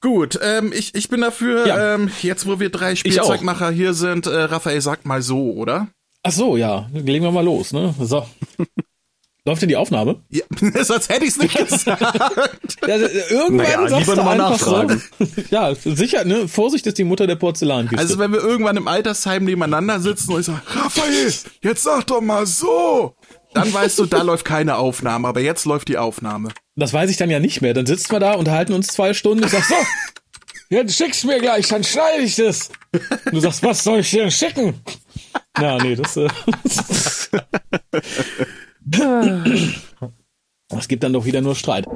Gut, ähm, ich, ich bin dafür, Ja. ähm, jetzt wo wir drei Spielzeugmacher hier sind, äh, Raphael sagt mal so, oder? Ach so, ja. Legen wir mal los, ne? So. Läuft denn die Aufnahme? Ja, sonst hätte ich's nicht gesagt. Ja, äh, irgendwann Naja, sagst lieber du mal einfach nachfragen. So. Ja, sicher, ne? Vorsicht ist die Mutter der Porzellankiste. Also wenn wir irgendwann im Altersheim nebeneinander sitzen und ich sage, Raphael, jetzt sag doch mal so. Dann weißt du, da läuft keine Aufnahme, aber jetzt läuft die Aufnahme. Das weiß ich dann ja nicht mehr. Dann sitzen wir da, unterhalten uns zwei Stunden. Ich sag so, jetzt schickst mir gleich, dann schneide ich das. Und du sagst, was soll ich dir denn schicken? Ja, nee, das. Äh, das gibt dann doch wieder nur Streit.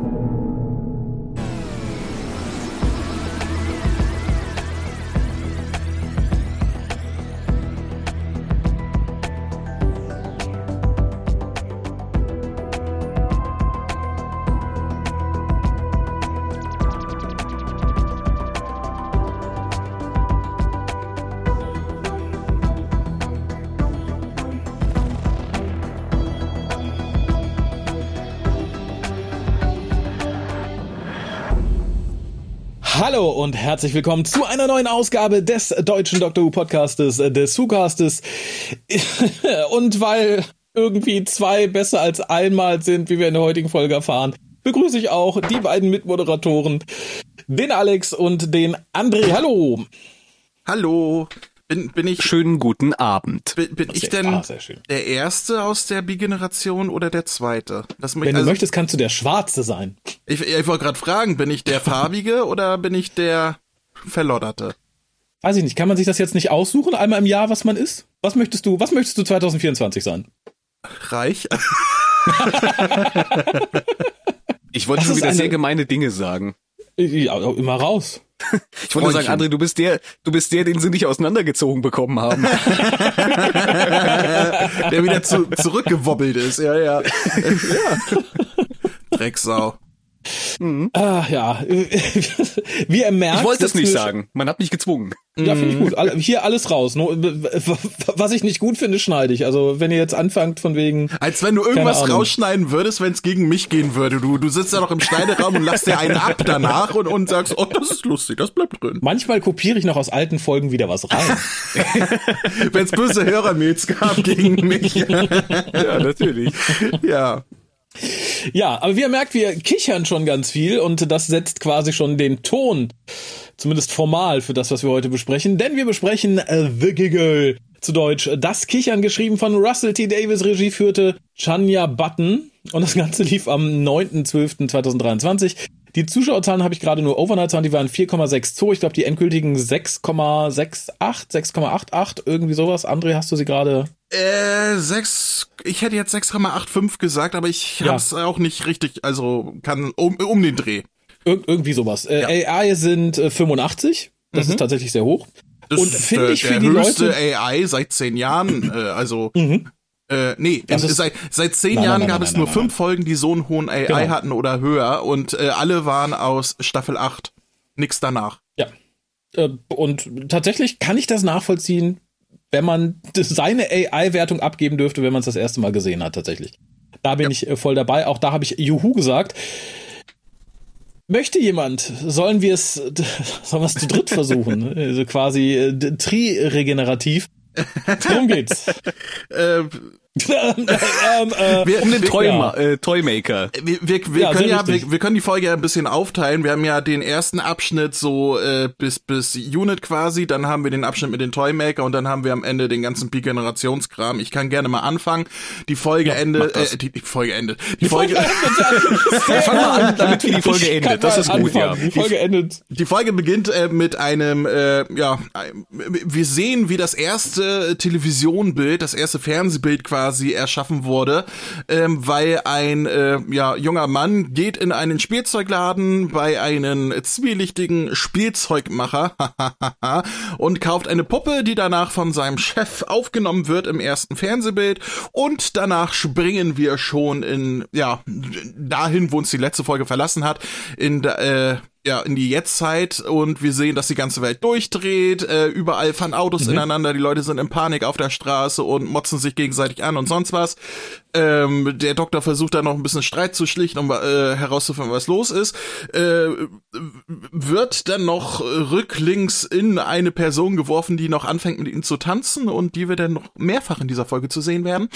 Herzlich willkommen zu einer neuen Ausgabe des deutschen Doctor Who Podcastes, äh, des Whocastes. Und weil irgendwie zwei besser als einmal sind, wie wir in der heutigen Folge erfahren, begrüße ich auch die beiden Mitmoderatoren, den Alex und den André. Hallo. Hallo, bin, bin ich, Schönen guten Abend. bin, bin ich denn ah, der Erste aus der Bi-Generation oder der Zweite? Das Wenn du also, möchtest, kannst du der Schwarze sein. Ich, ich wollte gerade fragen, bin ich der Farbige oder bin ich der Verlodderte? Weiß ich nicht, kann man sich das jetzt nicht aussuchen, einmal im Jahr, was man ist? Was möchtest du, was möchtest du 2024 sein? Reich? Ich wollte Das schon wieder eine- sehr gemeine Dinge sagen. Ja, immer raus. Ich wollte sagen. André, du bist der, du bist der, den sie nicht auseinandergezogen bekommen haben. der wieder zu, zurückgewobbelt ist, ja, ja. ja. Drecksau. Ah, ja. Wie ihr merkt. Ich wollte es nicht sagen. Man hat mich gezwungen. Ja, finde ich gut. Alle- Hier alles raus. Was ich nicht gut finde, schneide ich. Also, wenn ihr jetzt anfangt von wegen. Als wenn du irgendwas rausschneiden würdest, wenn es gegen mich gehen würde. Du, du sitzt da noch im Schneideraum und lachst dir einen ab danach und, und sagst, oh, das ist lustig, das bleibt drin. Manchmal kopiere ich noch aus alten Folgen wieder was rein. Wenn es böse Hörermails gab gegen mich. Ja, natürlich. ja. Ja, aber wie ihr merkt, wir kichern schon ganz viel und das setzt quasi schon den Ton, zumindest formal, für das, was wir heute besprechen. Denn wir besprechen äh, The Giggle, zu Deutsch Das Kichern, geschrieben von Russell T. Davis, Regie führte Chanya Button und das Ganze lief am 9.12.2023. Die Zuschauerzahlen habe ich gerade nur Overnight-Zahlen, die waren 4,62. Ich glaube, die endgültigen 6,68, 6,88, irgendwie sowas. André, hast du sie gerade? Äh, sechs, ich hätte jetzt 6,85 gesagt, aber ich Ja. hab's auch nicht richtig, also kann um, um den Dreh. Ir irgendwie sowas. Äh, AI sind äh, 85. Das ist tatsächlich sehr hoch. Das Und ist finde äh, ich für die Leute- AI seit zehn Jahren, äh, also äh, nee, in, seit, seit zehn Nein, Jahren nein, gab nein, es nein, nur fünf Folgen, die so einen hohen AI Genau. hatten oder höher und äh, alle waren aus Staffel 8. Nix danach. Ja. Äh, und tatsächlich kann ich das nachvollziehen, wenn man seine AI-Wertung abgeben dürfte, wenn man es das erste Mal gesehen hat, tatsächlich. Da bin ich äh, voll dabei. Auch da habe ich Juhu gesagt. Möchte jemand, sollen wir es, sollen wir es zu dritt versuchen? Also quasi äh, tri-regenerativ. Worum geht's? Äh, ähm, äh, wir, Um den wir, Toy Ja. äh, Toymaker. wir, wir, wir, Ja, können ja, wir, wir können die Folge ja ein bisschen aufteilen. Wir haben ja den ersten Abschnitt so äh, bis bis Unit quasi, dann haben wir den Abschnitt mit den Toymaker und dann haben wir am Ende den ganzen Bi-Generationskram. Ich kann gerne mal anfangen. Die Folge endet, äh, die, die Folge endet. Die, Folge, Fang mal an, damit wir die Folge Ich endet. Das ist gut, ja. Die Folge endet. Die Folge beginnt äh, mit einem, äh, ja, ein- wir sehen, wie das erste Televisionbild, das erste Fernsehbild quasi erschaffen wurde, ähm, weil ein äh, ja, junger Mann geht in einen Spielzeugladen bei einem zwielichtigen Spielzeugmacher und kauft eine Puppe, die danach von seinem Chef aufgenommen wird im ersten Fernsehbild. Und danach springen wir schon in, ja, dahin, wo uns die letzte Folge verlassen hat, in, äh, ja, in die Jetztzeit und wir sehen, dass die ganze Welt durchdreht, äh, überall fahren Autos mhm. ineinander, die Leute sind in Panik auf der Straße und motzen sich gegenseitig an und sonst was. Ähm, der Doktor versucht da noch ein bisschen Streit zu schlichten, um äh, herauszufinden, was los ist. Äh, wird dann noch rücklinks in eine Person geworfen, die noch anfängt mit ihm zu tanzen und die wir dann noch mehrfach in dieser Folge zu sehen werden,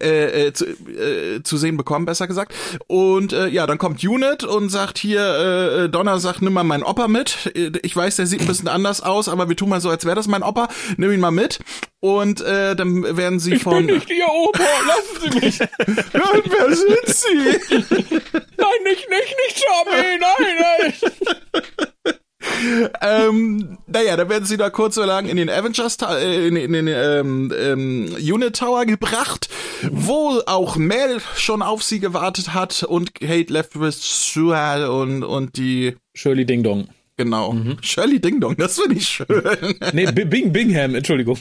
äh, äh, zu, äh, zu sehen bekommen, besser gesagt. Und äh, ja, dann kommt Unit und sagt hier, äh, Donner sagt, nimm mal meinen Opa mit. Ich weiß, der sieht ein bisschen anders aus, aber wir tun mal so, als wäre das mein Opa. Nimm ihn mal mit. Und äh, dann werden sie ich von. Ich bin nicht Ihr Opa, lassen Sie mich. ja, wer sind Sie? nein, nicht, nicht, nicht Charmy, nein, nein. ähm, naja, dann werden sie da kurz so lang in den Avengers, äh, in, in den ähm, ähm, Unit Tower gebracht, wo auch Mel schon auf sie gewartet hat und Kate left with Sue und, und die Shirley Ding Dong. Genau. Mhm. Shirley Ding Dong, das finde ich schön. nee, Bing Bingham, Entschuldigung.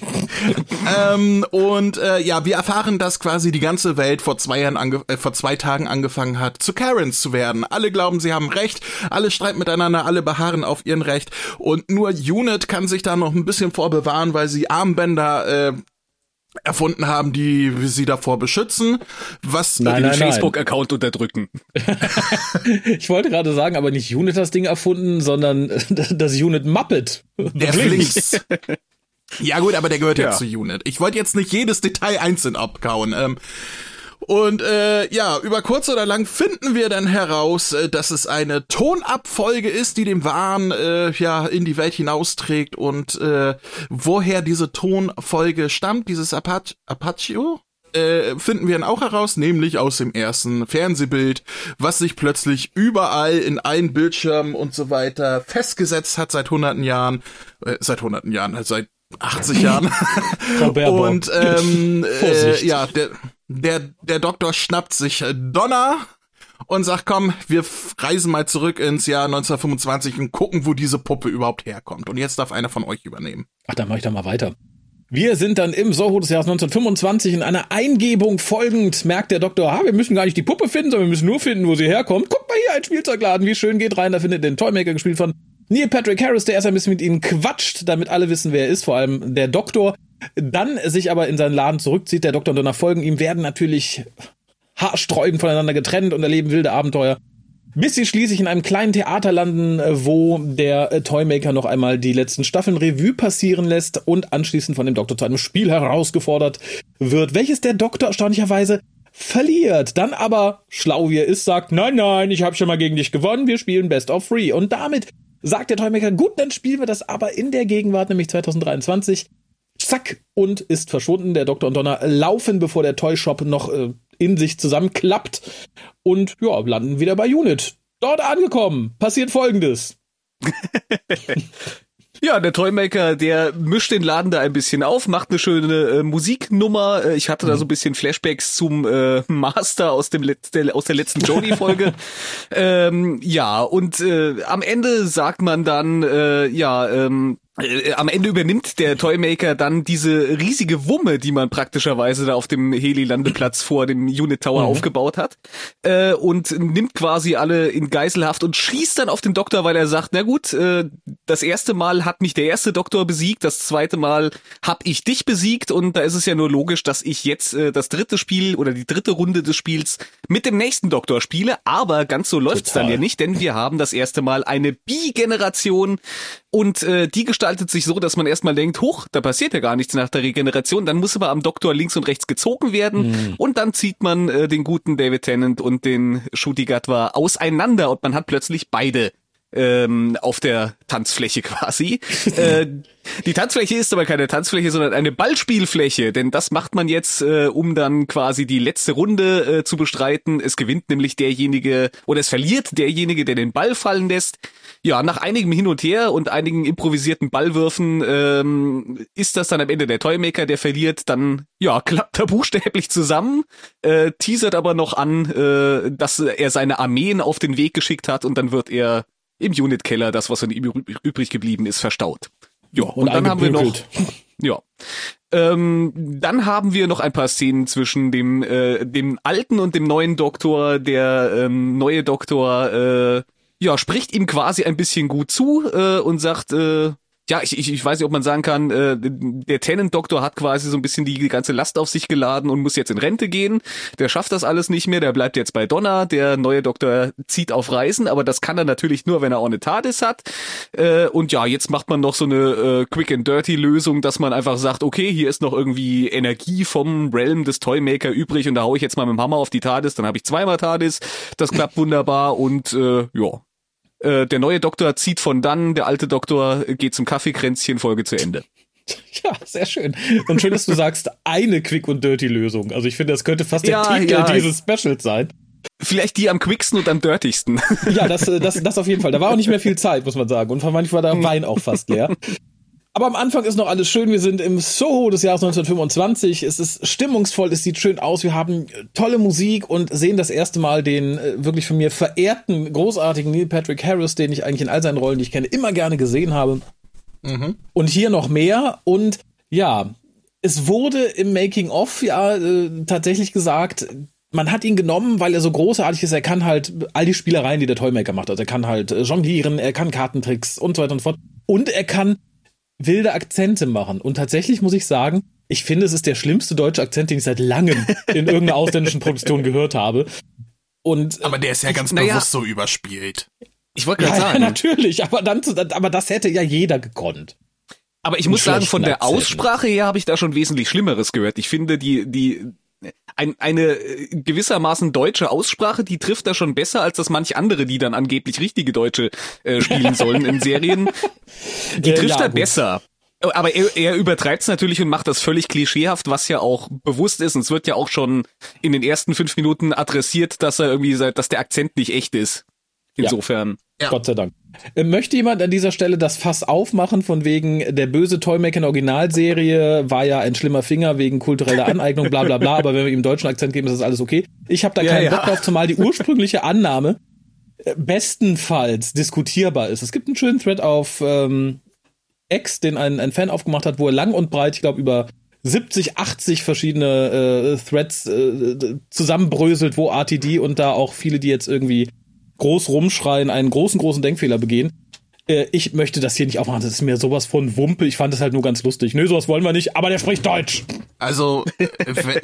ähm, und äh, ja, wir erfahren, dass quasi die ganze Welt vor zwei Jahren äh, vor zwei Tagen angefangen hat, zu Karens zu werden. Alle glauben, sie haben Recht, alle streiten miteinander, alle beharren auf ihren Recht und nur Unit kann sich da noch ein bisschen vorbewahren, weil sie Armbänder äh, erfunden haben, die sie davor beschützen, was nein, den Facebook-Account unterdrücken. ich wollte gerade sagen, aber nicht Unit das Ding erfunden, sondern das Unit Muppet. Der Flinks. ja gut, aber der gehört ja. ja zu Unit. Ich wollte jetzt nicht jedes Detail einzeln abkauen. Ähm, und äh, ja, über kurz oder lang finden wir dann heraus, äh, dass es eine Tonabfolge ist, die den Wahn äh, ja in die Welt hinausträgt. Und äh, woher diese Tonfolge stammt, dieses Apach Apache äh, finden wir dann auch heraus, nämlich aus dem ersten Fernsehbild, was sich plötzlich überall in allen Bildschirmen und so weiter festgesetzt hat seit hunderten Jahren, äh, seit hunderten Jahren, halt seit 80 Jahren. und ähm, äh, ja, der der, der Doktor schnappt sich Donner und sagt, komm, wir reisen mal zurück ins Jahr 1925 und gucken, wo diese Puppe überhaupt herkommt. Und jetzt darf einer von euch übernehmen. Ach, dann mach ich da mal weiter. Wir sind dann im Soho des Jahres 1925 in einer Eingebung folgend merkt der Doktor, ah, wir müssen gar nicht die Puppe finden, sondern wir müssen nur finden, wo sie herkommt. Guck mal hier, ein Spielzeugladen, wie schön geht rein, da findet den Toymaker gespielt von Neil Patrick Harris, der erst ein bisschen mit ihnen quatscht, damit alle wissen, wer er ist, vor allem der Doktor. Dann sich aber in seinen Laden zurückzieht, der Doktor und Donner folgen ihm, werden natürlich haarsträubend voneinander getrennt und erleben wilde Abenteuer. Bis sie schließlich in einem kleinen Theater landen, wo der äh, Toymaker noch einmal die letzten Staffeln Revue passieren lässt und anschließend von dem Doktor zu einem Spiel herausgefordert wird, welches der Doktor erstaunlicherweise verliert. Dann aber, schlau wie er ist, sagt, nein, nein, ich habe schon mal gegen dich gewonnen, wir spielen Best of Free. Und damit sagt der Toymaker, gut, dann spielen wir das aber in der Gegenwart, nämlich 2023. Zack, und ist verschwunden. Der Doktor und Donner laufen, bevor der Toy Shop noch äh, in sich zusammenklappt. Und ja, landen wieder bei Unit. Dort angekommen, passiert folgendes. Ja, der Toymaker, der mischt den Laden da ein bisschen auf, macht eine schöne äh, Musiknummer. Äh, ich hatte mhm. da so ein bisschen Flashbacks zum äh, Master aus dem Letz der, aus der letzten Jody-Folge. ähm, ja, und äh, am Ende sagt man dann, äh, ja, ähm, äh, am Ende übernimmt der Toymaker dann diese riesige Wumme, die man praktischerweise da auf dem Heli-Landeplatz vor dem Unit Tower mhm. aufgebaut hat, äh, und nimmt quasi alle in Geiselhaft und schießt dann auf den Doktor, weil er sagt, na gut, äh, das erste Mal hat mich der erste Doktor besiegt, das zweite Mal hab ich dich besiegt und da ist es ja nur logisch, dass ich jetzt äh, das dritte Spiel oder die dritte Runde des Spiels mit dem nächsten Doktor spiele, aber ganz so läuft's Total. dann ja nicht, denn wir haben das erste Mal eine Bi-Generation und äh, die gestaltet sich so, dass man erstmal denkt, hoch, da passiert ja gar nichts nach der Regeneration. Dann muss aber am Doktor links und rechts gezogen werden. Mhm. Und dann zieht man äh, den guten David Tennant und den Shooty Gatwa auseinander und man hat plötzlich beide ähm, auf der Tanzfläche quasi. äh, die Tanzfläche ist aber keine Tanzfläche, sondern eine Ballspielfläche, denn das macht man jetzt, äh, um dann quasi die letzte Runde äh, zu bestreiten. Es gewinnt nämlich derjenige oder es verliert derjenige, der den Ball fallen lässt. Ja, nach einigem Hin und Her und einigen improvisierten Ballwürfen ähm, ist das dann am Ende der Toymaker, der verliert. Dann ja klappt er buchstäblich zusammen, äh, teasert aber noch an, äh, dass er seine Armeen auf den Weg geschickt hat und dann wird er im Unit-Keller, das was von ihm übrig geblieben ist, verstaut. Ja, und, und dann haben wir noch ja. Ähm, dann haben wir noch ein paar Szenen zwischen dem äh, dem alten und dem neuen Doktor. Der ähm, neue Doktor äh, ja, spricht ihm quasi ein bisschen gut zu äh, und sagt, äh, ja, ich, ich, ich weiß nicht, ob man sagen kann, äh, der Tenant-Doktor hat quasi so ein bisschen die ganze Last auf sich geladen und muss jetzt in Rente gehen. Der schafft das alles nicht mehr, der bleibt jetzt bei Donna. Der neue Doktor zieht auf Reisen, aber das kann er natürlich nur, wenn er auch eine TARDIS hat. Äh, und ja, jetzt macht man noch so eine äh, Quick-and-Dirty-Lösung, dass man einfach sagt, okay, hier ist noch irgendwie Energie vom Realm des Toymaker übrig und da hau ich jetzt mal mit dem Hammer auf die TARDIS, dann habe ich zweimal TARDIS. Das klappt wunderbar und äh, ja, äh, der neue Doktor zieht von dann, der alte Doktor geht zum Kaffeekränzchen, Folge zu Ende. Ja, sehr schön. Und schön, dass du sagst, eine Quick- und Dirty-Lösung. Also ich finde, das könnte fast Ja, der Titel ja. dieses Specials sein. Vielleicht die am quicksten und am dirtigsten. Ja, das, äh, das, das auf jeden Fall. Da war auch nicht mehr viel Zeit, muss man sagen. Und manchmal war der Wein auch fast leer. Aber am Anfang ist noch alles schön. Wir sind im Soho des Jahres 1925. Es ist stimmungsvoll, es sieht schön aus. Wir haben äh, tolle Musik und sehen das erste Mal den äh, wirklich von mir verehrten, großartigen Neil Patrick Harris, den ich eigentlich in all seinen Rollen, die ich kenne, immer gerne gesehen habe. Und hier noch mehr. Und ja, es wurde im Making of ja äh, tatsächlich gesagt, man hat ihn genommen, weil er so großartig ist. Er kann halt all die Spielereien, die der Toymaker macht. Also er kann halt äh, jonglieren, er kann Kartentricks und so weiter und so fort. Und er kann wilde Akzente machen. Und tatsächlich muss ich sagen, ich finde, es ist der schlimmste deutsche Akzent, den ich seit langem in irgendeiner ausländischen Produktion gehört habe. Und Aber der ist ja ganz naja. bewusst so überspielt. Ich wollte ja, gerade ja, sagen. natürlich, aber dann, zu- aber das hätte ja jeder gekonnt. Aber ich muss sagen, von der. Aussprache her habe ich da schon wesentlich Schlimmeres gehört. Ich finde, die, die, ein, eine äh, gewissermaßen deutsche Aussprache, die trifft da schon besser, als das manch andere, die dann angeblich richtige Deutsche äh, spielen sollen in Serien. Die Äh, trifft ja, da gut. besser. Aber er, er übertreibt es natürlich und macht das völlig klischeehaft, was ja auch bewusst ist. Und es wird ja auch schon in den ersten fünf Minuten adressiert, dass er irgendwie, sagt, dass der Akzent nicht echt ist. Insofern. Ja. Gott sei Dank. Äh, Möchte jemand an dieser Stelle das Fass aufmachen, von wegen der böse Toymaker in der Originalserie war ja ein schlimmer Finger wegen kultureller Aneignung, bla bla bla, aber wenn wir ihm deutschen Akzent geben, ist das alles okay. Ich habe da Ja, keinen ja. Bock drauf, zumal die ursprüngliche Annahme äh, bestenfalls diskutierbar ist. Es gibt einen schönen Thread auf ähm, X, den ein, ein Fan aufgemacht hat, wo er lang und breit, ich glaube, über 70, 80 verschiedene äh, Threads äh, zusammenbröselt, wo RTD und da auch viele, die jetzt irgendwie groß rumschreien, einen großen, großen Denkfehler begehen. Äh, ich möchte das hier nicht aufmachen. Das ist mir sowas von Wumpe. Ich fand das halt nur ganz lustig. Nö, sowas wollen wir nicht, aber der spricht Deutsch. Also, äh,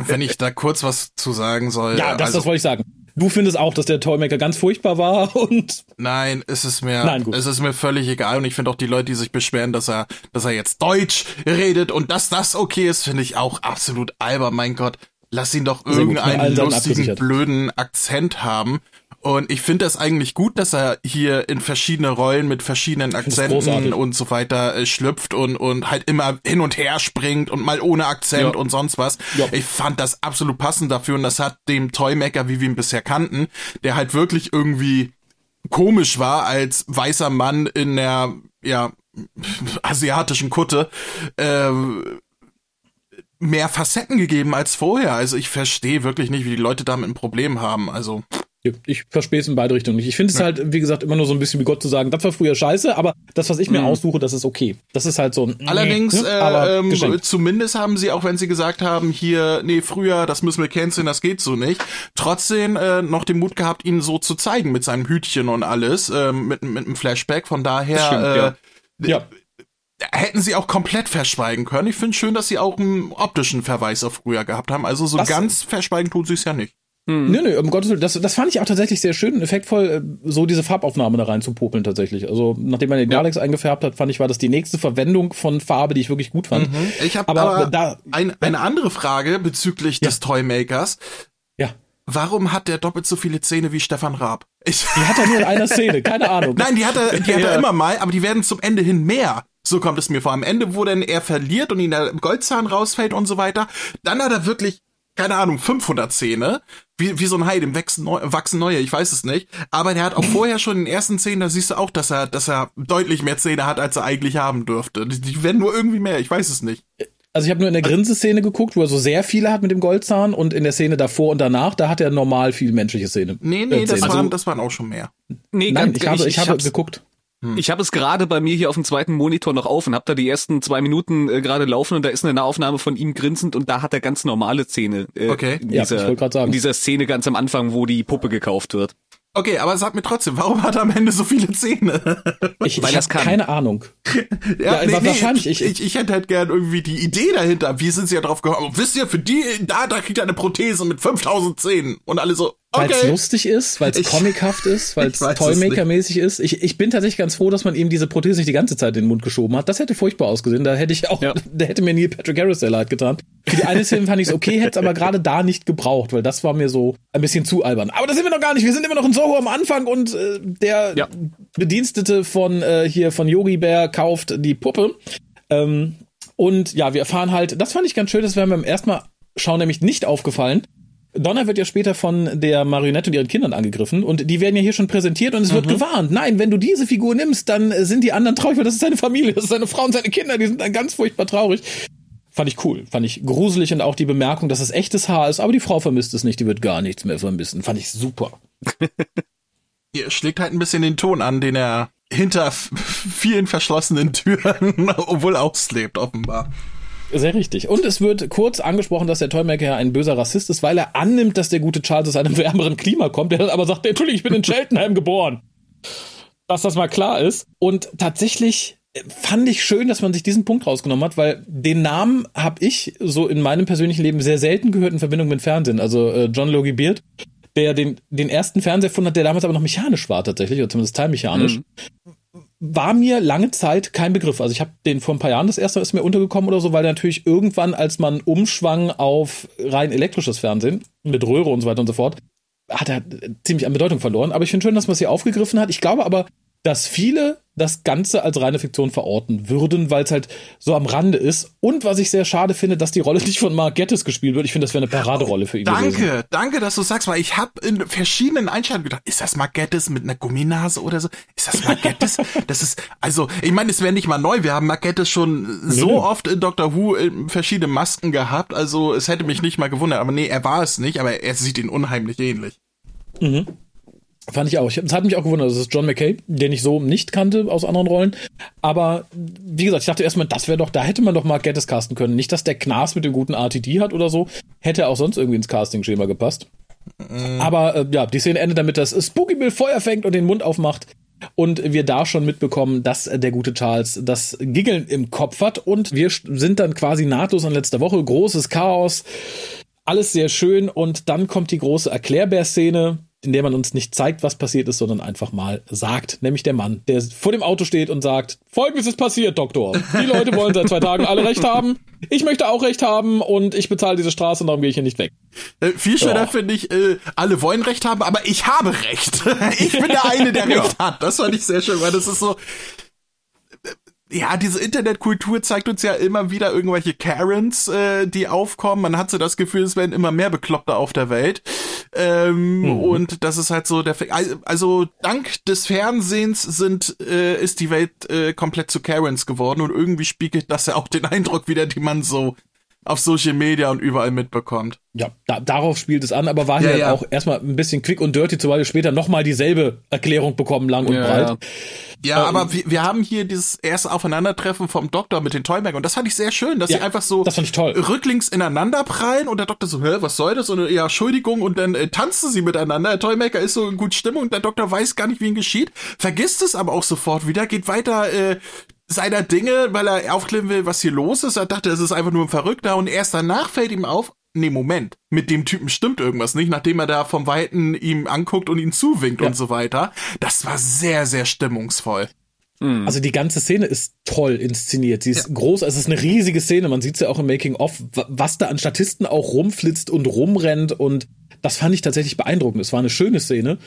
wenn, ich da kurz was zu sagen soll. Ja, das, also, das wollte ich sagen. Du findest auch, dass der Toymaker ganz furchtbar war und Nein, es ist mir, Nein, gut. es ist mir völlig egal und ich finde auch die Leute, die sich beschweren, dass er, dass er jetzt Deutsch redet und dass das okay ist, finde ich auch absolut albern. Mein Gott, lass ihn doch irgendeinen lustigen, blöden Akzent haben. Und ich finde das eigentlich gut, dass er hier in verschiedene Rollen mit verschiedenen Akzenten und so weiter äh, schlüpft und, und halt immer hin und her springt und mal ohne Akzent Ja. und sonst was. Ja. Ich fand das absolut passend dafür und das hat dem Toymaker, wie wir ihn bisher kannten, der halt wirklich irgendwie komisch war als weißer Mann in der ja asiatischen Kutte äh, mehr Facetten gegeben als vorher. Also ich verstehe wirklich nicht, wie die Leute damit ein Problem haben. Also ich verspähe es in beide Richtungen nicht. Ich finde es halt, wie gesagt, immer nur so ein bisschen wie Gott zu sagen, das war früher scheiße, aber das, was ich mir aussuche, das ist okay. Das ist halt so ein allerdings, ne? äh, aber ähm, zumindest haben sie, auch wenn sie gesagt haben, hier, nee, früher, das müssen wir canceln, das geht so nicht, trotzdem äh, noch den Mut gehabt, ihn so zu zeigen mit seinem Hütchen und alles, ähm, mit, mit einem Flashback. Von daher, Das stimmt, äh, ja. ja. hätten sie auch komplett verschweigen können. Ich finde schön, dass sie auch einen optischen Verweis auf früher gehabt haben. Also so Was? ganz verschweigen tun sie es ja nicht. Nö, nö, um Gottes Willen, das, das fand ich auch tatsächlich sehr schön, effektvoll, äh, so diese Farbaufnahme da rein zu popeln tatsächlich. Also, nachdem man den Daleks eingefärbt hat, fand ich, war das die nächste Verwendung von Farbe, die ich wirklich gut fand. Ich habe Aber aber, da- ein, eine andere Frage bezüglich des Toymakers. Ja. Warum hat der doppelt so viele Zähne wie Stefan Raab? Ich, Die hat er nur in einer Szene, keine Ahnung. nein, die hat er, die hat er Ja. immer mal, aber die werden zum Ende hin mehr. So kommt es mir vor. Am Ende, wo dann er verliert und ihm der Goldzahn rausfällt und so weiter, dann hat er wirklich, keine Ahnung, 500 Zähne. Wie, wie so ein Hai, dem wachsen, neu, wachsen neue, ich weiß es nicht. Aber der hat auch vorher schon in den ersten Szenen, da siehst du auch, dass er, dass er deutlich mehr Zähne hat, als er eigentlich haben dürfte. Die, die werden nur irgendwie mehr, ich weiß es nicht. Also ich habe nur in der Grinseszene geguckt, wo er so sehr viele hat mit dem Goldzahn und in der Szene davor und danach, da hat er normal viel menschliche Szene. Nee, nee, äh, das waren, das waren auch schon mehr. Nee, Nein, ganz- ich habe, ich, habe hab's- geguckt. Ich habe es gerade bei mir hier auf dem zweiten Monitor noch auf und habe da die ersten zwei Minuten äh, gerade laufen und da ist eine Nahaufnahme von ihm grinsend und da hat er ganz normale Zähne. Äh, Okay. In Ja, ich dieser, wollte grad sagen. In dieser Szene ganz am Anfang, wo die Puppe gekauft wird. Okay, aber sag mir trotzdem, warum hat er am Ende so viele Zähne? Ich, ich habe keine Ahnung. ja, ja nee, wahrscheinlich. Nee, ich, ich, ich hätte halt gern irgendwie die Idee dahinter. Wie sind sie ja drauf gekommen? Wisst ihr, für die, da, da kriegt er eine Prothese mit 5000 Zähnen. Und alle so. Weil es lustig ist, weil es comichaft ist, weil es Toymaker-mäßig ist. Ich, ich bin tatsächlich ganz froh, dass man ihm diese Prothese nicht die ganze Zeit in den Mund geschoben hat. Das hätte furchtbar ausgesehen. Da hätte ich auch, ja. da hätte mir Neil Patrick Harris sehr leid getan. Für die eine Szene fand ich es okay, hätte es aber gerade da nicht gebraucht, weil das war mir so ein bisschen zu albern. Aber da sind wir noch gar nicht. Wir sind immer noch in Soho am Anfang und äh, der ja. Bedienstete von äh, hier von Yogi Bär kauft die Puppe. Ähm, und ja, wir erfahren halt, das fand ich ganz schön, das wäre mir beim ersten Mal schauen nämlich nicht aufgefallen Donna wird ja später von der Marionette und ihren Kindern angegriffen und die werden ja hier schon präsentiert und es mhm. wird gewarnt. Nein, wenn du diese Figur nimmst, dann sind die anderen traurig, weil das ist seine Familie, das ist seine Frau und seine Kinder, die sind dann ganz furchtbar traurig. Fand ich cool, fand ich gruselig und auch die Bemerkung, dass es echtes Haar ist, aber die Frau vermisst es nicht, die wird gar nichts mehr vermissen. Fand ich super. Ihr schlägt halt ein bisschen den Ton an, den er hinter vielen verschlossenen Türen wohl auslebt, offenbar. Sehr richtig. Und es wird kurz angesprochen, dass der Toymaker ja ein böser Rassist ist, weil er annimmt, dass der gute Charles aus einem wärmeren Klima kommt. Der aber sagt, Entschuldigung, ich bin in Cheltenham geboren. Dass das mal klar ist. Und tatsächlich fand ich schön, dass man sich diesen Punkt rausgenommen hat, weil den Namen habe ich so in meinem persönlichen Leben sehr selten gehört in Verbindung mit Fernsehen. Also äh, John Logie Beard, der den, den ersten Fernseher erfunden hat, der damals aber noch mechanisch war tatsächlich, oder zumindest teilmechanisch. Mhm war mir lange Zeit kein Begriff. Also ich habe den vor ein paar Jahren das erste Mal ist mir untergekommen oder so, weil natürlich irgendwann, als man umschwang auf rein elektrisches Fernsehen mit Röhre und so weiter und so fort, hat er ziemlich an Bedeutung verloren. Aber ich finde schön, dass man es hier aufgegriffen hat. Ich glaube aber, dass viele das Ganze als reine Fiktion verorten würden, weil es halt so am Rande ist. Und was ich sehr schade finde, dass die Rolle nicht von Mark Gettis gespielt wird. Ich finde, das wäre eine Paraderolle für ihn. Danke, gewesen. danke, dass du sagst, weil ich habe in verschiedenen Einstellungen gedacht, ist das Mark Gettis mit einer Gumminase oder so? Ist das Mark Gettis? das ist, also, ich meine, es wäre nicht mal neu. Wir haben Mark Gettis schon so nee. oft in Doctor Who verschiedene Masken gehabt. Also, es hätte mich nicht mal gewundert. Aber nee, er war es nicht, aber er sieht ihn unheimlich ähnlich. Mhm. Fand ich auch. Es hat mich auch gewundert, das ist John McKay, den ich so nicht kannte aus anderen Rollen. Aber wie gesagt, ich dachte erstmal, das wäre doch, da hätte man doch mal Gettis casten können. Nicht, dass der Knas mit dem guten RTD hat oder so. Hätte auch sonst irgendwie ins Casting-Schema gepasst. Mhm. Aber äh, ja, die Szene endet damit, dass Spooky Bill Feuer fängt und den Mund aufmacht. Und wir da schon mitbekommen, dass der gute Charles das Giggeln im Kopf hat. Und wir sind dann quasi nahtlos an letzter Woche. Großes Chaos. Alles sehr schön. Und dann kommt die große Erklärbär-Szene in der man uns nicht zeigt, was passiert ist, sondern einfach mal sagt, nämlich der Mann, der vor dem Auto steht und sagt, folgendes ist passiert, Doktor. Die Leute wollen seit zwei Tagen alle Recht haben. Ich möchte auch Recht haben und ich bezahle diese Straße und darum gehe ich hier nicht weg. Äh, viel schöner ja. finde ich, äh, alle wollen Recht haben, aber ich habe Recht. ich bin der eine, der Recht hat. Das fand ich sehr schön, weil das ist so, ja, diese Internetkultur zeigt uns ja immer wieder irgendwelche Karens, äh, die aufkommen. Man hat so das Gefühl, es werden immer mehr Bekloppte auf der Welt. Ähm, mhm. Und das ist halt so der. Also dank des Fernsehens sind äh, ist die Welt äh, komplett zu Karens geworden und irgendwie spiegelt das ja auch den Eindruck wieder, den man so auf Social Media und überall mitbekommt. Ja, da, darauf spielt es an, aber war ja, hier ja. auch erstmal ein bisschen quick und dirty, zumal wir später nochmal dieselbe Erklärung bekommen, lang und ja, breit. Ja, ähm, aber wir, wir haben hier dieses erste Aufeinandertreffen vom Doktor mit den Toymaker und das fand ich sehr schön, dass sie einfach so rücklings ineinander prallen und der Doktor so, hä, was soll das? Und ja, Entschuldigung und dann äh, tanzen sie miteinander. Der Toymaker ist so in gut Stimmung und der Doktor weiß gar nicht, wie ihm geschieht, vergisst es aber auch sofort wieder, geht weiter äh, seiner Dinge, weil er aufklären will, was hier los ist. Er dachte, es ist einfach nur ein Verrückter und erst danach fällt ihm auf, nee, Moment, mit dem Typen stimmt irgendwas nicht, nachdem er da vom Weiten ihm anguckt und ihn zuwinkt ja. und so weiter. Das war sehr, sehr stimmungsvoll. Hm. Also die ganze Szene ist toll inszeniert. Sie ist ja. groß, es ist eine riesige Szene. Man sieht es ja auch im Making of, was da an Statisten auch rumflitzt und rumrennt und das fand ich tatsächlich beeindruckend. Es war eine schöne Szene.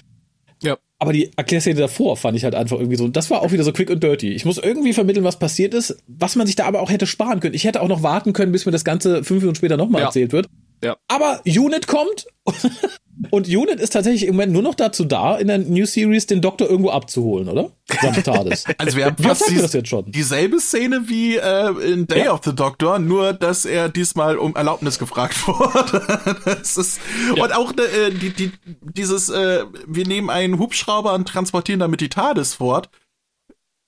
Ja. Aber die Erklärszene davor fand ich halt einfach irgendwie so, das war auch wieder so quick und dirty. Ich muss irgendwie vermitteln, was passiert ist, was man sich da aber auch hätte sparen können. Ich hätte auch noch warten können, bis mir das Ganze fünf Minuten später nochmal ja. erzählt wird. Ja. Aber Unit kommt und Unit ist tatsächlich im Moment nur noch dazu da, in der New Series den Doktor irgendwo abzuholen, oder? TARDIS. Also wir haben fast das jetzt schon? dieselbe Szene wie äh, in Day ja. of the Doctor, nur dass er diesmal um Erlaubnis gefragt wurde. ist, ja. Und auch äh, die, die, dieses, äh, wir nehmen einen Hubschrauber und transportieren damit die TARDIS fort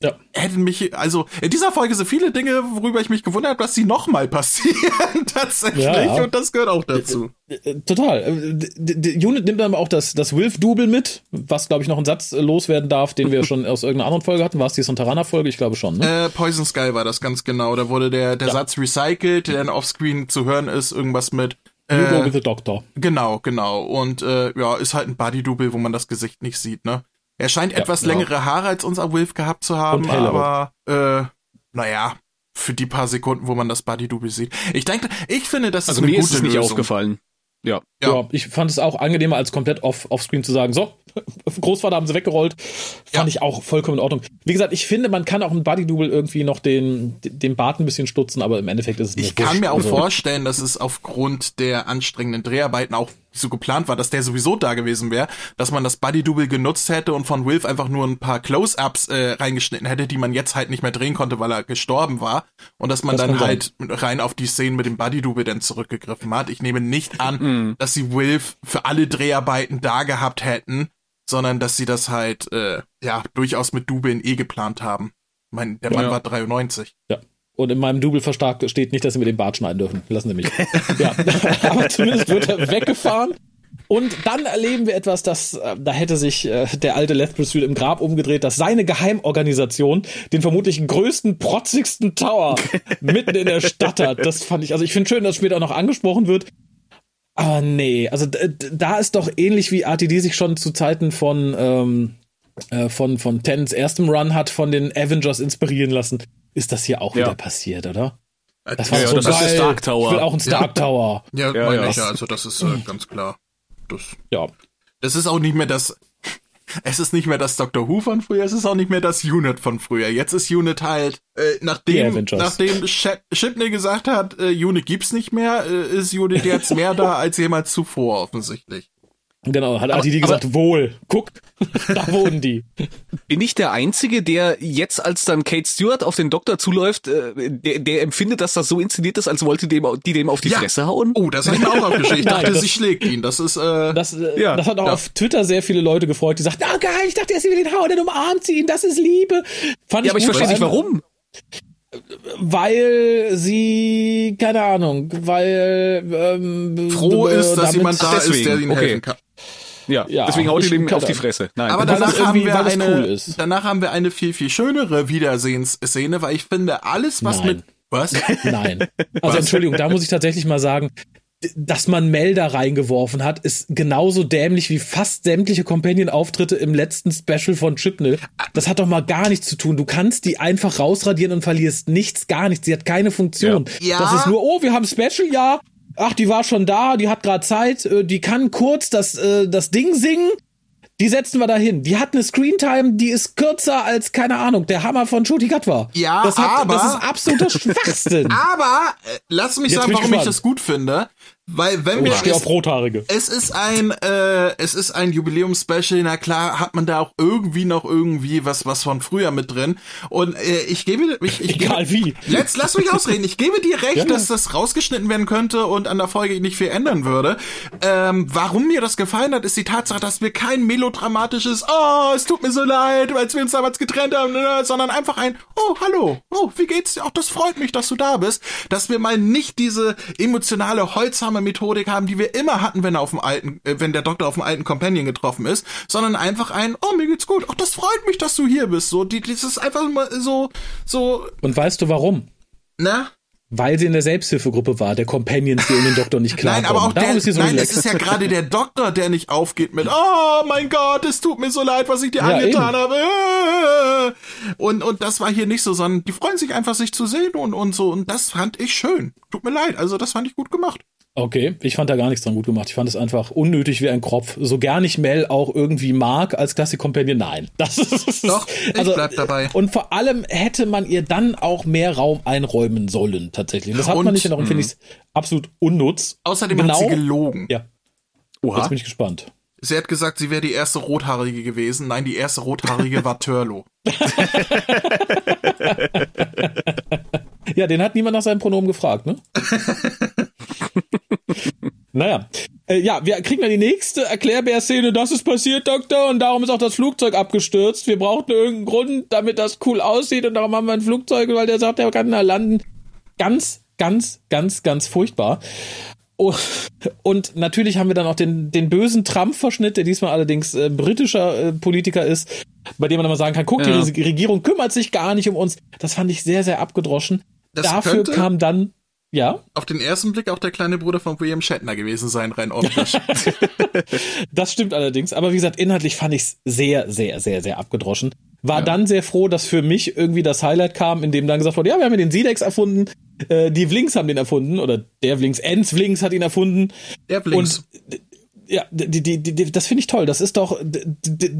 ja. hätten mich, also in dieser Folge sind viele Dinge, worüber ich mich gewundert habe, dass sie nochmal passieren tatsächlich ja, und das gehört auch dazu. Äh, äh, total. Die Unit nimmt dann auch das, das Wilf-Double mit, was glaube ich noch ein Satz loswerden darf, den wir schon aus irgendeiner anderen Folge hatten. War es die Sontarana-Folge? Ich glaube schon. Ne? Äh, Poison Sky war das ganz genau. Da wurde der, der ja. Satz recycelt, der dann offscreen zu hören ist, irgendwas mit You äh, go with the doctor. Genau, genau. Und äh, ja, ist halt ein Body-Double, wo man das Gesicht nicht sieht, ne? Er scheint ja, etwas genau. längere Haare als unser Wilf gehabt zu haben, aber äh, naja, für die paar Sekunden, wo man das Body-Double sieht. Ich denke, ich finde, das also ist eine mir gute ist es nicht Lösung. aufgefallen. Ja. ja. ja. ich fand es auch angenehmer, als komplett off, offscreen zu sagen, so, Großvater haben sie weggerollt. Fand ja. ich auch vollkommen in Ordnung. Wie gesagt, ich finde, man kann auch im Body-Double irgendwie noch den, den Bart ein bisschen stutzen, aber im Endeffekt ist es nicht Ich kann mir auch also. vorstellen, dass es aufgrund der anstrengenden Dreharbeiten auch so geplant war, dass der sowieso da gewesen wäre, dass man das Body-Double genutzt hätte und von Wilf einfach nur ein paar Close-Ups äh, reingeschnitten hätte, die man jetzt halt nicht mehr drehen konnte, weil er gestorben war. Und dass man das dann halt rein auf die Szenen mit dem Body-Double dann zurückgegriffen hat. Ich nehme nicht an, mm. dass sie Wilf für alle Dreharbeiten da gehabt hätten, sondern dass sie das halt, äh, ja, durchaus mit Dubeln eh geplant haben. Ich meine, der Mann ja. war 93. Ja. Und in meinem Double verstärkt steht nicht, dass sie mit dem Bart schneiden dürfen. Lassen Sie mich. ja. Aber zumindest wird er weggefahren. Und dann erleben wir etwas, das, äh, da hätte sich äh, der alte Leth Pursuit im Grab umgedreht, dass seine Geheimorganisation den vermutlich größten, protzigsten Tower mitten in der Stadt hat. Das fand ich, also ich finde schön, dass später noch angesprochen wird. Aber nee, also da ist doch ähnlich wie RTD sich schon zu Zeiten von, ähm, äh, von, von Tens erstem Run hat von den Avengers inspirieren lassen ist das hier auch ja. wieder passiert, oder? Das war ja, so das geil. ist Stark Tower. Ich will auch einen Stark Tower. Ja, ja, meine ich ja, also das ist äh, ganz klar. Das, ja. Das ist auch nicht mehr das, es ist nicht mehr das Dr. Who von früher, es ist auch nicht mehr das Unit von früher. Jetzt ist Unit halt, äh, nachdem, nachdem Chipney gesagt hat, äh, Unit gibt's nicht mehr, äh, ist Unit jetzt mehr da als jemals zuvor, offensichtlich. Genau, hat Adi gesagt, wohl, guck, da wohnen die. Bin ich der Einzige, der jetzt, als dann Kate Stewart auf den Doktor zuläuft, äh, der, der empfindet, dass das so inszeniert ist, als wollte dem, die dem auf die ja. Fresse hauen? Oh, das habe ich mir auch aufgeschrieben. Ich dachte, Nein, das, sie schlägt ihn. Das ist, äh, das, äh, ja, das hat auch ja. auf Twitter sehr viele Leute gefreut, die sagten, oh geil, ich dachte, er ist wieder den hauen, dann umarmt sie ihn, das ist Liebe. Fand ja, ich aber ich verstehe nicht, warum weil sie, keine Ahnung, weil ähm, froh ist, dass jemand da deswegen. ist, der ihnen okay. helfen kann. Ja, ja deswegen haut ihr ihm auf die Fresse. Nein. Aber danach haben, wir eine, cool danach haben wir eine viel, viel schönere Wiedersehensszene, weil ich finde, alles, was Nein. mit was? Nein. Also Entschuldigung, da muss ich tatsächlich mal sagen, dass man Mel da reingeworfen hat, ist genauso dämlich wie fast sämtliche Companion-Auftritte im letzten Special von Chipnell. Das hat doch mal gar nichts zu tun. Du kannst die einfach rausradieren und verlierst nichts, gar nichts. Sie hat keine Funktion. Ja. ja. Das ist nur, oh, wir haben Special, ja, ach, die war schon da, die hat gerade Zeit, äh, die kann kurz das, äh, das Ding singen. Die setzen wir da hin. Die hat eine Screentime, die ist kürzer als, keine Ahnung, der Hammer von Shoti Gatwa. Ja, das hat, aber... Das ist absoluter Schwachsinn. aber, äh, lass mich Jetzt sagen, warum ich das gut finde. Weil wenn oh, wir ich auf Rothaarige. Es ist ein äh, es ist ein Jubiläumspecial, na klar, hat man da auch irgendwie noch irgendwie was was von früher mit drin und äh, ich gebe ich, ich egal gebe, wie. Jetzt lass mich ausreden. Ich gebe dir recht, ja, dass das rausgeschnitten werden könnte und an der Folge nicht viel ändern würde. Ähm, warum mir das gefallen hat, ist die Tatsache, dass wir kein melodramatisches Oh, es tut mir so leid, weil wir uns damals getrennt haben, ne, sondern einfach ein Oh, hallo. Oh, wie geht's dir? Auch das freut mich, dass du da bist, dass wir mal nicht diese emotionale Holzhammer langsame Methodik haben, die wir immer hatten, wenn er auf dem alten, äh, wenn der Doktor auf dem alten Companion getroffen ist, sondern einfach ein, oh, mir geht's gut, ach, das freut mich, dass du hier bist, so, die, das ist einfach mal so, so. Und weißt du warum? Na? Weil sie in der Selbsthilfegruppe war, der Companions, die um den Doktor nicht klar Nein, aber auch der, ist so nein, es ist ja gerade der Doktor, der nicht aufgeht mit, oh mein Gott, es tut mir so leid, was ich dir ja, angetan eben. habe. Und, und das war hier nicht so, sondern die freuen sich einfach, sich zu sehen und, und so. Und das fand ich schön. Tut mir leid, also das fand ich gut gemacht. Okay, ich fand da gar nichts dran gut gemacht. Ich fand es einfach unnötig wie ein Kropf. So gern ich Mel auch irgendwie mag als Classic Companion, nein. Das ist Doch, ich also, bleib dabei. Und vor allem hätte man ihr dann auch mehr Raum einräumen sollen, tatsächlich. Das hat und, man nicht und darum finde ich es absolut unnutz. Außerdem genau, hat sie gelogen. Ja. Oha. Jetzt bin ich gespannt. Sie hat gesagt, sie wäre die erste Rothaarige gewesen. Nein, die erste Rothaarige war Turlo. ja, den hat niemand nach seinem Pronomen gefragt, ne? Naja. Äh, ja, wir kriegen dann die nächste Erklärbär-Szene. Das ist passiert, Doktor, und darum ist auch das Flugzeug abgestürzt. Wir brauchten irgendeinen Grund, damit das cool aussieht, und darum haben wir ein Flugzeug, weil der sagt, er kann da landen. Ganz, ganz, ganz, ganz furchtbar. Oh, und natürlich haben wir dann auch den, den bösen Trump-Verschnitt, der diesmal allerdings äh, britischer äh, Politiker ist, bei dem man immer sagen kann, guck, ja. die Regierung kümmert sich gar nicht um uns. Das fand ich sehr, sehr abgedroschen. Das Dafür kam dann ja. Auf den ersten Blick auch der kleine Bruder von William Shatner gewesen sein, rein optisch. das stimmt allerdings. Aber wie gesagt, inhaltlich fand ich es sehr, sehr, sehr, sehr abgedroschen. War ja. dann sehr froh, dass für mich irgendwie das Highlight kam, in dem dann gesagt wurde, ja, wir haben den Sidex erfunden, äh, die Vlinks haben den erfunden, oder der Vlinks, Ens Vlinks hat ihn erfunden. Der Vlinks. Und ja, die, die, die, das finde ich toll. Das ist doch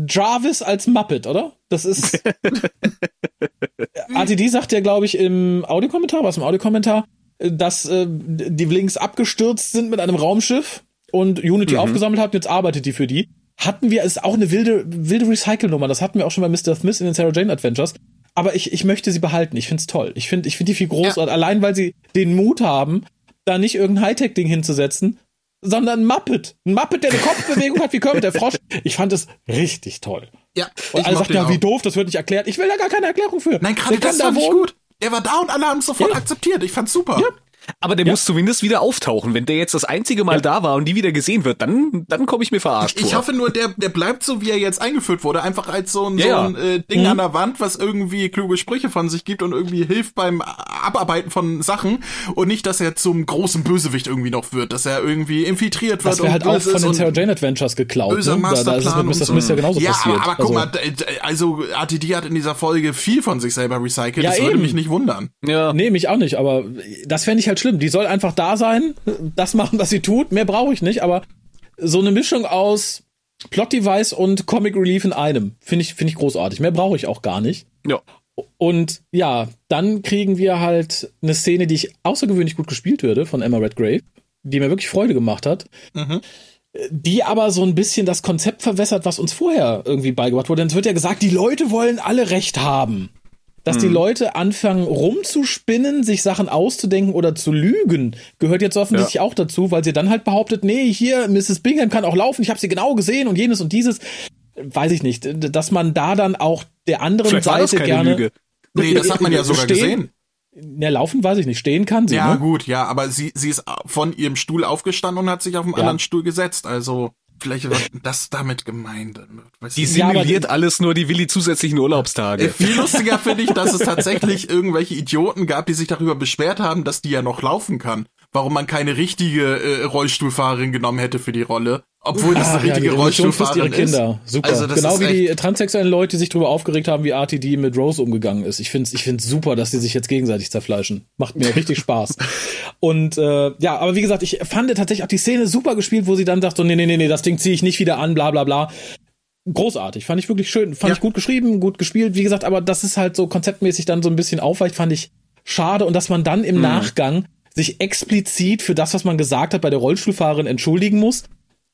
Jarvis als Muppet, oder? Das ist. ATD sagt ja, glaube ich, im Audiokommentar, was im Audiokommentar, dass äh, die Links abgestürzt sind mit einem Raumschiff und Unity mhm. aufgesammelt hat und jetzt arbeitet die für die. Hatten wir, ist auch eine wilde, wilde Recycle-Nummer. Das hatten wir auch schon bei Mr. Smith in den Sarah Jane Adventures. Aber ich, ich möchte sie behalten. Ich find's toll. Ich finde ich find die viel großartig. Ja. Allein, weil sie den Mut haben, da nicht irgendein Hightech-Ding hinzusetzen, sondern ein Muppet. Ein Muppet, der eine Kopfbewegung hat wie Kermit der Frosch. Ich fand es richtig toll. Ja. Und alle sagten, ja, wie doof, das wird nicht erklärt. Ich will da gar keine Erklärung für. Nein, gerade das fand ich gut. Er war da und alle haben es sofort ja. akzeptiert. Ich fand's super. Ja. Aber der ja. muss zumindest wieder auftauchen. Wenn der jetzt das einzige Mal ja. da war und nie wieder gesehen wird, dann, dann komme ich mir verarscht ich, vor. Ich hoffe nur, der, der bleibt so, wie er jetzt eingeführt wurde. Einfach als so ein, ja, so ein äh, Ding mhm. an der Wand, was irgendwie kluge Sprüche von sich gibt und irgendwie hilft beim Abarbeiten von Sachen. Und nicht, dass er zum großen Bösewicht irgendwie noch wird, dass er irgendwie infiltriert wird. Das wäre halt auch von den Sarah Jane Adventures geklaut. Böser ne? Masterplan. Da, da ist es ja genauso ja, passiert. Aber, aber guck also, mal, also ATD hat in dieser Folge viel von sich selber recycelt. das eben. würde mich nicht wundern. Ja. Nee, mich auch nicht. Aber das fände ich halt schlimm. Die soll einfach da sein, das machen, was sie tut. Mehr brauche ich nicht, aber so eine Mischung aus Plot-Device und Comic Relief in einem finde ich, finde ich großartig. Mehr brauche ich auch gar nicht. Ja. Und ja, dann kriegen wir halt eine Szene, die ich außergewöhnlich gut gespielt würde von Emma Redgrave, die mir wirklich Freude gemacht hat. Mhm die aber so ein bisschen das Konzept verwässert, was uns vorher irgendwie beigebracht wurde. Denn es wird ja gesagt, die Leute wollen alle Recht haben dass die hm. Leute anfangen rumzuspinnen, sich Sachen auszudenken oder zu lügen, gehört jetzt offensichtlich ja. auch dazu, weil sie dann halt behauptet, nee, hier, Mrs. Bingham kann auch laufen, ich habe sie genau gesehen und jenes und dieses. Weiß ich nicht, dass man da dann auch der anderen Vielleicht Seite gerne. Lüge. Nee, das hat man ja sogar stehen, gesehen. Ja, laufen weiß ich nicht. Stehen kann sie. Ja, ne? gut, ja, aber sie, sie ist von ihrem Stuhl aufgestanden und hat sich auf einen ja. anderen Stuhl gesetzt. Also. Vielleicht war das damit gemeint. Die simuliert ja, alles nur die Willi zusätzlichen Urlaubstage. Äh, viel lustiger finde ich, dass es tatsächlich irgendwelche Idioten gab, die sich darüber beschwert haben, dass die ja noch laufen kann. Warum man keine richtige äh, Rollstuhlfahrerin genommen hätte für die Rolle. Obwohl das eine richtige ja, Rollstuhlfahrerin ihre Kinder. ist. Super. Also genau wie die transsexuellen Leute die sich darüber aufgeregt haben, wie RTD mit Rose umgegangen ist. Ich finde ich find's super, dass die sich jetzt gegenseitig zerfleischen. Macht mir richtig Spaß. Und äh, ja, aber wie gesagt, ich fand tatsächlich auch die Szene super gespielt, wo sie dann sagt, so, nee, nee, nee, nee, das Ding ziehe ich nicht wieder an, bla bla bla. Großartig, fand ich wirklich schön, fand ja. ich gut geschrieben, gut gespielt. Wie gesagt, aber das ist halt so konzeptmäßig dann so ein bisschen aufweicht, fand ich schade. Und dass man dann im mhm. Nachgang sich explizit für das, was man gesagt hat, bei der Rollstuhlfahrerin entschuldigen muss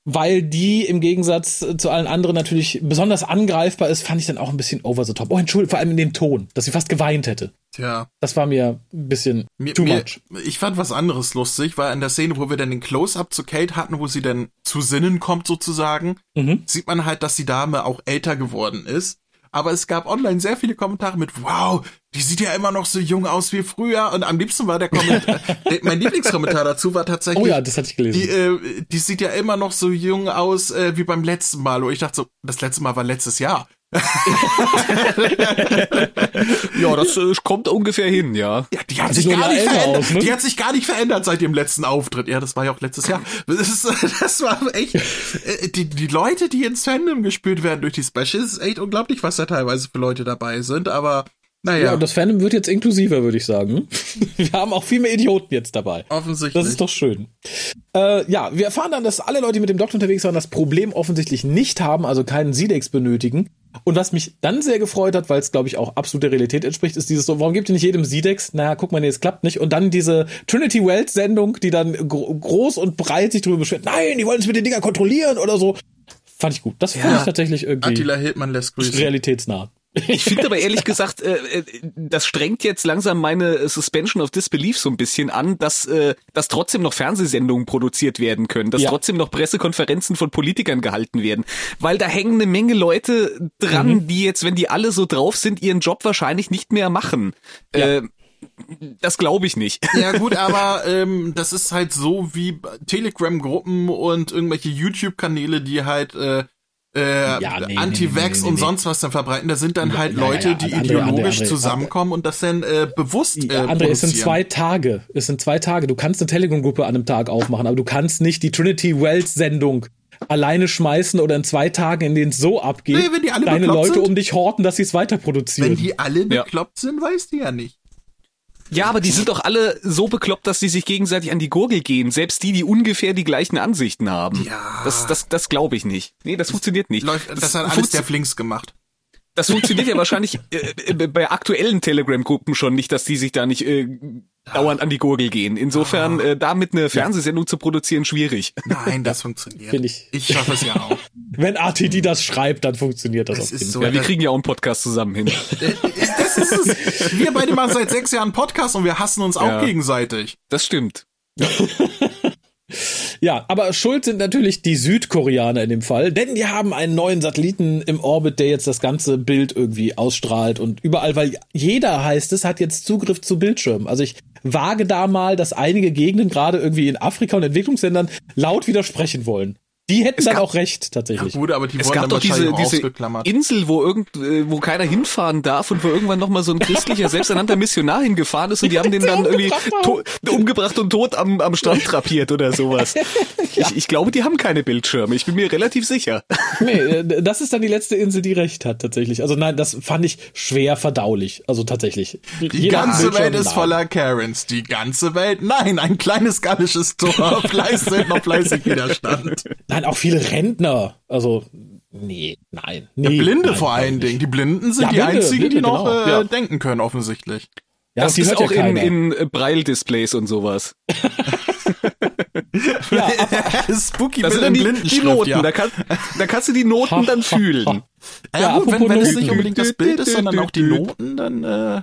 weil die im Gegensatz zu allen anderen natürlich besonders angreifbar ist, fand ich dann auch ein bisschen over the top. Oh, entschuldigung, vor allem in dem Ton, dass sie fast geweint hätte. Tja. Das war mir ein bisschen mir, too much. Mir, ich fand was anderes lustig, weil in der Szene, wo wir dann den Close-Up zu Kate hatten, wo sie dann zu Sinnen kommt sozusagen, mhm. sieht man halt, dass die Dame auch älter geworden ist aber es gab online sehr viele Kommentare mit, wow, die sieht ja immer noch so jung aus wie früher. Und am liebsten war der Kommentar, mein Lieblingskommentar dazu war tatsächlich. Oh ja, das hatte ich gelesen. Die, äh, die sieht ja immer noch so jung aus äh, wie beim letzten Mal. Und ich dachte so, das letzte Mal war letztes Jahr. ja, das äh, kommt ungefähr hin, ja. Ja, die hat sich gar nicht verändert. Aus, ne? Die hat sich gar nicht verändert seit dem letzten Auftritt. Ja, das war ja auch letztes Jahr. Das, ist, das war echt. Äh, die, die Leute, die ins Fandom gespürt werden durch die Specials, ist echt unglaublich, was da teilweise für Leute dabei sind. Aber naja. Ja, und das Fandom wird jetzt inklusiver, würde ich sagen. Wir haben auch viel mehr Idioten jetzt dabei. Offensichtlich. Das ist doch schön. Äh, ja, wir erfahren dann, dass alle Leute, die mit dem Doktor unterwegs waren, das Problem offensichtlich nicht haben, also keinen Sidex benötigen. Und was mich dann sehr gefreut hat, weil es, glaube ich, auch absolut der Realität entspricht, ist dieses so, warum gibt ihr nicht jedem Sidex? Naja, guck mal, nee, es klappt nicht. Und dann diese Trinity Wells Sendung, die dann gro groß und breit sich darüber beschwert, nein, die wollen es mit den Dinger kontrollieren oder so. Fand ich gut. Das ja. fand ich tatsächlich irgendwie Attila Hildmann lässt grüßen. realitätsnah. Ich finde aber ehrlich gesagt, äh, äh, das strengt jetzt langsam meine Suspension of Disbelief so ein bisschen an, dass, äh, dass trotzdem noch Fernsehsendungen produziert werden können, dass Ja. trotzdem noch Pressekonferenzen von Politikern gehalten werden. Weil da hängen eine Menge Leute dran, Mhm. die jetzt, wenn die alle so drauf sind, ihren Job wahrscheinlich nicht mehr machen. Ja. Äh, das glaube ich nicht. Ja gut, aber ähm, das ist halt so wie Telegram-Gruppen und irgendwelche YouTube-Kanäle, die halt äh, äh, Ja, nee, nee, Anti-Vax nee, nee, und sonst was dann verbreiten. Da sind dann halt ja, Leute, ja, die André, ideologisch André, André, zusammenkommen und das dann äh, bewusst äh, Ja, André, es sind zwei Tage. Es sind zwei Tage. Du kannst eine Telegram-Gruppe an einem Tag aufmachen, aber du kannst nicht die Trinity Wells-Sendung alleine schmeißen oder in zwei Tagen, in denen es so abgeht, Nee, wenn die alle deine Leute sind. um dich horten, dass sie es weiter produzieren. Wenn die alle Ja. bekloppt sind, weiß die ja nicht. Ja, aber die sind doch alle so bekloppt, dass sie sich gegenseitig an die Gurgel gehen. Selbst die, die ungefähr die gleichen Ansichten haben. Ja. Das, das, das glaube ich nicht. Nee, das funktioniert nicht. Läuft, das, hat alles der Flinks gemacht. Das funktioniert ja wahrscheinlich äh, äh, bei aktuellen Telegram-Gruppen schon nicht, dass die sich da nicht äh, dauernd an die Gurgel gehen. Insofern, äh, damit eine Fernsehsendung zu produzieren, schwierig. Nein, das funktioniert. Find ich. ich schaffe es ja auch. Wenn RTD das schreibt, dann funktioniert das, Das jeden so. Fall. Ja, wir kriegen ja auch einen Podcast zusammen hin. Das ist es. Wir beide machen seit sechs Jahren Podcast und wir hassen uns auch Ja. gegenseitig. Das stimmt. Ja, aber schuld sind natürlich die Südkoreaner in dem Fall, denn die haben einen neuen Satelliten im Orbit, der jetzt das ganze Bild irgendwie ausstrahlt und überall, weil jeder heißt es, hat jetzt Zugriff zu Bildschirmen. Also ich wage da mal, dass einige Gegenden gerade irgendwie in Afrika und Entwicklungsländern laut widersprechen wollen. Die hätten dann gab- auch recht, tatsächlich. Gut, aber die Es gab doch diese, diese. Insel, wo irgend, äh, wo keiner hinfahren darf und wo irgendwann noch mal so ein christlicher, selbsternannter Missionar hingefahren ist und die haben den dann irgendwie umgebracht to umgebracht und tot am, am Strand drapiert oder sowas. Ja. ich, ich glaube, die haben keine Bildschirme. Ich bin mir relativ sicher. Nee, äh, das ist dann die letzte Insel, die recht hat, tatsächlich. Also nein, das fand ich schwer verdaulich. Also tatsächlich. Die Jeder ganze Welt ist nein. voller Karens. Die ganze Welt, nein, ein kleines gallisches Dorf leistet noch fleißig Widerstand. Nein, auch viele Rentner. Also, nee, nein. Nee, Blinde nein, vor allen nicht. Dingen. Die Blinden sind Ja, die Blinde, einzigen, die Blinde, noch genau, äh, ja. denken können, offensichtlich. Ja, das die ist hört ja auch in, in äh, Braille-Displays und sowas. Ja, Spooky Das sind die, die Noten. ja. Da, kann, da kannst du die Noten dann fühlen. Ja, Ja, gut, wenn, wenn es nicht unbedingt das Bild ist, sondern auch die Noten, dann äh,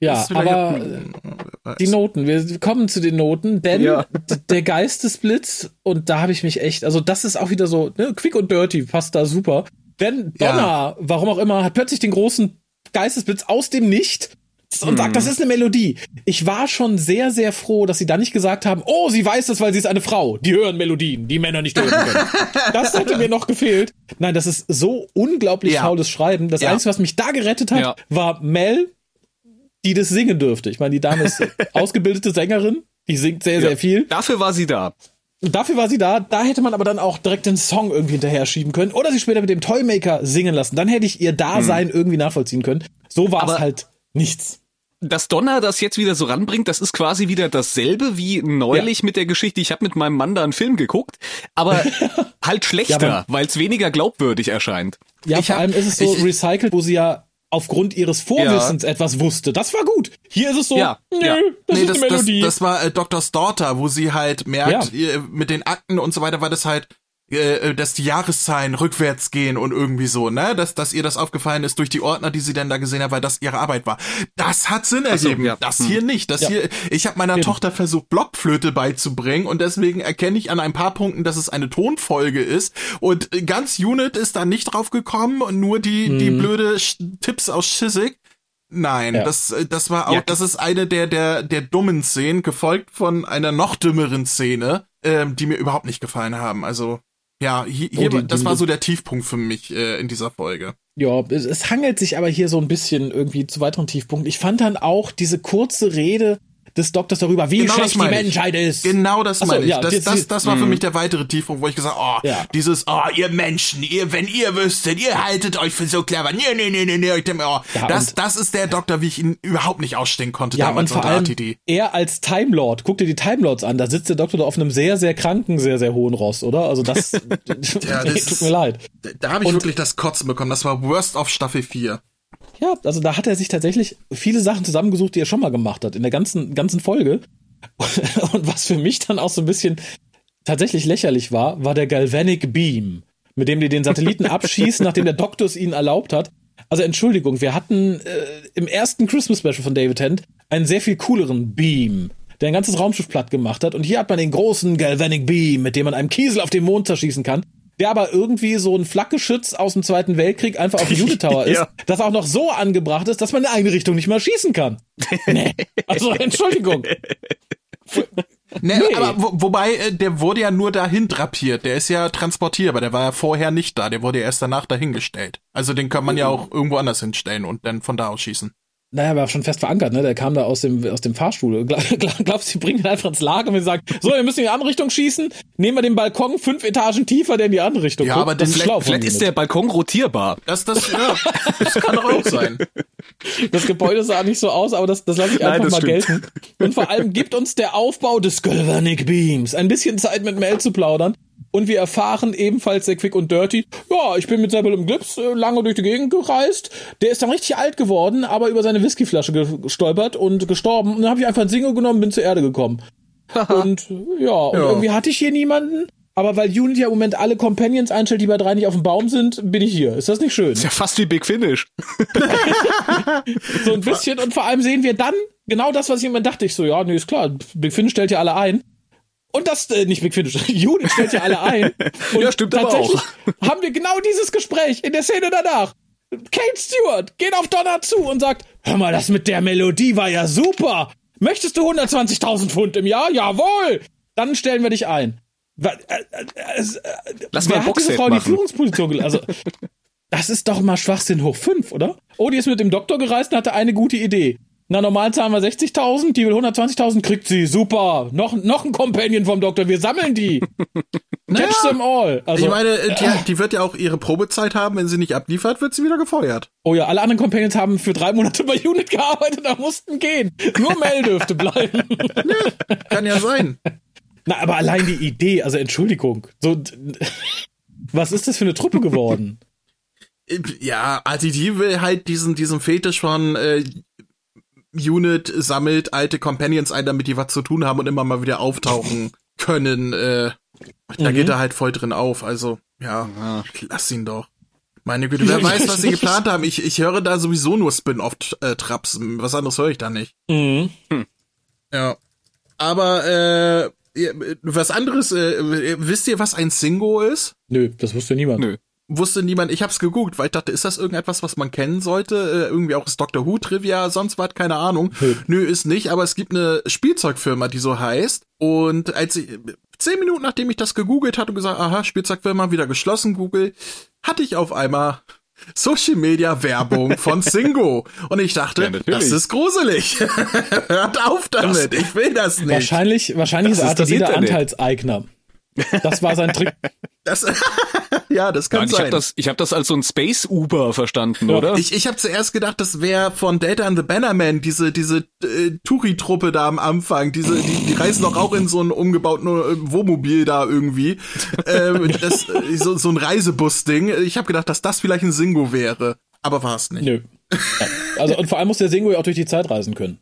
ja, aber auch- äh, die Noten, wir kommen zu den Noten, denn Ja. der Geistesblitz, und da habe ich mich echt, also das ist auch wieder so, ne, quick und dirty, passt da super. Denn Donner, warum auch immer, hat plötzlich den großen Geistesblitz aus dem Nicht und Mhm. sagt, das ist eine Melodie. Ich war schon sehr, sehr froh, dass sie da nicht gesagt haben, oh, sie weiß das, weil sie ist eine Frau. Die hören Melodien, die Männer nicht hören können. das hätte mir noch gefehlt. Nein, das ist so unglaublich Ja. faules Schreiben. Das Ja. Einzige, was mich da gerettet hat, Ja. war Mel, die das singen dürfte. Ich meine, die Dame ist ausgebildete Sängerin, die singt sehr, sehr viel. Dafür war sie da. Dafür war sie da. Da hätte man aber dann auch direkt den Song irgendwie hinterher schieben können oder sie später mit dem Toymaker singen lassen. Dann hätte ich ihr Dasein irgendwie nachvollziehen können. So war es halt nichts. dass Donner das jetzt wieder so ranbringt, das ist quasi wieder dasselbe wie neulich mit der Geschichte, ich habe mit meinem Mann da einen Film geguckt, aber halt schlechter, Ja, weil es weniger glaubwürdig erscheint. Ja, Ich vor hab- allem ist es so ich- recycelt, wo sie ja aufgrund ihres Vorwissens etwas wusste. Das war gut. Hier ist es so, Ja, nö, ja. das nee, ist das, eine das, Melodie. das war äh, Doctor's Daughter, wo sie halt merkt, Ja. ihr, mit den Akten und so weiter war das halt, äh, dass die Jahreszahlen rückwärts gehen und irgendwie so, ne? Dass, dass ihr das aufgefallen ist durch die Ordner, die sie dann da gesehen hat, weil das ihre Arbeit war. Das hat Sinn so, ergeben. ja. Das Hm. hier nicht. Das Ja. hier, ich habe meiner Tochter versucht, Blockflöte beizubringen und deswegen erkenne ich an ein paar Punkten, dass es eine Tonfolge ist. Und ganz Unit ist da nicht drauf gekommen und nur die, die blöde Sch- Tipps aus Chiswick. Nein, Ja. das, äh, das war auch, Ja. das ist eine der, der, der dummen Szenen, gefolgt von einer noch dümmeren Szene, ähm, die mir überhaupt nicht gefallen haben. Also, ja, hier, hier Oh, die- das die- war so der Tiefpunkt für mich äh, in dieser Folge. Ja, es, es hangelt sich aber hier so ein bisschen irgendwie zu weiteren Tiefpunkten. Ich fand dann auch diese kurze Rede des Doktors darüber, wie Genau das schlecht die meine ich. Menschheit ist. Genau das so, meine ich. ja, das, das, das war für mich der weitere Tiefpunkt, wo ich gesagt oh, Ja. dieses, oh, ihr Menschen, ihr, wenn ihr wüsstet, ihr haltet euch für so clever. Nee, nee, nee, nee, nee. Ich denke oh, Ja, das, und- das ist der Doktor, wie ich ihn überhaupt nicht ausstehen konnte Ja, und damals vor unter allem RTD. er als Time Lord. Guck dir die Time Lords an. Da sitzt der Doktor da auf einem sehr, sehr kranken, sehr, sehr hohen Ross, oder? Also das, Ja, nee, das tut mir leid. Da, da habe ich Und- wirklich das Kotzen bekommen. Das war Worst of Staffel 4. Ja, also da hat er sich tatsächlich viele Sachen zusammengesucht, die er schon mal gemacht hat in der ganzen ganzen Folge. Und was für mich dann auch so ein bisschen tatsächlich lächerlich war, war der Galvanic Beam, mit dem die den Satelliten abschießen, nachdem der Doktor es ihnen erlaubt hat. Also Entschuldigung, wir hatten äh, im ersten Christmas Special von David Tent einen sehr viel cooleren Beam, der ein ganzes Raumschiff platt gemacht hat. Und hier hat man den großen Galvanic Beam, mit dem man einem Kiesel auf den Mond zerschießen kann. Der aber irgendwie so ein Flakgeschütz aus dem Zweiten Weltkrieg einfach auf dem Unit Tower ist, Ja. das auch noch so angebracht ist, dass man in eine Richtung nicht mal schießen kann. Nee. Also Entschuldigung. Ne, Nee. aber wo, wobei, äh, der wurde ja nur dahin drapiert. Der ist ja transportierbar. Der war ja vorher nicht da. Der wurde ja erst danach dahingestellt. Also den kann man ja auch irgendwo anders hinstellen und dann von da aus schießen. Naja, war schon fest verankert, ne? Der kam da aus dem, aus dem Fahrstuhl. Gla- gla- Glaubst du, die bringen ihn einfach ins Lager und wir sagen, so, wir müssen in die andere Richtung schießen, nehmen wir den Balkon fünf Etagen tiefer, der in die andere Richtung Ja, guckt. aber das ist Vielleicht ist der Balkon rotierbar. Das, das, ja, das kann doch auch sein. Das Gebäude sah nicht so aus, aber das, das lasse ich Nein, einfach das mal stimmt. gelten. Und vor allem gibt uns der Aufbau des Galvanic Beams ein bisschen Zeit mit Mel zu plaudern. Und wir erfahren ebenfalls sehr quick und dirty, ja, ich bin mit Sebel im Glips äh, lange durch die Gegend gereist. Der ist dann richtig alt geworden, aber über seine Whiskyflasche ge- gestolpert und gestorben. Und dann habe ich einfach ein Single genommen, bin zur Erde gekommen. und ja, und Ja. irgendwie hatte ich hier niemanden. Aber weil Unity ja im Moment alle Companions einstellt, die bei drei nicht auf dem Baum sind, bin ich hier. Ist das nicht schön? Ist ja fast wie Big Finish. So ein bisschen und vor allem sehen wir dann genau das, was ich immer dachte. Ich so, ja, nee, ist klar, Big Finish stellt ja alle ein. Und das, äh, nicht Big Finish, Unit stellt ja alle ein. Und Ja, stimmt aber tatsächlich auch. haben wir genau dieses Gespräch in der Szene danach. Kate Stewart geht auf Donna zu und sagt, hör mal, das mit der Melodie war ja super. Möchtest du 120.000 Pfund im Jahr? Jawohl! Dann stellen wir dich ein. Äh, äh, äh, Lass Wer mal hat diese Frau in die machen. Führungsposition Also, das ist doch mal Schwachsinn hoch fünf, oder? Oh, die ist mit dem Doktor gereist und hatte eine gute Idee. Na, normal zahlen wir 60.000, die will 120.000, kriegt sie. Super. Noch, noch ein Companion vom Doktor, wir sammeln die. Catch them all. Also, Ich meine, äh, die, die wird ja auch ihre Probezeit haben. Wenn sie nicht abliefert, wird sie wieder gefeuert. oh ja, alle anderen Companions haben für drei Monate bei Unit gearbeitet, da mussten gehen. Nur Mel dürfte bleiben. Kann ja sein. Na, aber allein die Idee, also Entschuldigung. So, was ist das für eine Truppe geworden? Ja, also die will halt diesen, diesen Fetisch von äh, Unit sammelt alte Companions ein, damit die was zu tun haben und immer mal wieder auftauchen können. Äh, da Mhm. geht er halt voll drin auf. Also, ja, lass ihn doch. Meine Güte, wer weiß, was sie geplant haben. Ich, ich höre da sowieso nur Spin-off-Traps. Was anderes höre ich da nicht. Mhm. Ja. Aber äh, ja, was anderes, äh, wisst ihr, was ein Singo ist? Nö, das wusste niemand. Nö. Wusste niemand, ich hab's gegoogelt, weil ich dachte, ist das irgendetwas, was man kennen sollte? Äh, irgendwie auch das Doctor Who Trivia, sonst was, keine Ahnung. Nö. Nö, ist nicht, aber es gibt eine Spielzeugfirma, die so heißt. Und als ich, zehn Minuten nachdem ich das gegoogelt hatte und gesagt, aha, Spielzeugfirma wieder geschlossen, Google, hatte ich auf einmal Social Media Werbung von Singo. Und ich dachte, Ja, das ist gruselig. Hört auf damit, ich will das nicht. Wahrscheinlich, wahrscheinlich Das ist das ATD der. Anteilseigner. Das war sein Trick. Das, ja, das kann Nein, ich sein. habe das, ich hab das als so ein Space Uber verstanden, Ja, oder? Ich, ich habe zuerst gedacht, das wäre von Delta and the Bannerman, diese diese äh, Touri-Truppe da am Anfang. Diese, die, die reisen doch auch in so ein umgebauten äh, Wohnmobil da irgendwie. ähm, das, äh, so, so ein Reisebus-Ding. Ich habe gedacht, dass das vielleicht ein Singo wäre. Aber war es nicht. Nö. Ja. Also, und vor allem muss der Singo ja auch durch die Zeit reisen können.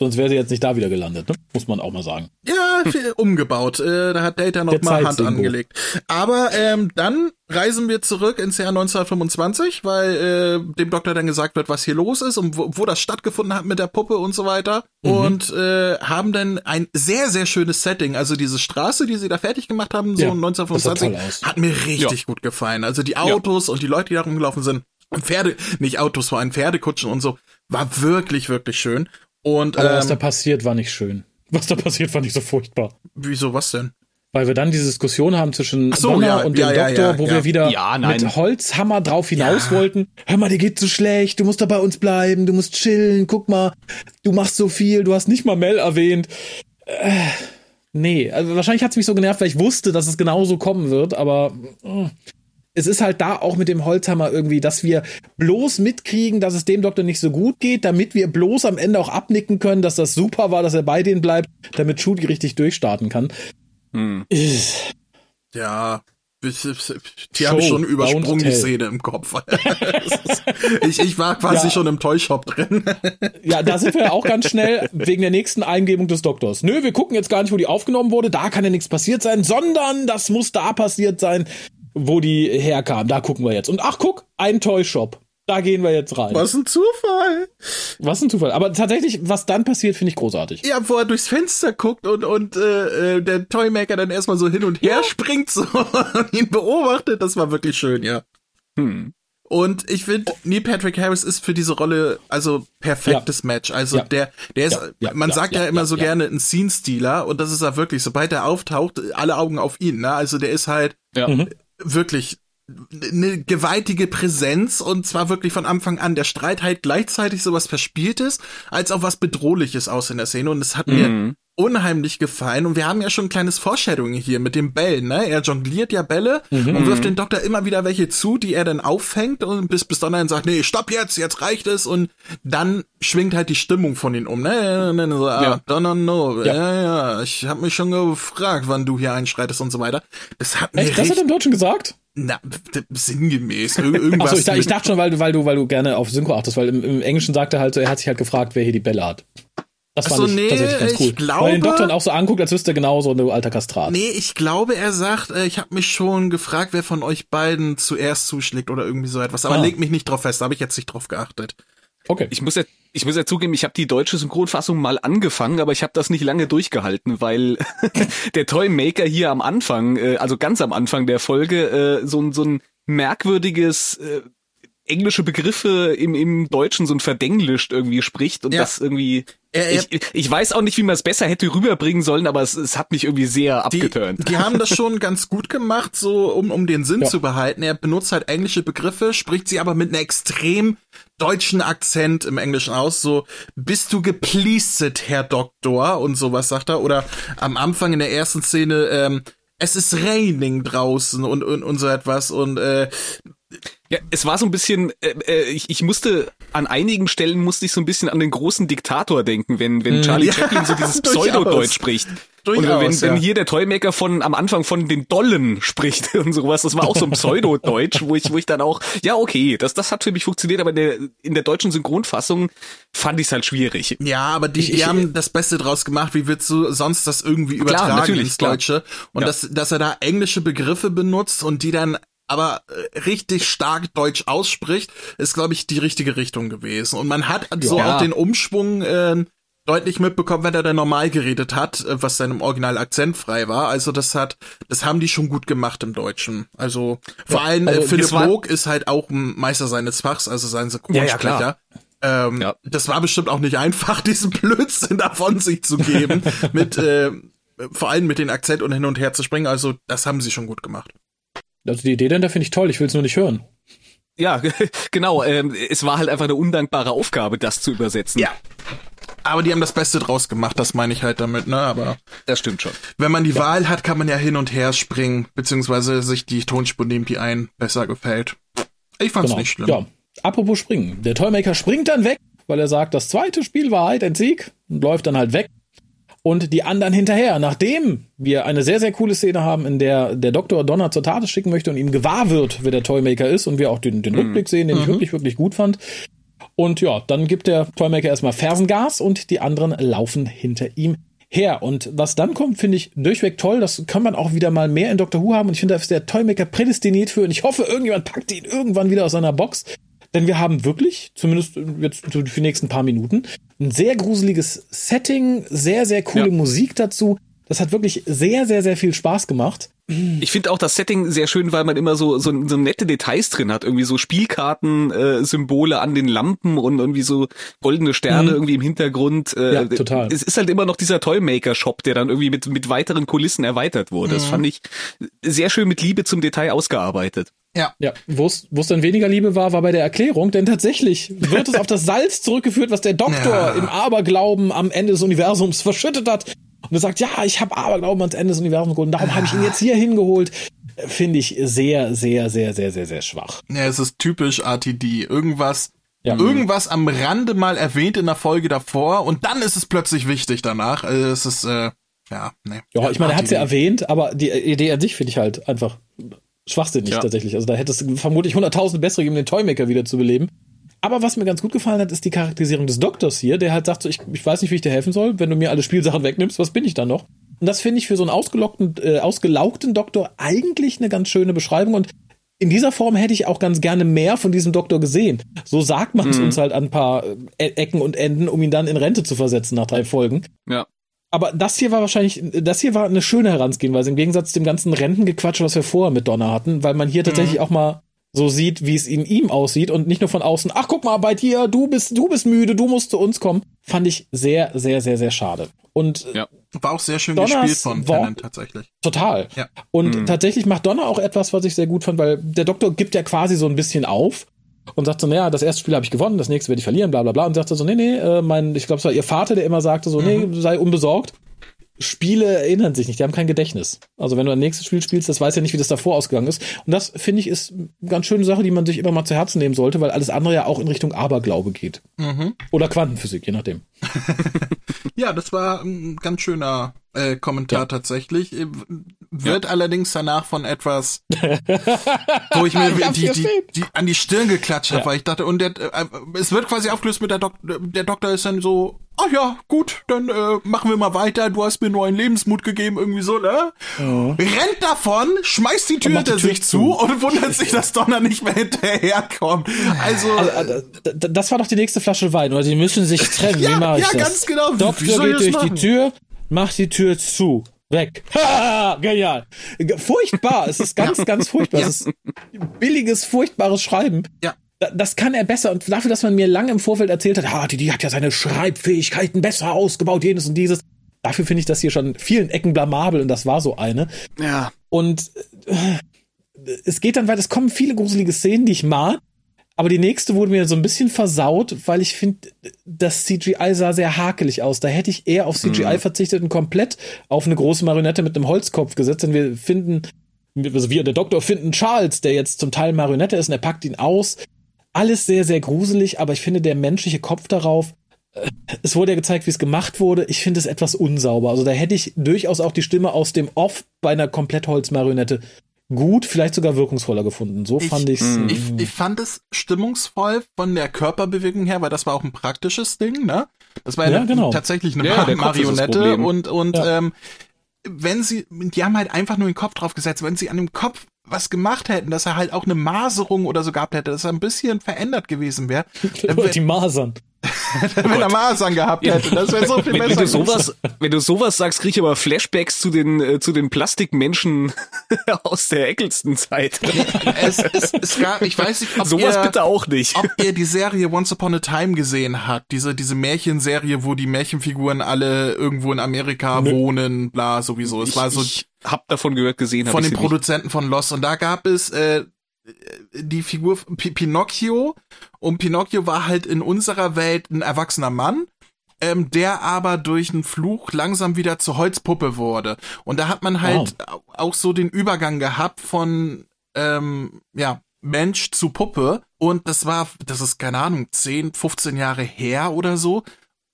Sonst wäre sie jetzt nicht da wieder gelandet, ne? muss man auch mal sagen. Ja, viel umgebaut. Äh, da hat Data noch Der mal Hand angelegt. Aber ähm, dann reisen wir zurück ins Jahr 1925, weil äh, dem Doktor dann gesagt wird, was hier los ist und wo, wo das stattgefunden hat mit der Puppe und so weiter. Mhm. Und äh, haben dann ein sehr, sehr schönes Setting. Also diese Straße, die sie da fertig gemacht haben, so Ja, das sah 1925, toll aus. hat mir richtig gut gefallen. Also die Autos und die Leute, die da rumgelaufen sind. Und Pferde, nicht Autos, vor allem Pferdekutschen und so, war wirklich, wirklich schön. Und Aber was da ähm, passiert, war nicht schön. Was da passiert, fand ich so furchtbar. wieso was denn? Weil wir dann diese Diskussion haben zwischen Ach so, Donna ja, und ja, dem ja, Doktor, ja, wo ja. wir wieder mit Holzhammer drauf hinaus Ja. wollten. Hör mal, dir geht's so schlecht, du musst doch bei uns bleiben, du musst chillen, guck mal, du machst so viel, du hast nicht mal Mel erwähnt. Äh, nee, also wahrscheinlich hat's mich so genervt, weil ich wusste, dass es genauso kommen wird, aber äh, es ist halt da auch mit dem Holzhammer irgendwie, dass wir bloß mitkriegen, dass es dem Doktor nicht so gut geht, damit wir bloß am Ende auch abnicken können, dass das super war, dass er bei denen bleibt, damit Judy richtig durchstarten kann. Hm. Ja, die habe ich schon übersprungen, die. Szene im Kopf. ich, ich war quasi Ja. schon im Toyshop drin. Ja, da sind wir auch ganz schnell wegen der nächsten Eingebung des Doktors. Nö, wir gucken jetzt gar nicht, wo die aufgenommen wurde. Da kann ja nichts passiert sein, sondern das muss da passiert sein, wo die herkam. Da gucken wir jetzt. Und ach, guck, ein Toyshop. Da gehen wir jetzt rein. Was ein Zufall. Was ein Zufall. Aber tatsächlich, was dann passiert, finde ich großartig. Ja, wo er durchs Fenster guckt und, und äh, äh der Toymaker dann erstmal so hin und her ja. springt so und ihn beobachtet, das war wirklich schön, ja. Hm. Und ich finde, Neil Patrick Harris ist für diese Rolle also perfektes ja. Match. Also ja. der, der ist, ja, man sagt ja, immer so gerne ein Scene-Stealer und das ist er wirklich. Sobald er auftaucht, alle Augen auf ihn. Ne? Also der ist halt mhm. Wirklich eine gewaltige Präsenz und zwar wirklich von Anfang an. Der Streit halt gleichzeitig sowas Verspieltes als auch was Bedrohliches aus in der Szene und es hat mhm. mir unheimlich gefallen und wir haben ja schon ein kleines Foreshadowing hier mit dem Bällen, ne? Er jongliert ja Bälle mhm. und wirft den Doktor immer wieder welche zu, die er dann auffängt und bis bis dann sagt, nee, stopp jetzt, jetzt reicht es und dann schwingt halt die Stimmung von ihm um, ne? So, ah, ja. Don't know. Ja. ja, ja, ich habe mich schon gefragt, wann du hier einschreitest und so weiter. Das hat mir Echt, das hat er im Deutschen gesagt? Na, sinngemäß. irgendwas. Achso, ich, ich, dachte schon, weil du, weil du, weil du gerne auf Synchro achtest, weil im, im Englischen sagt er halt so, er hat sich halt gefragt, wer hier die Bälle hat. Das fand so, ich nee, tatsächlich ganz cool. Ich glaube, weil den Doktor auch so anguckt, als wüsste er genau so ein alter Kastrat. Nee, ich glaube, er sagt, äh, ich habe mich schon gefragt, wer von euch beiden zuerst zuschlägt oder irgendwie so etwas. Aber ah. leg mich nicht drauf fest, da habe ich jetzt nicht drauf geachtet. Okay. Ich muss ja, ich muss ja zugeben, ich habe die deutsche Synchronfassung mal angefangen, aber ich habe das nicht lange durchgehalten, weil der Toymaker hier am Anfang, äh, also ganz am Anfang der Folge, äh, so, so ein merkwürdiges äh, englische Begriffe im, im Deutschen so ein Verdenglischt irgendwie spricht und ja. das irgendwie. Er, er, ich, ich weiß auch nicht, wie man es besser hätte rüberbringen sollen, aber es, es hat mich irgendwie sehr abgeturnt. Die, die haben das schon ganz gut gemacht, so um, um den Sinn ja. zu behalten. Er benutzt halt englische Begriffe, spricht sie aber mit einem extrem deutschen Akzent im Englischen aus. So, bist du gepleased, Herr Doktor? Und sowas sagt er. Oder am Anfang in der ersten Szene, ähm, es ist raining draußen und, und, und so etwas und äh, ja, es war so ein bisschen, äh, äh, ich, ich musste an einigen Stellen musste ich so ein bisschen an den großen Diktator denken, wenn wenn hm. Charlie ja, Chaplin so dieses Pseudodeutsch spricht. Durchaus, und wenn, ja. wenn hier der Toymaker von am Anfang von den Dollen spricht und sowas, das war auch so ein Pseudodeutsch, wo ich wo ich dann auch, ja okay, das das hat für mich funktioniert, aber in der in der deutschen Synchronfassung fand ich es halt schwierig. Ja, aber die, die haben das Beste draus gemacht. Wie willst du sonst das irgendwie übertragen klar, natürlich, ins Deutsche? Klar. Und ja. dass dass er da englische Begriffe benutzt und die dann aber äh, richtig stark Deutsch ausspricht, ist, glaube ich, die richtige Richtung gewesen. Und man hat so auch den Umschwung äh, deutlich mitbekommen, wenn er dann normal geredet hat, äh, was seinem Original akzentfrei war. Also das hat, das haben die schon gut gemacht im Deutschen. Also vor ja, allem also, Philipp Moog ist halt auch ein Meister seines Fachs, also sein Synchronsprecher. Ja, ja, ähm, ja. Das war bestimmt auch nicht einfach, diesen Blödsinn davon sich zu geben, mit äh, vor allem mit den Akzent und hin und her zu springen. Also das haben sie schon gut gemacht. Also die Idee denn, finde ich toll, ich will es nur nicht hören. Ja, genau. Ähm, es war halt einfach eine undankbare Aufgabe, das zu übersetzen. Ja. Aber die haben das Beste draus gemacht, das meine ich halt damit, ne? Aber das stimmt schon. Wenn man die ja. Wahl hat, kann man ja hin und her springen, beziehungsweise sich die Tonspur nehmen, die einen besser gefällt. Ich fand's genau. nicht schlimm. Ja. Apropos springen. Der Toymaker springt dann weg, weil er sagt, das zweite Spiel war halt ein Sieg und läuft dann halt weg und die anderen hinterher. Nachdem wir eine sehr, sehr coole Szene haben, in der der Doktor Donner zur Tate schicken möchte und ihm gewahr wird, wer der Toymaker ist und wir auch den, den mhm. Rückblick sehen, den mhm. ich wirklich, wirklich gut fand. Und ja, dann gibt der Toymaker erstmal Fersengas und die anderen laufen hinter ihm her. Und was dann kommt, finde ich durchweg toll. Das kann man auch wieder mal mehr in Doctor Who haben. Und ich finde, da ist der Toymaker prädestiniert für. Und ich hoffe, irgendjemand packt ihn irgendwann wieder aus seiner Box. Denn wir haben wirklich, zumindest jetzt für die nächsten paar Minuten, ein sehr gruseliges Setting, sehr, sehr coole ja. Musik dazu. Das hat wirklich sehr, sehr, sehr viel Spaß gemacht. Ich finde auch das Setting sehr schön, weil man immer so, so, so nette Details drin hat. Irgendwie so Spielkarten-Symbole äh, an den Lampen und irgendwie so goldene Sterne mhm. irgendwie im Hintergrund. Äh, ja, total. Es ist halt immer noch dieser Toymaker-Shop, der dann irgendwie mit, mit weiteren Kulissen erweitert wurde. Mhm. Das fand ich sehr schön mit Liebe zum Detail ausgearbeitet. Ja. Ja, wo es dann weniger Liebe war, war bei der Erklärung, denn tatsächlich wird es auf das Salz zurückgeführt, was der Doktor ja. im Aberglauben am Ende des Universums verschüttet hat. Und er sagt, ja, ich habe Aberglauben ans Ende des Universums geholt, und darum habe ich ihn jetzt hier hingeholt. Finde ich sehr, sehr, sehr, sehr, sehr, sehr schwach. Ja, es ist typisch RTD. Irgendwas, ja. irgendwas am Rande mal erwähnt in der Folge davor und dann ist es plötzlich wichtig danach. Also es ist, äh, ja, nee. Ja, ich meine, er hat es ja erwähnt, aber die Idee an sich finde ich halt einfach schwachsinnig ja. tatsächlich. Also da hätte es vermutlich hunderttausend bessere gegeben, den Toymaker wieder zu beleben. Aber was mir ganz gut gefallen hat, ist die Charakterisierung des Doktors hier, der halt sagt so, ich, ich weiß nicht, wie ich dir helfen soll, wenn du mir alle Spielsachen wegnimmst, was bin ich dann noch? Und das finde ich für so einen ausgelockten, äh, ausgelaugten Doktor eigentlich eine ganz schöne Beschreibung und in dieser Form hätte ich auch ganz gerne mehr von diesem Doktor gesehen. So sagt man es mhm. uns halt an ein paar äh, Ecken und Enden, um ihn dann in Rente zu versetzen nach drei Folgen. Ja. Aber das hier war wahrscheinlich, das hier war eine schöne Herangehensweise im Gegensatz zu dem ganzen Rentengequatsch, was wir vorher mit Donner hatten, weil man hier tatsächlich mhm. auch mal so sieht, wie es in ihm aussieht und nicht nur von außen, ach guck mal bei dir, du bist, du bist müde, du musst zu uns kommen, fand ich sehr, sehr, sehr, sehr schade. Und ja. war auch sehr schön Donners gespielt von Tennant tatsächlich. Total. Ja. Und mhm. tatsächlich macht Donner auch etwas, was ich sehr gut fand, weil der Doktor gibt ja quasi so ein bisschen auf und sagt so, naja, das erste Spiel habe ich gewonnen, das nächste werde ich verlieren, bla bla bla. Und sagt so, nee, nee, äh, mein, ich glaube, es war ihr Vater, der immer sagte so, mhm. nee, sei unbesorgt. Spiele erinnern sich nicht, die haben kein Gedächtnis. Also wenn du ein nächstes Spiel spielst, das weiß ja nicht, wie das davor ausgegangen ist. Und das, finde ich, ist eine ganz schöne Sache, die man sich immer mal zu Herzen nehmen sollte, weil alles andere ja auch in Richtung Aberglaube geht. Mhm. Oder Quantenphysik, je nachdem. ja, das war ein ganz schöner äh, Kommentar ja. tatsächlich. Äh, wird ja. allerdings danach von etwas, wo ich mir ich die, die, die, an die Stirn geklatscht habe, ja. weil ich dachte, und der, äh, es wird quasi aufgelöst mit der Doktor, der Doktor ist dann so, ach ja, gut, dann äh, machen wir mal weiter, du hast mir neuen Lebensmut gegeben, irgendwie so, ne? Oh. Rennt davon, schmeißt die Tür hinter sich zu und wundert sich, dass Donner nicht mehr hinterherkommt. Also, also, also das war doch die nächste Flasche Wein, oder die müssen sich trennen, ja, wie mache ich ja, das? Ja, ganz genau. Doktor geht durch machen? die Tür, macht die Tür zu. Weg. Ha, genial. Furchtbar. Es ist ganz, ganz furchtbar. Ja. Es ist billiges, furchtbares Schreiben. Ja. Das kann er besser. Und dafür, dass man mir lange im Vorfeld erzählt hat, ah, die, die hat ja seine Schreibfähigkeiten besser ausgebaut, jenes und dieses. Dafür finde ich das hier schon vielen Ecken blamabel und das war so eine. Ja. Und äh, es geht dann weiter, es kommen viele gruselige Szenen, die ich mag. Aber die nächste wurde mir so ein bisschen versaut, weil ich finde, das CGI sah sehr hakelig aus. Da hätte ich eher auf CGI mhm. verzichtet und komplett auf eine große Marionette mit einem Holzkopf gesetzt. Denn wir finden, also wir, der Doktor finden Charles, der jetzt zum Teil Marionette ist und er packt ihn aus. Alles sehr, sehr gruselig, aber ich finde der menschliche Kopf darauf, äh, es wurde ja gezeigt, wie es gemacht wurde. Ich finde es etwas unsauber. Also da hätte ich durchaus auch die Stimme aus dem Off bei einer Komplettholzmarionette gut, vielleicht sogar wirkungsvoller gefunden. So fand ich, ich's. Ich, ich fand es stimmungsvoll von der Körperbewegung her, weil das war auch ein praktisches Ding, ne? Das war ja, ja genau. tatsächlich eine ja, Marionette und und ja. ähm, wenn sie, die haben halt einfach nur den Kopf drauf gesetzt, wenn sie an dem Kopf was gemacht hätten, dass er halt auch eine Maserung oder so gehabt hätte, dass er ein bisschen verändert gewesen wäre. die Masern. wenn er Masern gehabt hätte. Das wäre so viel besser. Wenn du sowas, wenn du sowas sagst, kriege ich aber Flashbacks zu den, äh, zu den Plastikmenschen aus der Eccleston-Zeit. es, es, es gab, ich weiß nicht, ob sowas ihr, bitte auch nicht. Ob ihr die Serie Once Upon a Time gesehen habt. Diese, diese Märchenserie, wo die Märchenfiguren alle irgendwo in Amerika Nö. wohnen, bla, sowieso. Es ich, war so. Ich hab davon gehört, gesehen. Von den Produzenten nicht. von Lost. Und da gab es, äh, die Figur P Pinocchio und Pinocchio war halt in unserer Welt ein erwachsener Mann, ähm, der aber durch einen Fluch langsam wieder zur Holzpuppe wurde. Und da hat man halt wow. auch so den Übergang gehabt von ähm, ja Mensch zu Puppe und das war, das ist keine Ahnung, 10, 15 Jahre her oder so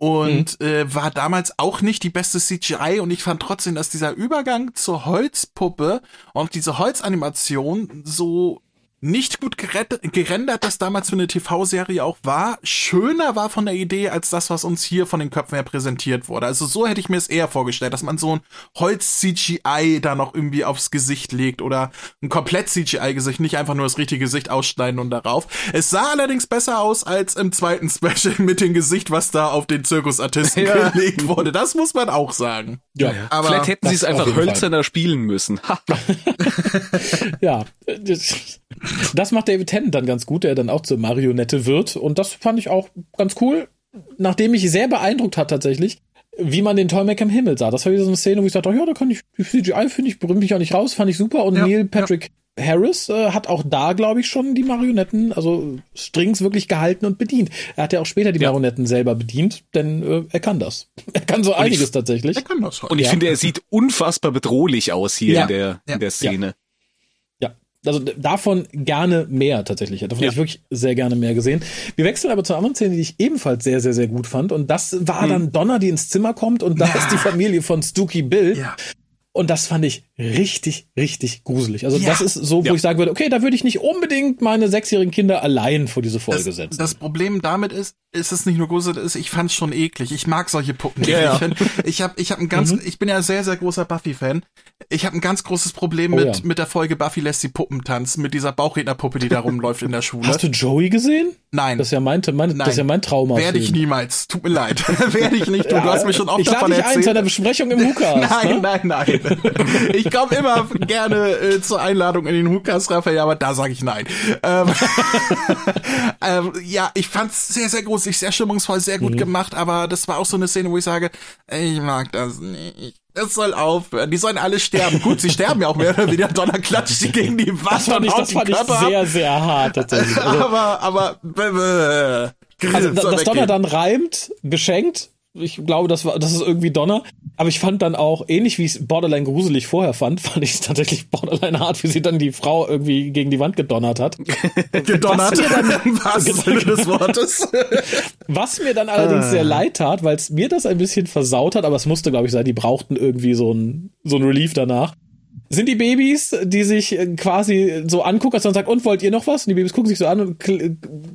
und mhm. äh, war damals auch nicht die beste CGI und ich fand trotzdem, dass dieser Übergang zur Holzpuppe und diese Holzanimation so nicht gut gerendert, das damals für eine TV-Serie auch war, schöner war von der Idee als das, was uns hier von den Köpfen her präsentiert wurde. Also so hätte ich mir es eher vorgestellt, dass man so ein Holz-CGI da noch irgendwie aufs Gesicht legt oder ein komplett CGI-Gesicht, nicht einfach nur das richtige Gesicht ausschneiden und darauf. Es sah allerdings besser aus als im zweiten Special mit dem Gesicht, was da auf den Zirkusartisten ja. gelegt wurde. Das muss man auch sagen. Ja, aber vielleicht hätten sie es einfach hölzerner Fall. spielen müssen. ja, das macht David Tennant dann ganz gut, der dann auch zur Marionette wird. Und das fand ich auch ganz cool. Nachdem mich sehr beeindruckt hat tatsächlich, wie man den Toymac im Himmel sah. Das war wieder so eine Szene, wo ich dachte, oh ja, da kann ich, die CGI finde ich, bringt mich auch nicht raus, fand ich super. Und ja, Neil Patrick ja. Harris äh, hat auch da, glaube ich, schon die Marionetten, also Strings wirklich gehalten und bedient. Er hat ja auch später die ja. Marionetten selber bedient, denn äh, er kann das. Er kann so und einiges ich, tatsächlich. Er kann das halt. Und ich finde, er sieht unfassbar bedrohlich aus hier in der, in der Szene also davon gerne mehr tatsächlich. Davon ja. habe ich wirklich sehr gerne mehr gesehen. Wir wechseln aber zur anderen Szene, die ich ebenfalls sehr, sehr, sehr gut fand. Und das war hm. dann Donna, die ins Zimmer kommt und da ja. ist die Familie von Stooky Bill. Ja. Und das fand ich richtig, richtig gruselig. Also ja. das ist so, wo ja. ich sagen würde, okay, da würde ich nicht unbedingt meine sechsjährigen Kinder allein vor diese Folge das, setzen. Das Problem damit ist, ist es nicht nur gruselig, ist, ich fand's schon eklig. Ich mag solche Puppen nicht. Ja, ich, ich habe ich hab ein ganz, mhm. ich bin ja sehr, sehr großer Buffy-Fan. Ich habe ein ganz großes Problem oh, mit, ja. mit der Folge Buffy lässt die Puppen tanzen, mit dieser Bauchrednerpuppe, die da rumläuft in der Schule. Hast du Joey gesehen? Nein. Das ist ja mein, mein, Nein. Das ist ja mein Trauma. Werde ich niemals. Tut mir leid. Werde ich nicht. Du, ja, du hast mir schon oft ich davon erzählt. Ich ein zu einer Besprechung im Hukas. nein, ne? nein, nein. Ich komme immer gerne äh, zur Einladung in den Hukas, Raphael, aber da sage ich nein. Ähm, ähm, ja, ich fand's sehr, sehr gruselig, sehr stimmungsvoll, sehr gut mhm. gemacht, aber das war auch so eine Szene, wo ich sage, ich mag das nicht. Das soll aufhören. Die sollen alle sterben. Gut, sie sterben ja auch mehr oder weniger. Donner klatscht die gegen die Wand. Das fand ich, das fand ich sehr, sehr hart. Also, aber, aber, also, dass Donner dann reimt, geschenkt, ich glaube, das war, das ist irgendwie Donner. Aber ich fand dann auch, ähnlich wie ich es Borderline gruselig vorher fand, fand ich es tatsächlich Borderline hart, wie sie dann die Frau irgendwie gegen die Wand gedonnert hat. gedonnert? Was mir dann, Was des Wortes? Was mir dann allerdings ah. sehr leid tat, weil es mir das ein bisschen versaut hat, aber es musste, glaube ich, sein, die brauchten irgendwie so ein, so ein Relief danach. Sind die Babys, die sich quasi so angucken, als man sagt, und wollt ihr noch was? Und die Babys gucken sich so an und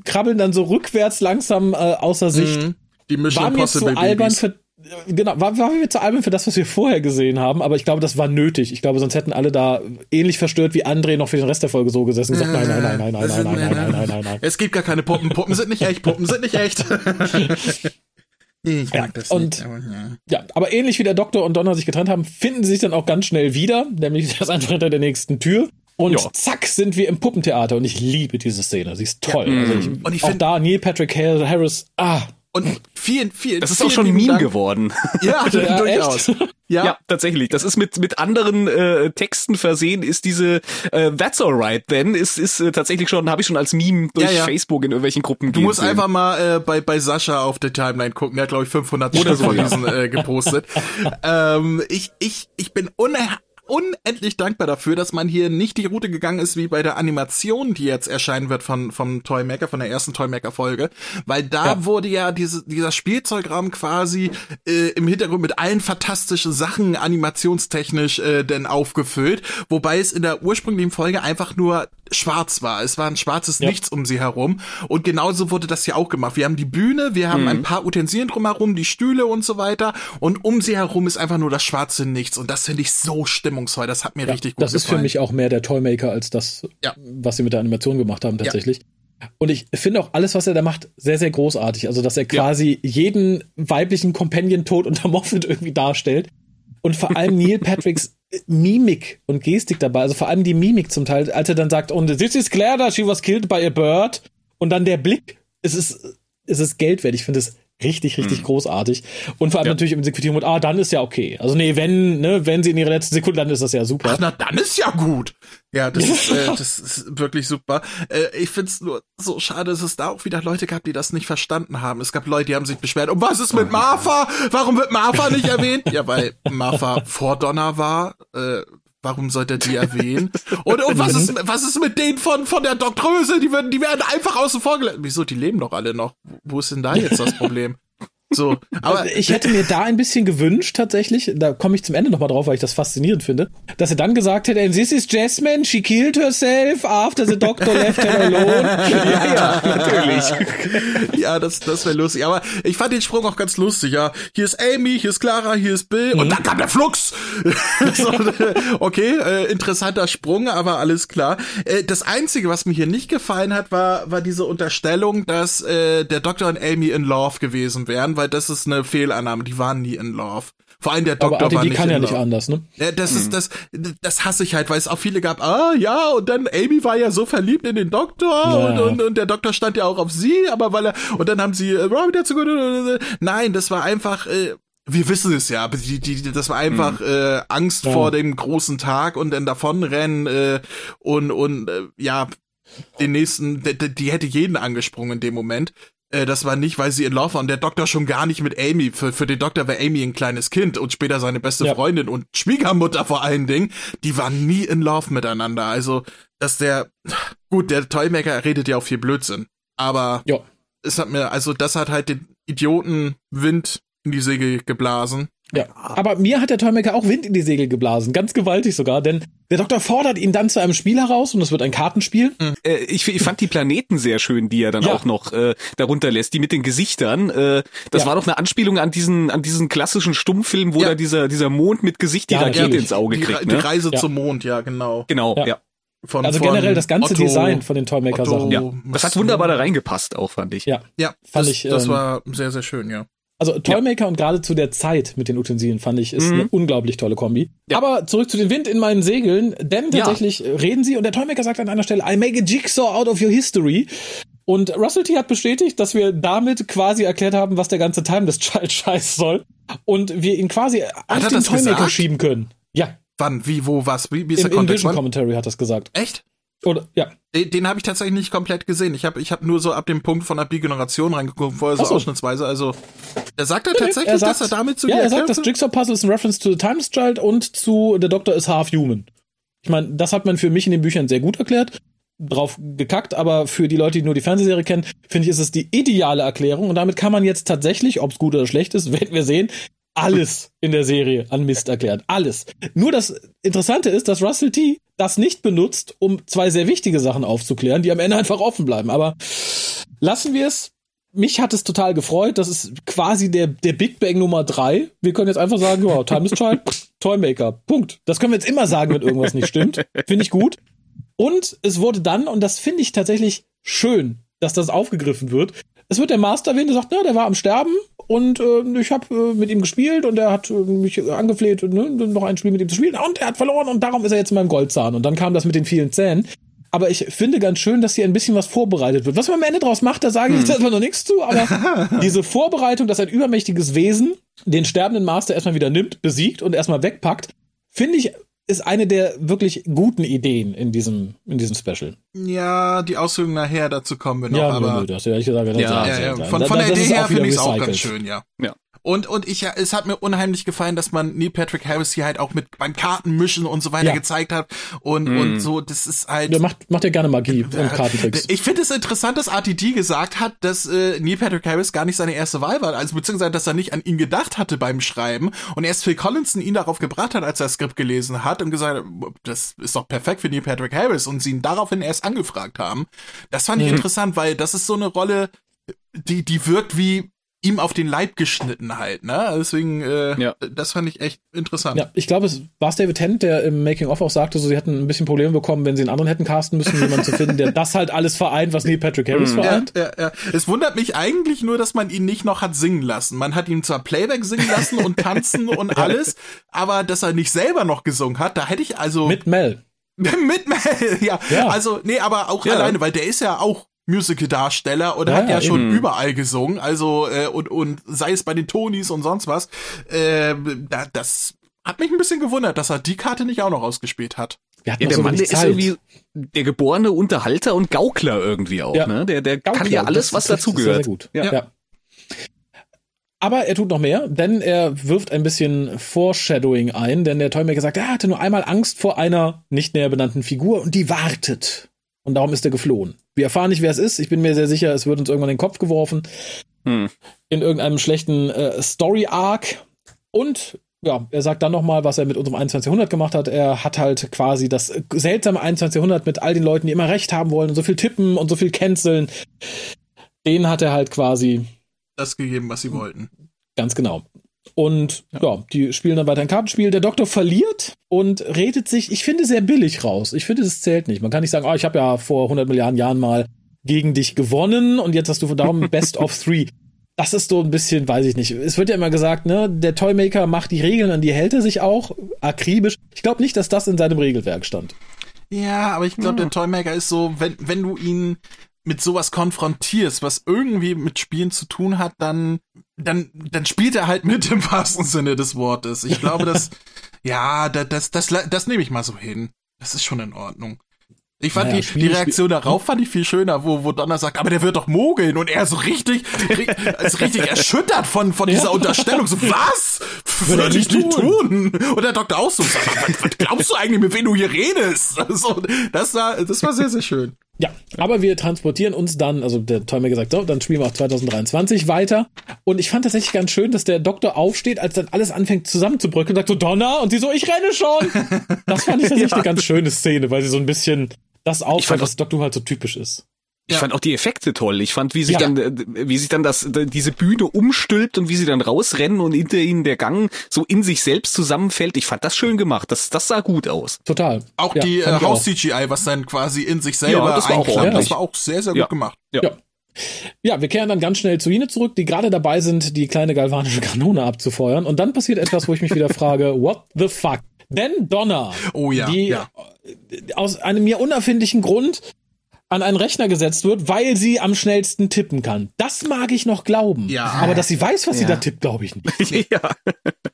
krabbeln dann so rückwärts langsam äh, außer Sicht. Mhm die Mission war mir zu albern für genau, war, war mir zu albern für das, was wir vorher gesehen haben, aber ich glaube, das war nötig. Ich glaube, sonst hätten alle da ähnlich verstört wie André noch für den Rest der Folge so gesessen und gesagt, nein, nein, nein, nein, nein, nein, nein, nein, nein, nein, nein. Es gibt gar keine Puppen. Puppen sind nicht echt. Puppen sind nicht echt. Ich mag das und, nicht. Aber, ja. ja, aber ähnlich wie der Doktor und Donner sich getrennt haben, finden sie sich dann auch ganz schnell wieder, nämlich das einfach hinter der nächsten Tür. Und ja. zack, sind wir im Puppentheater und ich liebe diese Szene. Sie ist toll. Ja. Also ich, und ich auch da Neil Patrick Harris, ah, und vielen, vielen, Das ist vielen auch schon ein Meme Dank. geworden. Ja, ja durchaus. Ja. ja, tatsächlich. Das ist mit mit anderen äh, Texten versehen. Ist diese äh, That's alright then ist ist äh, tatsächlich schon habe ich schon als Meme durch ja. Facebook in irgendwelchen Gruppen. Du musst sehen. einfach mal äh, bei bei Sascha auf der Timeline gucken. Der hat glaube ich 500 Oder so, von diesen äh, gepostet. ähm, ich ich ich bin unendlich dankbar dafür, dass man hier nicht die Route gegangen ist wie bei der Animation, die jetzt erscheinen wird von vom Toymaker, von der ersten Toymaker Folge, weil da ja. wurde ja diese, dieser Spielzeugraum quasi äh, im Hintergrund mit allen fantastischen Sachen animationstechnisch äh, denn aufgefüllt, wobei es in der ursprünglichen Folge einfach nur schwarz war. Es war ein schwarzes ja. Nichts um sie herum und genauso wurde das hier auch gemacht. Wir haben die Bühne, wir haben mhm. ein paar Utensilien drumherum, die Stühle und so weiter und um sie herum ist einfach nur das schwarze Nichts und das finde ich so stimmungsvoll. Das hat mir ja, richtig gut das gefallen. Das ist für mich auch mehr der Toymaker als das, ja. was sie mit der Animation gemacht haben tatsächlich. Und ich finde auch alles, was er da macht, sehr, sehr großartig. Also, dass er quasi jeden weiblichen Companion tot unter Moffat irgendwie darstellt. Und vor allem Neil Patricks Mimik und Gestik dabei, also vor allem die Mimik zum Teil, als er dann sagt, und this is Claire, she was killed by a bird. Und dann der Blick, es ist, es ist Geld wert. Ich finde es Richtig, richtig hm. großartig. Und vor allem ja. natürlich im Sekundieren, ah, dann ist ja okay. Also nee, wenn, ne, wenn sie in ihrer letzten Sekunde, dann ist das ja super. Ach, na, dann ist ja gut. Ja, das ist, äh, das ist wirklich super. Äh, ich find's nur so schade, dass es da auch wieder Leute gab, die das nicht verstanden haben. Es gab Leute, die haben sich beschwert, und was ist mit Martha? Warum wird Martha nicht erwähnt? Ja, weil Martha vor Donner war, äh, Warum sollte er die erwähnen? Und, und was ist, was ist mit denen von, von der Doktröse? Die werden, die werden einfach außen vor gelassen. Wieso? Die leben doch alle noch. Wo ist denn da jetzt das Problem? So, aber ich hätte mir da ein bisschen gewünscht tatsächlich, da komme ich zum Ende nochmal drauf, weil ich das faszinierend finde, dass er dann gesagt hätte, this is Jasmine, she killed herself after the doctor left her alone. ja, ja, natürlich. ja, das, das wäre lustig. Aber ich fand den Sprung auch ganz lustig, ja. Hier ist Amy, hier ist Clara, hier ist Bill mhm. und dann kam der Flux. so, okay, äh, interessanter Sprung, aber alles klar. Äh, das Einzige, was mir hier nicht gefallen hat, war, war diese Unterstellung, dass äh, der Doktor und Amy in Love gewesen wären weil das ist eine Fehlannahme. Die waren nie in Love. Vor allem der Doktor Aber war die nicht kann ja nicht anders, ne? Ja, das hm. ist das, das hasse ich halt, weil es auch viele gab. Ah, ja, und dann Amy war ja so verliebt in den Doktor ja. und, und, und der Doktor stand ja auch auf sie, aber weil er und dann haben sie äh, Robert dazu Nein, das war einfach. Äh, wir wissen es ja, aber die, die, das war einfach hm. äh, Angst ja. vor dem großen Tag und dann davonrennen äh, und und äh, ja den nächsten, die, die hätte jeden angesprungen in dem Moment. Äh, das war nicht, weil sie in Love war und der Doktor schon gar nicht mit Amy. Für, für den Doktor war Amy ein kleines Kind und später seine beste ja. Freundin und Schwiegermutter vor allen Dingen. Die waren nie in Love miteinander. Also, dass der, gut, der Toymaker redet ja auch viel Blödsinn. Aber ja. es hat mir, also das hat halt den Idioten Wind in die Segel geblasen. Ja. Aber mir hat der Toymaker auch Wind in die Segel geblasen, ganz gewaltig sogar, denn der Doktor fordert ihn dann zu einem Spiel heraus und es wird ein Kartenspiel. Äh, ich, ich fand die Planeten sehr schön, die er dann Ja. auch noch äh, darunter lässt, die mit den Gesichtern. Äh, das Ja. war doch eine Anspielung an diesen an diesen klassischen Stummfilm, wo Ja. da dieser dieser Mond mit Gesicht die Ja, Rakete ins Auge Die, Re- kriegt. die Ne? Reise Ja. zum Mond, ja, genau. Genau, Ja. ja. Von, Also von generell das ganze Otto- Design von den Toymaker-Sachen. Otto- ja. Das hat wunderbar da reingepasst, auch fand ich. Ja. Ja, Fand das, ich, das ähm, war sehr, sehr schön, ja. Also Toymaker und gerade zu der Zeit mit den Utensilien fand ich ist Mhm. eine unglaublich tolle Kombi. Ja. Aber zurück zu den Wind in meinen Segeln, denn Ja. tatsächlich reden sie und der Toymaker sagt an einer Stelle, I make a jigsaw out of your history. Und Russell T hat bestätigt, dass wir damit quasi erklärt haben, was der ganze Time des Child Scheiß soll und wir ihn quasi auf er den Toymaker gesagt? schieben können. Ja, Wann, wie, wo, was? Wie, wie ist im, der im Kontext? Vision Wann? Commentary hat das gesagt. Echt? Oder ja, Den, den habe ich tatsächlich nicht komplett gesehen. Ich habe ich hab nur so ab dem Punkt von der Generation reingeguckt, vorher so so. ausschnittsweise. Also, er sagt er tatsächlich, er sagt, dass er damit zu Ja, er sagt, das erklärte? Jigsaw Puzzle ist ein Reference to the Times Child und zu The Doctor is half human. Ich meine, das hat man für mich in den Büchern sehr gut erklärt, drauf gekackt, aber für die Leute, die nur die Fernsehserie kennen, finde ich, ist es die ideale Erklärung und damit kann man jetzt tatsächlich, ob es gut oder schlecht ist, werden wir sehen, alles in der Serie an Mist erklärt. Alles. Nur das Interessante ist, dass Russell T. das nicht benutzt, um zwei sehr wichtige Sachen aufzuklären, die am Ende einfach offen bleiben. Aber lassen wir es. Mich hat es total gefreut. Das ist quasi der, der Big Bang Nummer drei. Wir können jetzt einfach sagen, ja, Time is Child, Toymaker. Punkt. Das können wir jetzt immer sagen, wenn irgendwas nicht stimmt. Finde ich gut. Und es wurde dann, und das finde ich tatsächlich schön, dass das aufgegriffen wird. Es wird der Master erwähnt, der sagt, ja, der war am Sterben und äh, ich habe äh, mit ihm gespielt und er hat äh, mich angefleht, ne, noch ein Spiel mit ihm zu spielen und er hat verloren und darum ist er jetzt in meinem Goldzahn. Und dann kam das mit den vielen Zähnen. Aber ich finde ganz schön, dass hier ein bisschen was vorbereitet wird. Was man am Ende draus macht, da sage ich jetzt erstmal noch nichts zu, aber diese Vorbereitung, dass ein übermächtiges Wesen den sterbenden Master erstmal wieder nimmt, besiegt und erstmal wegpackt, finde ich, ist eine der wirklich guten Ideen in diesem, in diesem Special. Ja, die Ausführungen nachher, dazu kommen wir noch, ja, aber. nö, nö, das, ja, ich gesagt, das Ja, Ja, ja, von, von der das Idee ist her finde ich es auch ganz schön, ja. Ja. Und, und ich, es hat mir unheimlich gefallen, dass man Neil Patrick Harris hier halt auch mit beim Kartenmischen und so weiter Ja. gezeigt hat. Und, und so, das ist halt. Der macht, macht ja gerne Magie und Kartentricks. Ich finde es interessant, dass RTD gesagt hat, dass äh, Neil Patrick Harris gar nicht seine erste Wahl war, also beziehungsweise, dass er nicht an ihn gedacht hatte beim Schreiben und erst Phil Collinson ihn darauf gebracht hat, als er das Skript gelesen hat und gesagt hat, das ist doch perfekt für Neil Patrick Harris und sie ihn daraufhin erst angefragt haben. Das fand ich Mhm. interessant, weil das ist so eine Rolle, die, die wirkt wie ihm auf den Leib geschnitten halt, ne? Deswegen, äh, Ja. das fand ich echt interessant. Ja, ich glaube, es war es David Tennant, der im Making-of auch sagte, so, sie hätten ein bisschen Probleme bekommen, wenn sie einen anderen hätten casten müssen, jemanden zu finden, der das halt alles vereint, was Neil Patrick Harris Ja, vereint. ja, ja. Es wundert mich eigentlich nur, dass man ihn nicht noch hat singen lassen. Man hat ihn zwar Playback singen lassen und tanzen und alles, aber dass er nicht selber noch gesungen hat, da hätte ich also Mit Mel. mit Mel, ja. Ja. Also nee, aber auch Ja. alleine, weil der ist ja auch Musical-Darsteller und Ja, hat ja ja, schon eben. überall gesungen, also äh, und und sei es bei den Tonys und sonst was. Äh, da, das hat mich ein bisschen gewundert, dass er die Karte nicht auch noch ausgespielt hat. Ja, der so Mann, der ist irgendwie der geborene Unterhalter und Gaukler irgendwie auch, Ja. ne? Der, der kann Gaukler, ja alles, was dazugehört. Sehr, sehr gut. Ja. Ja. Aber er tut noch mehr, denn er wirft ein bisschen Foreshadowing ein, denn der Toymaker sagt, er hatte nur einmal Angst vor einer nicht näher benannten Figur und die wartet. Und darum ist er geflohen. Wir erfahren nicht, wer es ist. Ich bin mir sehr sicher, es wird uns irgendwann in den Kopf geworfen. Hm. In irgendeinem schlechten äh, Story-Arc. Und ja, er sagt dann nochmal, was er mit unserem 21. Jahrhundert gemacht hat. Er hat halt quasi das seltsame 21. Jahrhundert mit all den Leuten, die immer recht haben wollen und so viel tippen und so viel canceln. Den hat er halt quasi Das gegeben, was sie wollten. Ganz genau. Und ja. die spielen dann weiter ein Kartenspiel. Der Doktor verliert und redet sich, ich finde, sehr billig raus. Ich finde, das zählt nicht. Man kann nicht sagen, oh, ich habe ja vor 100 Milliarden Jahren mal gegen dich gewonnen und jetzt hast du darum Best of Three. Das ist so ein bisschen, weiß ich nicht. Es wird ja immer gesagt, ne, der Toymaker macht die Regeln, an die hält er sich auch akribisch. Ich glaube nicht, dass das in seinem Regelwerk stand. Ja, aber ich glaube, der Toymaker ist so, wenn, wenn du ihn mit sowas konfrontierst, was irgendwie mit Spielen zu tun hat, dann, dann, dann spielt er halt mit im wahrsten Sinne des Wortes. Ich glaube, das, ja, das, das, das, das nehme ich mal so hin. Das ist schon in Ordnung. Ich fand Naja, die, die Reaktion darauf fand ich viel schöner, wo, wo Donner sagt, aber der wird doch mogeln und er so richtig, ri- ist richtig erschüttert von, von dieser Unterstellung. So, was? würde er nicht tun. tun. Und der Doktor auch so, was, was glaubst du eigentlich, mit wem du hier redest? Also, das war, das war sehr, sehr schön. Ja, aber wir transportieren uns dann, also der Toymaker sagt so, dann spielen wir auch 2023 weiter. Und ich fand tatsächlich ganz schön, dass der Doktor aufsteht, als dann alles anfängt zusammenzubrücken und sagt so, Donner, und sie so, ich renne schon. Das fand ich tatsächlich ja. eine ganz schöne Szene, weil sie so ein bisschen das aufhört, was Doctor halt so typisch ist. Ich ja. fand auch die Effekte toll. Ich fand, wie sich ja. dann, äh, wie sich dann das, diese Bühne umstülpt und wie sie dann rausrennen und hinter ihnen der Gang so in sich selbst zusammenfällt. Ich fand das schön gemacht. Das, das sah gut aus. Total. Auch ja, die äh, Haus-CGI, was dann quasi in sich selber ja, das war auch, das war auch sehr, sehr gut gemacht. Ja. Ja, wir kehren dann ganz schnell zu ihnen zurück, die gerade dabei sind, die kleine galvanische Kanone abzufeuern. Und dann passiert etwas, wo ich mich wieder frage, what the fuck? Denn Donna, oh ja, die ja. aus einem mir unerfindlichen Grund an einen Rechner gesetzt wird, weil sie am schnellsten tippen kann. Das mag ich noch glauben. Ja. Aber dass sie weiß, was ja. sie da tippt, glaube ich nicht. ja.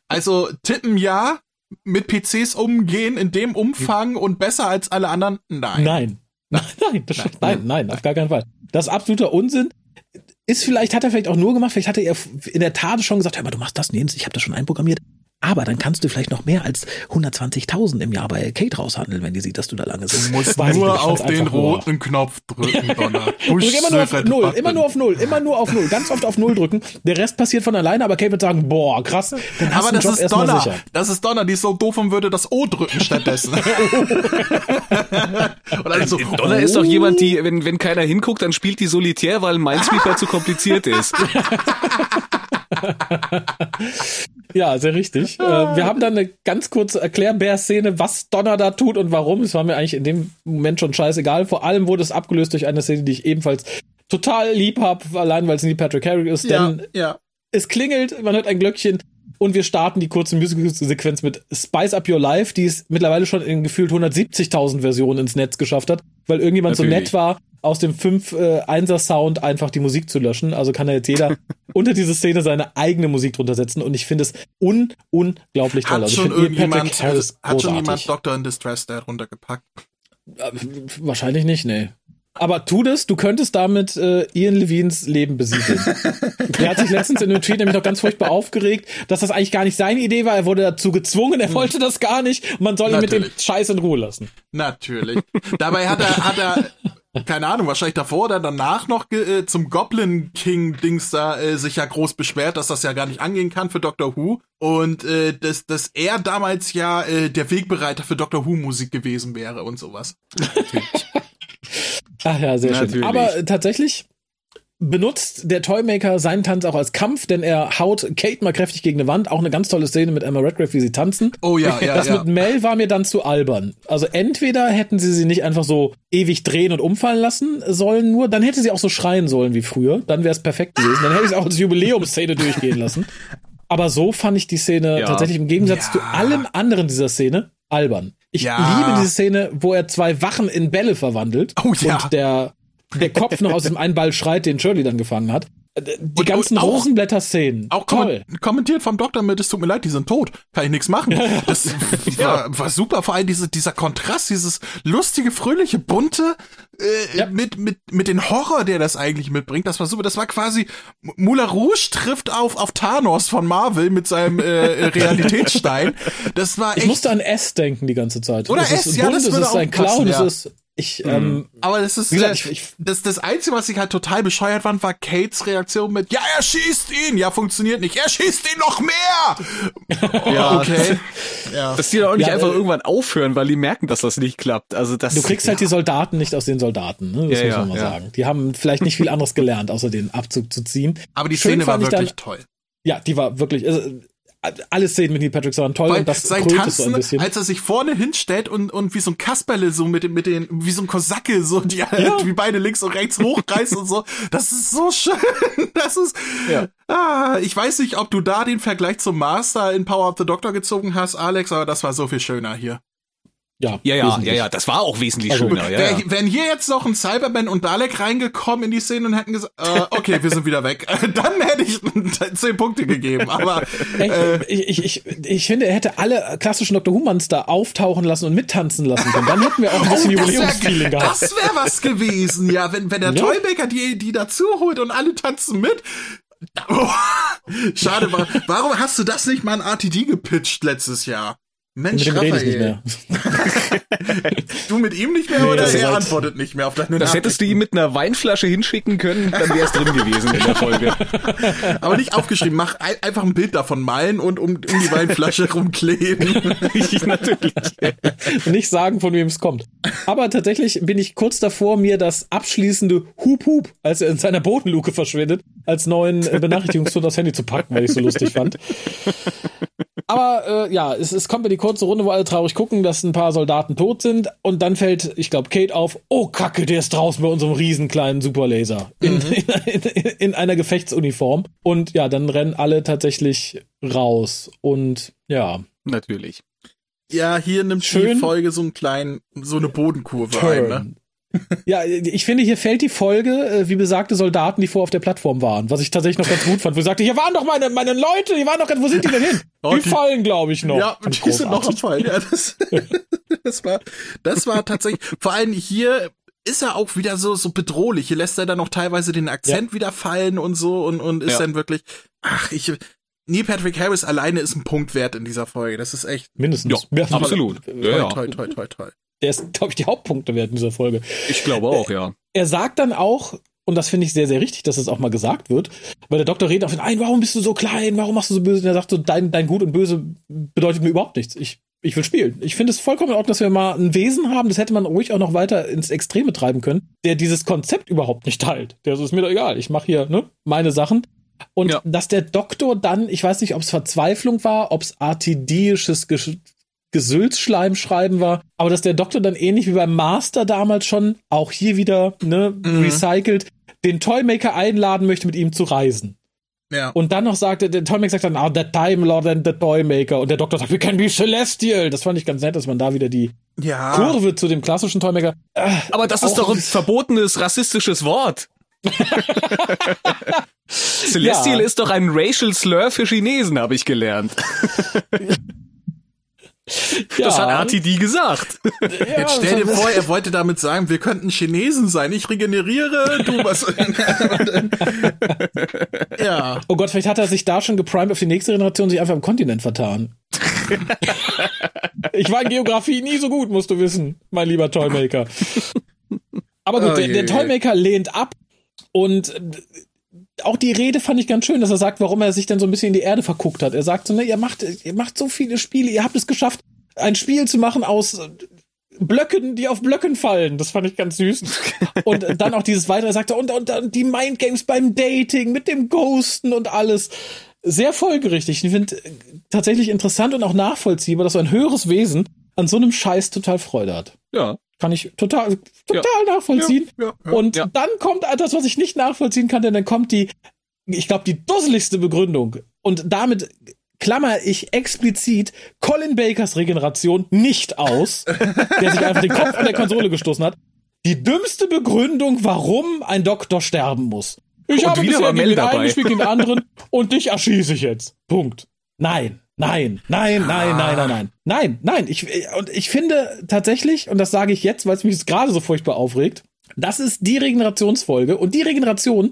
Also tippen ja, mit PCs umgehen in dem Umfang und besser als alle anderen? Nein. Nein. Nein, nein, das, nein, nein, nein, auf gar keinen Fall. Das ist absoluter Unsinn. Ist vielleicht, hat er vielleicht auch nur gemacht, vielleicht hat er in der Tat schon gesagt, hör mal, du machst das, nee, ich habe das schon einprogrammiert. Aber dann kannst du vielleicht noch mehr als 120.000 im Jahr bei Kate raushandeln, wenn die sieht, dass du da lange sitzt. Du musst Weiß nur auf den roten Knopf drücken, Donner. Drück immer nur auf Null, immer nur auf Null, immer nur auf Null, ganz oft auf Null drücken. Der Rest passiert von alleine, aber Kate wird sagen, boah, krass, dann hast aber das Job ist Donner. Sicher. Das ist Donner, die ist so doof und würde das O drücken stattdessen. Oder so, Donner oh. ist doch jemand, die, wenn, wenn keiner hinguckt, dann spielt die solitär, weil Minesweeper zu kompliziert ist. Ja, sehr richtig. Äh, wir haben dann eine ganz kurze Erklärbär-Szene, was Donner da tut und warum. Es war mir eigentlich in dem Moment schon scheißegal. Vor allem wurde es abgelöst durch eine Szene, die ich ebenfalls total lieb habe, allein weil es nie Patrick Harry ist. Denn ja, ja. es klingelt, man hört ein Glöckchen und wir starten die kurze Musical-Sequenz mit Spice Up Your Life, die es mittlerweile schon in gefühlt 170.000 Versionen ins Netz geschafft hat, weil irgendjemand Natürlich. so nett war, aus dem 5-1er-Sound äh, einfach die Musik zu löschen. Also kann da jetzt jeder unter diese Szene seine eigene Musik drunter setzen und ich finde es un unglaublich toll. Hat also schon irgendjemand, hat schon jemand Doctor in Distress da runtergepackt? Äh, wahrscheinlich nicht, nee. Aber tu das, du könntest damit äh, Ian Levines Leben besiedeln. er hat sich letztens in einem Tweet nämlich noch ganz furchtbar aufgeregt, dass das eigentlich gar nicht seine Idee war. Er wurde dazu gezwungen, er hm. wollte das gar nicht. Man soll ihn mit dem Scheiß in Ruhe lassen. Natürlich. Dabei hat er, hat er keine Ahnung, wahrscheinlich davor oder danach noch äh, zum Goblin King Dings da äh, sich ja groß beschwert, dass das ja gar nicht angehen kann für Doctor Who und äh, dass, dass er damals ja äh, der Wegbereiter für Doctor Who Musik gewesen wäre und sowas. Ach ja, sehr Natürlich. schön. Aber äh, tatsächlich benutzt der Toymaker seinen Tanz auch als Kampf, denn er haut Kate mal kräftig gegen eine Wand. Auch eine ganz tolle Szene mit Emma Redgrave, wie sie tanzen. Oh ja, ja. Das ja. mit Mel war mir dann zu albern. Also entweder hätten sie sie nicht einfach so ewig drehen und umfallen lassen sollen, nur dann hätte sie auch so schreien sollen wie früher. Dann wäre es perfekt gewesen. Dann hätte ich es auch als Jubiläumsszene durchgehen lassen. Aber so fand ich die Szene ja. tatsächlich im Gegensatz ja. zu allem anderen dieser Szene albern. Ich liebe diese Szene, wo er zwei Wachen in Bälle verwandelt oh, ja. und der, der Kopf noch aus dem einen Ball schreit, den Shirley dann gefangen hat. Äh, die und, ganzen und Rosenblätter-Szenen. Auch toll. kommentiert vom Doktor mit, es tut mir leid, die sind tot. Kann ich nichts machen. Das war, war super. Vor allem diese, dieser Kontrast, dieses lustige, fröhliche, bunte, äh, ja. mit, mit, mit den Horror, der das eigentlich mitbringt. Das war super. Das war quasi, Moulin Rouge trifft auf, auf Thanos von Marvel mit seinem äh, Realitätsstein. Das war echt. Ich musste an S denken die ganze Zeit. Oder S, ja, bunt, das würde ist ein Clown, ja. es ist ich, mhm. ähm, aber das ist, gesagt, ich, ich, das, das Einzige, was ich halt total bescheuert fand, war Kates Reaktion mit, ja, er schießt ihn, ja, funktioniert nicht, er schießt ihn noch mehr! ja, okay. ja. Dass die doch auch nicht ja, einfach äh, irgendwann aufhören, weil die merken, dass das nicht klappt. Also das, du kriegst halt ja. halt die Soldaten nicht aus den Soldaten, ne? das ja, muss man mal sagen. Die haben vielleicht nicht viel anderes gelernt, außer den Abzug zu ziehen. Aber die Schön Szene war wirklich dann, toll. Ja, die war wirklich, also, alle Szenen mit Neil Patrick waren toll Weil und das sein Tanzen, so ein bisschen. als er sich vorne hinstellt und, und wie so ein Kasperle so mit, mit den, wie so ein Kosacke so, die halt ja. wie beide links und rechts hochreißt und so. Das ist so schön. Das ist, ja. ah, ich weiß nicht, ob du da den Vergleich zum Master in Power of the Doctor gezogen hast, Alex, aber das war so viel schöner hier. Ja, ja, ja, ja, ja, das war auch wesentlich also, schöner. Ja, wär, ja. Wären hier jetzt noch ein Cyberman und Dalek reingekommen in die Szene und hätten gesagt, äh, okay, wir sind wieder weg, dann hätte ich zehn Punkte gegeben. Aber äh, ich, ich, ich, ich finde, er hätte alle klassischen Dr. Humans da auftauchen lassen und mittanzen lassen können. Dann hätten wir auch ein bisschen oh, Jubiläumsfeeling gehabt. Das wäre was gewesen, ja, wenn wenn der ja. Toymaker die die dazu holt und alle tanzen mit Schade, warum hast du das nicht mal an RTD gepitcht letztes Jahr? Mensch, mit dem rede ich nicht mehr. du mit ihm nicht mehr nee, oder er antwortet nicht mehr auf deine Das hättest du ihm mit einer Weinflasche hinschicken können, dann wäre es drin gewesen in der Folge. Aber nicht aufgeschrieben, mach ein, einfach ein Bild davon malen und um, um die Weinflasche rumkleben. ich natürlich. nicht sagen, von wem es kommt. Aber tatsächlich bin ich kurz davor, mir das abschließende Hup Hup, als er in seiner Bodenluke verschwindet, als neuen Benachrichtigungston aufs Handy zu packen, weil ich so lustig fand. Aber äh, ja, es, es kommt mir die kurze Runde, wo alle traurig gucken, dass ein paar Soldaten tot sind. Und dann fällt, ich glaube, Kate auf, oh Kacke, der ist draußen bei unserem riesen kleinen Superlaser. In, mhm. in, in, in einer Gefechtsuniform. Und ja, dann rennen alle tatsächlich raus. Und ja. Natürlich. Ja, hier nimmt Schön. die Folge so einen kleinen, so eine Bodenkurve Turn. ein, ne? Ja, ich finde, hier fällt die Folge, äh, wie besagte Soldaten, die vor auf der Plattform waren, was ich tatsächlich noch ganz gut fand, wo ich sagte, hier waren doch meine, meine Leute, die waren doch, wo sind die denn hin? Die, die, fallen, glaube ich, noch. Ja, die sind noch am Fallen. Ja, das, das war, das war tatsächlich, vor allem hier ist er auch wieder so, so bedrohlich. Hier lässt er dann noch teilweise den Akzent ja. wieder fallen und so und, und ist ja. dann wirklich, ach, ich, Neil Patrick Harris alleine ist ein Punkt wert in dieser Folge. Das ist echt. Mindestens. Ja, absolut. Toll, ja, toll, toll, toll, toll. Der ist, glaube ich, die Hauptpunkte wert in dieser Folge. Ich glaube auch, ja. Er sagt dann auch, und das finde ich sehr, sehr richtig, dass es auch mal gesagt wird, weil der Doktor redet auf ihn ein, warum bist du so klein, warum machst du so böse? Und er sagt so, dein, dein Gut und Böse bedeutet mir überhaupt nichts. Ich, ich will spielen. Ich finde es vollkommen in Ordnung, dass wir mal ein Wesen haben, das hätte man ruhig auch noch weiter ins Extreme treiben können, der dieses Konzept überhaupt nicht teilt. Der so, ist mir doch egal, ich mache hier ne, meine Sachen. Und ja. dass der Doktor dann, ich weiß nicht, ob es Verzweiflung war, ob es artidisches Gesülzschleim schreiben war, aber dass der Doktor dann ähnlich wie beim Master damals schon auch hier wieder ne, mhm. recycelt, den Toymaker einladen möchte, mit ihm zu reisen. Ja. Und dann noch sagte, der Toymaker sagt dann, ah, the Time Lord and the Toymaker. Und der Doktor sagt, we can be celestial. Das fand ich ganz nett, dass man da wieder die ja. Kurve zu dem klassischen Toymaker. Äh, aber das ist doch ein verbotenes rassistisches Wort. Celestial ja. ist doch ein Racial Slur für Chinesen, habe ich gelernt. Ja. Das hat RTD gesagt. Ja, Jetzt stell dir vor, er wollte damit sagen, wir könnten Chinesen sein. Ich regeneriere, du was. ja. Oh Gott, vielleicht hat er sich da schon geprimed auf die nächste Generation, sich einfach im Kontinent vertan. ich war in Geografie nie so gut, musst du wissen, mein lieber Toymaker. Aber gut, oh, der, der Toymaker lehnt ab und auch die Rede fand ich ganz schön, dass er sagt, warum er sich dann so ein bisschen in die Erde verguckt hat. Er sagt so, ne, ihr macht, ihr macht so viele Spiele, ihr habt es geschafft, ein Spiel zu machen aus Blöcken, die auf Blöcken fallen. Das fand ich ganz süß. Und dann auch dieses weitere, er sagte, und, und, und die Mindgames beim Dating mit dem Ghosten und alles. Sehr folgerichtig. Ich finde tatsächlich interessant und auch nachvollziehbar, dass so ein höheres Wesen an so einem Scheiß total Freude hat. Ja. Kann ich total, total ja. nachvollziehen. Ja, ja, und dann kommt das, was ich nicht nachvollziehen kann, denn dann kommt die, ich glaube, die dusseligste Begründung. Und damit klammer ich explizit Colin Bakers Regeneration nicht aus, der sich einfach den Kopf an der Konsole gestoßen hat. Die dümmste Begründung, warum ein Doktor sterben muss. Ich und habe bisher gegen den einen gespielt, gegen den anderen und dich erschieße ich jetzt. Punkt. Nein. Nein, nein, nein, nein, nein, nein. Nein, nein. Ich, und ich finde tatsächlich, und das sage ich jetzt, weil es mich gerade so furchtbar aufregt, das ist die Regenerationsfolge und die Regeneration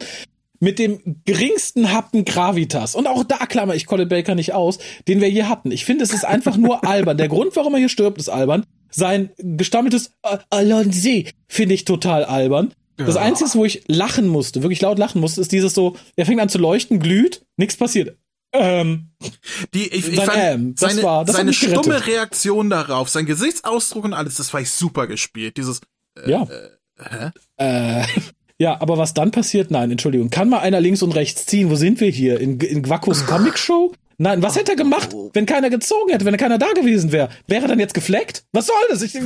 mit dem geringsten Happen Gravitas. Und auch da klammer ich Colin Baker nicht aus, den wir hier hatten. Ich finde, es ist einfach nur albern. Der Grund, warum er hier stirbt, ist albern. Sein gestammeltes äh, Alonzi finde ich total albern. Das Einzige, wo ich lachen musste, wirklich laut lachen musste, ist dieses so, er fängt an zu leuchten, glüht, nichts passiert. Ähm, die, ich, ich fand, ähm, das seine, war, das seine stumme Reaktion darauf, sein Gesichtsausdruck und alles, das war ich super gespielt. Dieses, äh, ja. Äh, äh, ja, aber was dann passiert? Nein, Entschuldigung. Kann mal einer links und rechts ziehen? Wo sind wir hier? In, in Gwakos Comic Show? Nein, was hätte er gemacht, wenn keiner gezogen hätte, wenn keiner da gewesen wäre? Wäre er dann jetzt gefleckt? Was soll das? Ich,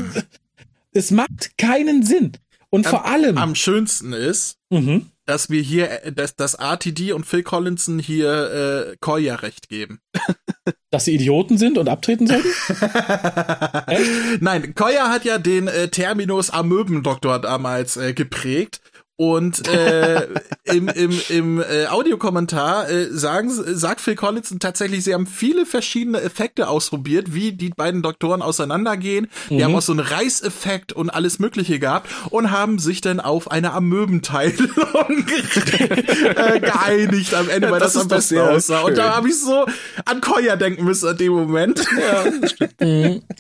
es macht keinen Sinn. Und am, vor allem. Am schönsten ist, mhm dass wir hier, äh, dass, dass RTD und Phil Collinson hier äh, Koya recht geben. Dass sie Idioten sind und abtreten sollten? Nein, Koya hat ja den äh, Terminus Amöbendoktor damals äh, geprägt Und äh, im, im, im äh, Audiokommentar äh, sagen, sagt Phil Collins tatsächlich, sie haben viele verschiedene Effekte ausprobiert, wie die beiden Doktoren auseinandergehen. Die Mhm. haben auch so einen Reißeffekt und alles Mögliche gehabt und haben sich dann auf eine Amöbenteilung äh, geeinigt am Ende, weil das das, am besten aussah. Und da schön. habe ich so an Koya denken müssen in dem Moment.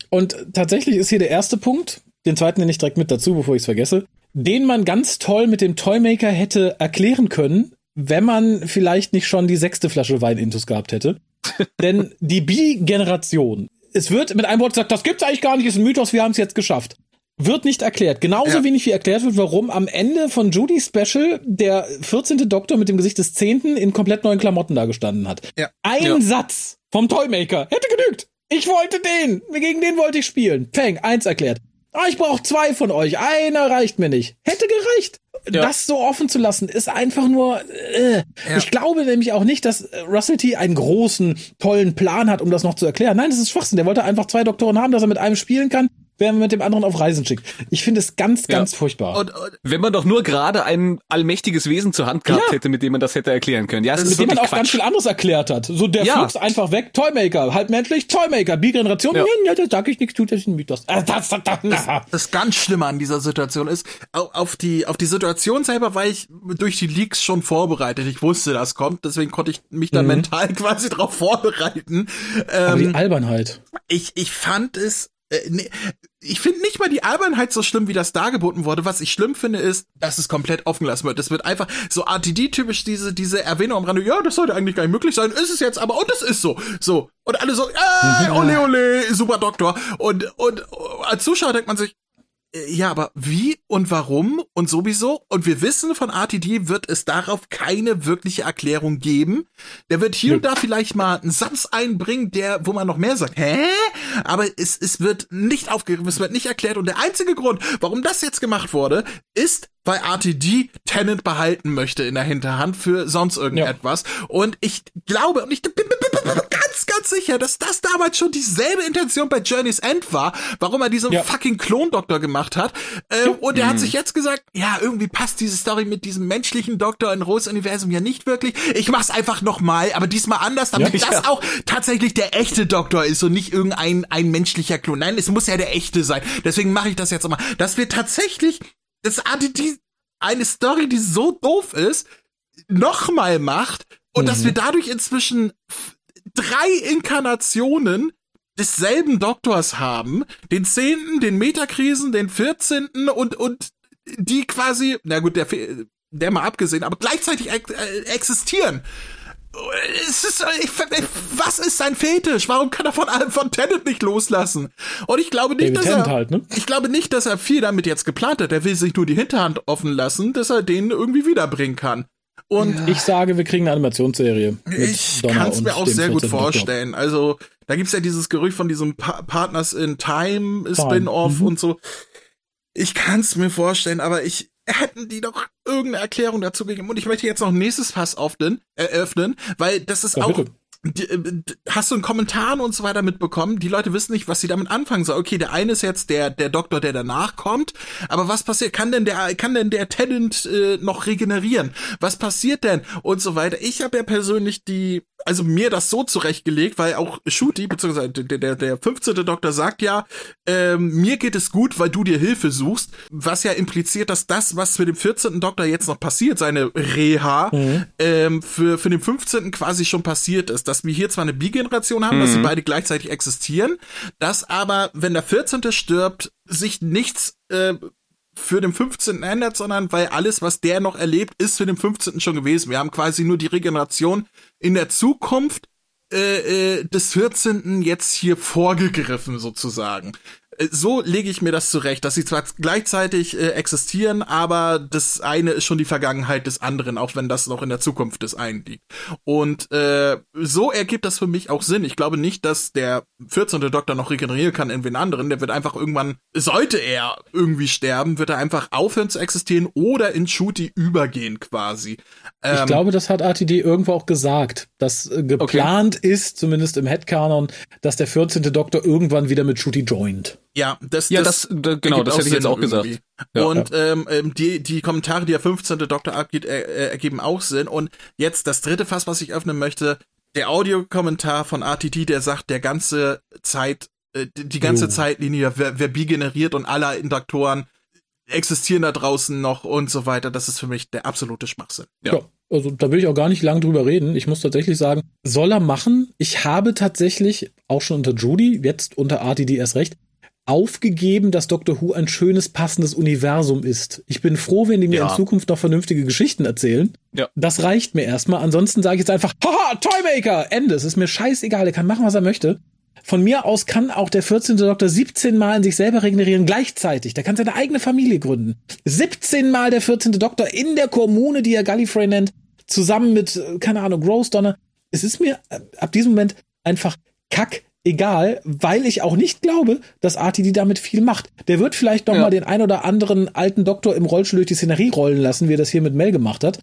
Und tatsächlich ist hier der erste Punkt, den zweiten nenne ich direkt mit dazu, bevor ich es vergesse, den man ganz toll mit dem Toymaker hätte erklären können, wenn man vielleicht nicht schon die sechste Flasche Wein intus gehabt hätte. Denn die Bi-Generation, es wird mit einem Wort gesagt, das gibt's eigentlich gar nicht, ist ein Mythos, wir haben es jetzt geschafft. Wird nicht erklärt. Genauso Ja. wenig wie erklärt wird, warum am Ende von Judy Special der 14. Doktor mit dem Gesicht des 10. in komplett neuen Klamotten da gestanden hat. Ja. Ein Ja. Satz vom Toymaker hätte genügt. Ich wollte den. Gegen den wollte ich spielen. Peng, eins erklärt. Ah, ich brauche zwei von euch. Einer reicht mir nicht. Hätte gereicht. Ja. Das so offen zu lassen, ist einfach nur. Äh. Ja. Ich glaube nämlich auch nicht, dass äh, Russell T. einen großen, tollen Plan hat, um das noch zu erklären. Nein, das ist Schwachsinn. Der wollte einfach zwei Doktoren haben, dass er mit einem spielen kann, während er mit dem anderen auf Reisen schickt. Ich finde es ganz, Ja. ganz furchtbar. Und, und Wenn man doch nur gerade ein allmächtiges Wesen zur Hand gehabt Ja. hätte, mit dem man das hätte erklären können. Ja, es ist mit dem man auch ganz Quatsch. viel anderes erklärt hat. So, der Ja. flugs einfach weg, Toymaker, halb menschlich, Toymaker, Bi-Generation, ja. Ja. ja, da sag ich nichts, tut das ist ein Mythos. Äh, das, das, das, na. das ganz Schlimme an dieser Situation ist, au- auf die, auf die Situation selber war ich durch die Leaks schon vorbereitet. Ich wusste, das kommt, deswegen konnte ich mich dann mental quasi darauf vorbereiten. Aber Ähm, die Albernheit. ich, ich fand es, äh, nee, ich finde nicht mal die Albernheit so schlimm, wie das dargeboten wurde. Was ich schlimm finde, ist, dass es komplett offen gelassen wird. Es wird einfach so RTD-typisch diese, diese Erwähnung am Rande, ja, das sollte eigentlich gar nicht möglich sein, ist es jetzt aber, und es ist so. So. Und alle so, äh, ole, ole, super Doktor. Und, und als Zuschauer denkt man sich, ja, aber wie und warum und sowieso? Und wir wissen, von RTD wird es darauf keine wirkliche Erklärung geben. Der wird hier und da vielleicht mal einen Satz einbringen, der, wo man noch mehr sagt, hä? Aber es, es wird nicht aufgegriffen, es wird nicht erklärt. Und der einzige Grund, warum das jetzt gemacht wurde, ist, weil RTD Tennant behalten möchte in der Hinterhand für sonst irgendetwas. Und ich glaube, und ich bin, bin, bin, bin ganz, ganz sicher, dass das damals schon dieselbe Intention bei Journey's End war, warum er diesen Ja. fucking Klondoktor gemacht hat. Äh, Und er hat sich jetzt gesagt, ja, irgendwie passt diese Story mit diesem menschlichen Doktor in Rose Universum ja nicht wirklich. Ich mach's einfach nochmal, aber diesmal anders, damit Ja. das auch tatsächlich der echte Doktor ist und nicht irgendein ein menschlicher Klon. Nein, es muss ja der echte sein. Deswegen mache ich das jetzt mal. Dass wir tatsächlich das die, eine Story, die so doof ist, nochmal macht und dass wir dadurch inzwischen drei Inkarnationen desselben Doktors haben, den zehnten, den Metakrisen, den vierzehnten und, und die quasi, na gut, der, der mal abgesehen, aber gleichzeitig äh, existieren. Ist, ich, was ist sein Fetisch? Warum kann er von allem von Tenet nicht loslassen? Und ich glaube nicht, David dass Tennant er, halt, ne? ich glaube nicht, dass er viel damit jetzt geplant hat. Er will sich nur die Hinterhand offen lassen, dass er den irgendwie wiederbringen kann. Und Ich sage, wir kriegen eine Animationsserie. ich kann es mir auch sehr gut 14. Doktor. vorstellen. Also, da gibt's ja dieses Gerücht von diesem pa Partners in Time Spin-off mhm. und so. Ich kann es mir vorstellen, aber ich hätten die doch irgendeine Erklärung dazu gegeben. Und ich möchte jetzt noch ein nächstes Fass öffnen, eröffnen, weil das ist Ja, auch. Die, äh, hast du in Kommentaren und so weiter mitbekommen? Die Leute wissen nicht, was sie damit anfangen sollen. Okay, der eine ist jetzt der der Doktor, der danach kommt, aber was passiert? Kann denn der kann denn der Tennant äh, noch regenerieren? Was passiert denn und so weiter? Ich habe ja persönlich die also mir das so zurechtgelegt, weil auch Shooty, beziehungsweise der, der, der 15. Doktor sagt ja, ähm, mir geht es gut, weil du dir Hilfe suchst, was ja impliziert, dass das, was mit dem 14. Doktor jetzt noch passiert, seine Reha, ähm, für, für den 15. quasi schon passiert ist. Dass wir hier zwar eine Bi-Generation haben, dass sie beide gleichzeitig existieren, dass aber, wenn der 14. stirbt, sich nichts äh, für den 15. ändert, sondern weil alles, was der noch erlebt, ist für den 15. schon gewesen. Wir haben quasi nur die Regeneration in der Zukunft äh, äh, des 14. jetzt hier vorgegriffen sozusagen. Äh, So lege ich mir das zurecht, dass sie zwar gleichzeitig äh, existieren, aber das eine ist schon die Vergangenheit des anderen, auch wenn das noch in der Zukunft des einen liegt. Und äh, so ergibt das für mich auch Sinn. Ich glaube nicht, dass der 14. Doktor noch regenerieren kann in wen anderen. Der wird einfach irgendwann, sollte er irgendwie sterben, wird er einfach aufhören zu existieren oder in Shooty übergehen quasi. Ich Ähm, glaube, das hat RTD irgendwo auch gesagt, dass äh, geplant ist, zumindest im Headcanon, dass der 14. Doktor irgendwann wieder mit Shooty joint. Ja, das, ja, das, das genau, das hätte ich jetzt auch gesagt. Ja, und ja. Ähm, ähm, die, die Kommentare, die der 15. Doktor abgibt, äh, ergeben auch Sinn. Und jetzt das dritte Fass, was ich öffnen möchte, der Audiokommentar von RTT, der sagt, der ganze Zeit, äh, die ganze oh. Zeitlinie wäre wär generiert und alle Induktoren existieren da draußen noch und so weiter. Das ist für mich der absolute Schwachsinn. Ja. ja. Also da will ich auch gar nicht lang drüber reden. Ich muss tatsächlich sagen, soll er machen. Ich habe tatsächlich auch schon unter Judy, jetzt unter RTD erst recht, aufgegeben, dass Doctor Who ein schönes, passendes Universum ist. Ich bin froh, wenn die mir ja. in Zukunft noch vernünftige Geschichten erzählen. Ja. Das reicht mir erstmal. Ansonsten sage ich jetzt einfach, haha, Toymaker, Ende. Es ist mir scheißegal, er kann machen, was er möchte. Von mir aus kann auch der 14. Doktor 17 Mal in sich selber regenerieren gleichzeitig. Der kann seine eigene Familie gründen. 17 Mal der 14. Doktor in der Kommune, die er Gallifrey nennt, zusammen mit, keine Ahnung, Rose Donner. Es ist mir ab diesem Moment einfach kack egal, weil ich auch nicht glaube, dass RTD damit viel macht. Der wird vielleicht noch ja. mal den ein oder anderen alten Doktor im Rollstuhl durch die Szenerie rollen lassen, wie er das hier mit Mel gemacht hat.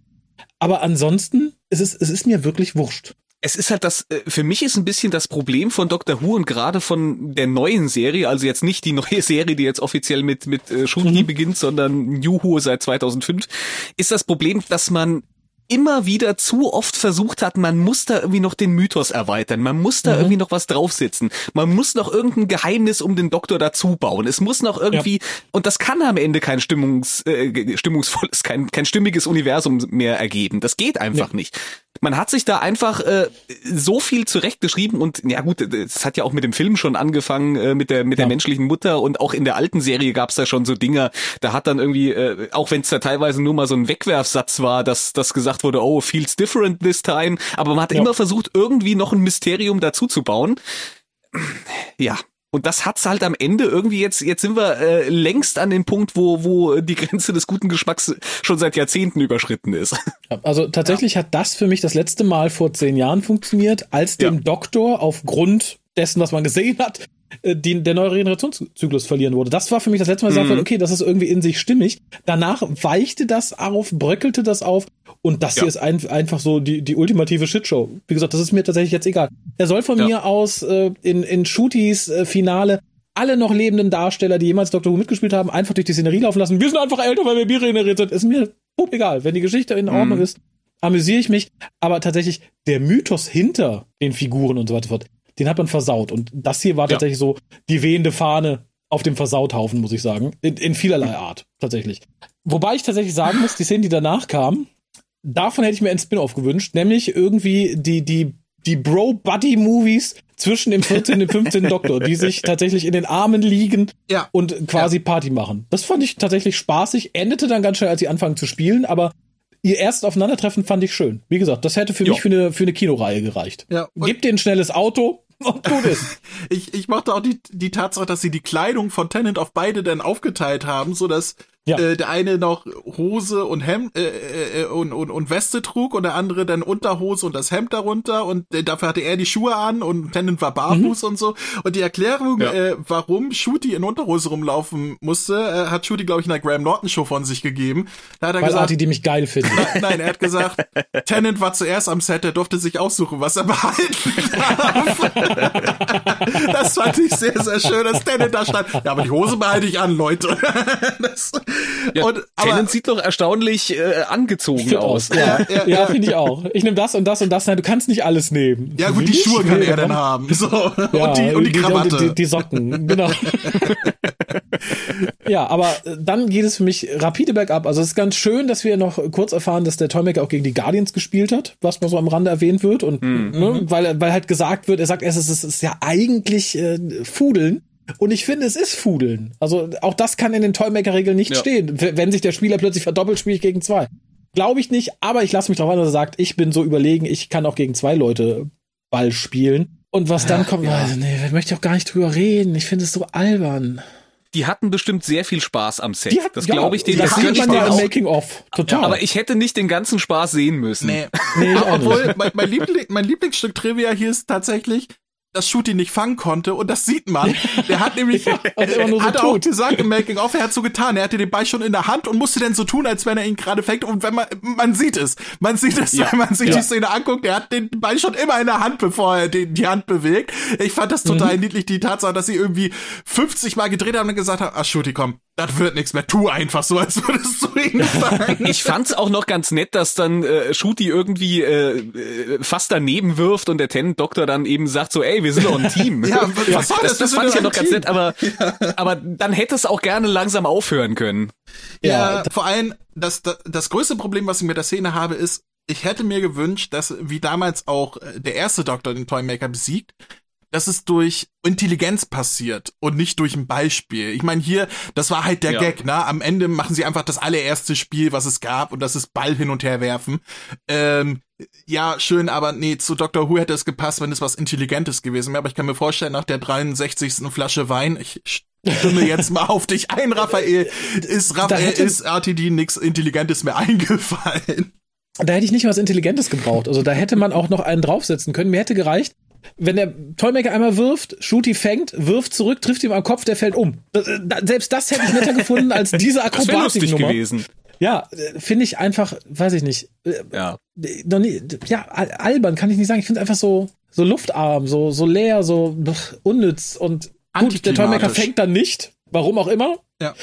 Aber ansonsten, es ist, es ist mir wirklich wurscht. Es ist halt das, äh, für mich ist ein bisschen das Problem von Doctor Who und gerade von der neuen Serie, also jetzt nicht die neue Serie, die jetzt offiziell mit, mit äh, Shooty mhm. beginnt, sondern New Who seit 2005, ist das Problem, dass man immer wieder zu oft versucht hat, man muss da irgendwie noch den Mythos erweitern, man muss da mhm. irgendwie noch was draufsetzen, man muss noch irgendein Geheimnis um den Doktor dazu bauen, es muss noch irgendwie, ja. und das kann am Ende kein Stimmungs, äh, stimmungsvolles, kein, kein stimmiges Universum mehr ergeben. Das geht einfach ja. nicht man hat sich da einfach äh, so viel zurechtgeschrieben und ja gut, es hat ja auch mit dem Film schon angefangen, äh, mit der mit ja. der menschlichen Mutter und auch in der alten Serie gab's da schon so Dinger, da hat dann irgendwie, äh, auch wenn es da teilweise nur mal so ein Wegwerfsatz war, dass das gesagt wurde, oh, feels different this time, aber man hat ja. immer versucht, irgendwie noch ein Mysterium dazu zu bauen. Ja, und das hat's halt am Ende irgendwie jetzt, jetzt sind wir äh, längst an dem Punkt, wo, wo die Grenze des guten Geschmacks schon seit Jahrzehnten überschritten ist. Also tatsächlich ja. hat das für mich das letzte Mal vor zehn Jahren funktioniert, als dem ja. Doktor aufgrund dessen, was man gesehen hat, die, der neue Regenerationszyklus verlieren wurde. Das war für mich das letzte Mal, mhm. gesagt, okay, das ist irgendwie in sich stimmig. Danach weichte das auf, bröckelte das auf und das ja. hier ist ein, einfach so die, die ultimative Shitshow. Wie gesagt, das ist mir tatsächlich jetzt egal. Er soll von ja. mir aus äh, in, in Shooties äh, Finale alle noch lebenden Darsteller, die jemals Doctor Who mitgespielt haben, einfach durch die Szenerie laufen lassen. Wir sind einfach älter, weil wir Bier regeneriert sind. Ist mir egal. Wenn die Geschichte in Ordnung mhm. ist, amüsiere ich mich. Aber tatsächlich der Mythos hinter den Figuren und so weiter fort, den hat man versaut. Und das hier war ja. tatsächlich so die wehende Fahne auf dem Versauthaufen, muss ich sagen. In, in vielerlei Art, tatsächlich. Wobei ich tatsächlich sagen muss, die Szenen, die danach kamen, davon hätte ich mir einen Spin-off gewünscht, nämlich irgendwie die, die, die Bro-Buddy-Movies zwischen dem 14. und dem 15. Doktor, die sich tatsächlich in den Armen liegen ja. und quasi ja. Party machen. Das fand ich tatsächlich spaßig, endete dann ganz schnell, als sie anfangen zu spielen, aber ihr erstes Aufeinandertreffen fand ich schön. Wie gesagt, das hätte für jo. mich für eine, für eine Kinoreihe gereicht. Ja. Gib dir ein schnelles Auto, und tut es. ich, ich mochte auch die, die Tatsache, dass sie die Kleidung von Tennant auf beide dann aufgeteilt haben, so dass ja. Äh, der eine noch Hose und Hemd äh, äh, und, und, und Weste trug und der andere dann Unterhose und das Hemd darunter und äh, dafür hatte er die Schuhe an und Tennant war barfuß mhm. und so. Und die Erklärung, ja. äh, warum Shooty in Unterhose rumlaufen musste, äh, hat Shooty, glaube ich, in der Graham Norton Show von sich gegeben. Da hat er Weil gesagt, Arti, die mich geil finden. Nein, nein, er hat gesagt, Tennant war zuerst am Set, er durfte sich aussuchen, was er behalten darf. das fand ich sehr, sehr schön, dass Tennant da stand. Ja, aber die Hose behalte ich an, Leute. das, ja, und, aber, sieht doch erstaunlich äh, angezogen aus. Ja, ja, ja finde ich auch. Ich nehme das und das und das. Nein, du kannst nicht alles nehmen. Ja gut, die Schuhe kann er dann haben. So. Ja, und, die, und die Krawatte. Die, die, die Socken, genau. ja, aber äh, dann geht es für mich rapide bergab. Also es ist ganz schön, dass wir noch kurz erfahren, dass der Toymaker auch gegen die Guardians gespielt hat, was mal so am Rande erwähnt wird. Und mhm. ne, weil, weil halt gesagt wird, er sagt erst, es ist, es ist ja eigentlich äh, Fudeln. Und ich finde, es ist Fudeln. Also auch das kann in den Toymaker-Regeln nicht ja. stehen. Wenn sich der Spieler plötzlich verdoppelt, spiele ich gegen zwei. Glaube ich nicht, aber ich lasse mich darauf an, dass er sagt, ich bin so überlegen, ich kann auch gegen zwei Leute Ball spielen. Und was dann kommt, ja. also, nee, möchte ich auch gar nicht drüber reden. Ich finde es so albern. Die hatten bestimmt sehr viel Spaß am Set. Hat, das ja, glaube ich denen. Das, das sieht man ja im Making of. Total. aber ich hätte nicht den ganzen Spaß sehen müssen. Nee. nee Obwohl, mein, mein, Liebling, mein Lieblingsstück Trivia hier ist tatsächlich, dass Shooty nicht fangen konnte und das sieht man. Der hat nämlich, Also immer nur so hat auch gesagt im Making of, er hat so getan, er hatte den Ball schon in der Hand und musste dann so tun, als wenn er ihn gerade fängt und wenn man, man sieht es, man sieht es, wenn man sich Ja. die Szene anguckt, er hat den Ball schon immer in der Hand, bevor er den, die Hand bewegt. Ich fand das total Mhm. niedlich, die Tatsache, dass sie irgendwie 50 Mal gedreht haben und gesagt haben, ach Shooty, komm, das wird nichts mehr, tu einfach so, als würdest du ihn fangen. Ich fand's auch noch ganz nett, dass dann äh, Shooty irgendwie äh, äh, fast daneben wirft und der Tenant-Doktor dann eben sagt so, ey, wir sind doch ein Team. Ja, was soll das? das? Das fand ich ja noch ein ganz Team. nett, aber, aber dann hätte es auch gerne langsam aufhören können. Ja, vor allem, das, das, das größte Problem, was ich mit der Szene habe, ist, ich hätte mir gewünscht, dass, wie damals auch äh, der erste Doktor den Toymaker besiegt, dass es durch Intelligenz passiert und nicht durch ein Beispiel. Ich meine, hier, das war halt der Ja. Gag, ne? Am Ende machen sie einfach das allererste Spiel, was es gab, und das ist Ball hin und her werfen. Ähm, ja, schön, aber nee, zu Dr. Who hätte es gepasst, wenn es was Intelligentes gewesen wäre. Aber ich kann mir vorstellen, nach der 63. Flasche Wein, ich stimme jetzt mal auf dich ein, Raphael, ist, Raphael, ist RTD nix Intelligentes mehr eingefallen. Da hätte ich nicht was Intelligentes gebraucht. Also da hätte man auch noch einen draufsetzen können. Mir hätte gereicht, wenn der Toymaker einmal wirft, Shooty fängt, wirft zurück, trifft ihm am Kopf, der fällt um. Das, äh, Selbst das hätte ich netter gefunden als diese Das wäre lustig Akrobatiknummer. gewesen. Ja, äh, finde ich einfach, weiß ich nicht. äh, Ja. nie, ja, al- albern kann ich nicht sagen. Ich finde einfach so, so luftarm, so, so leer, so unnütz und gut, der. Toymaker fängt dann nicht. Warum auch immer. Ja.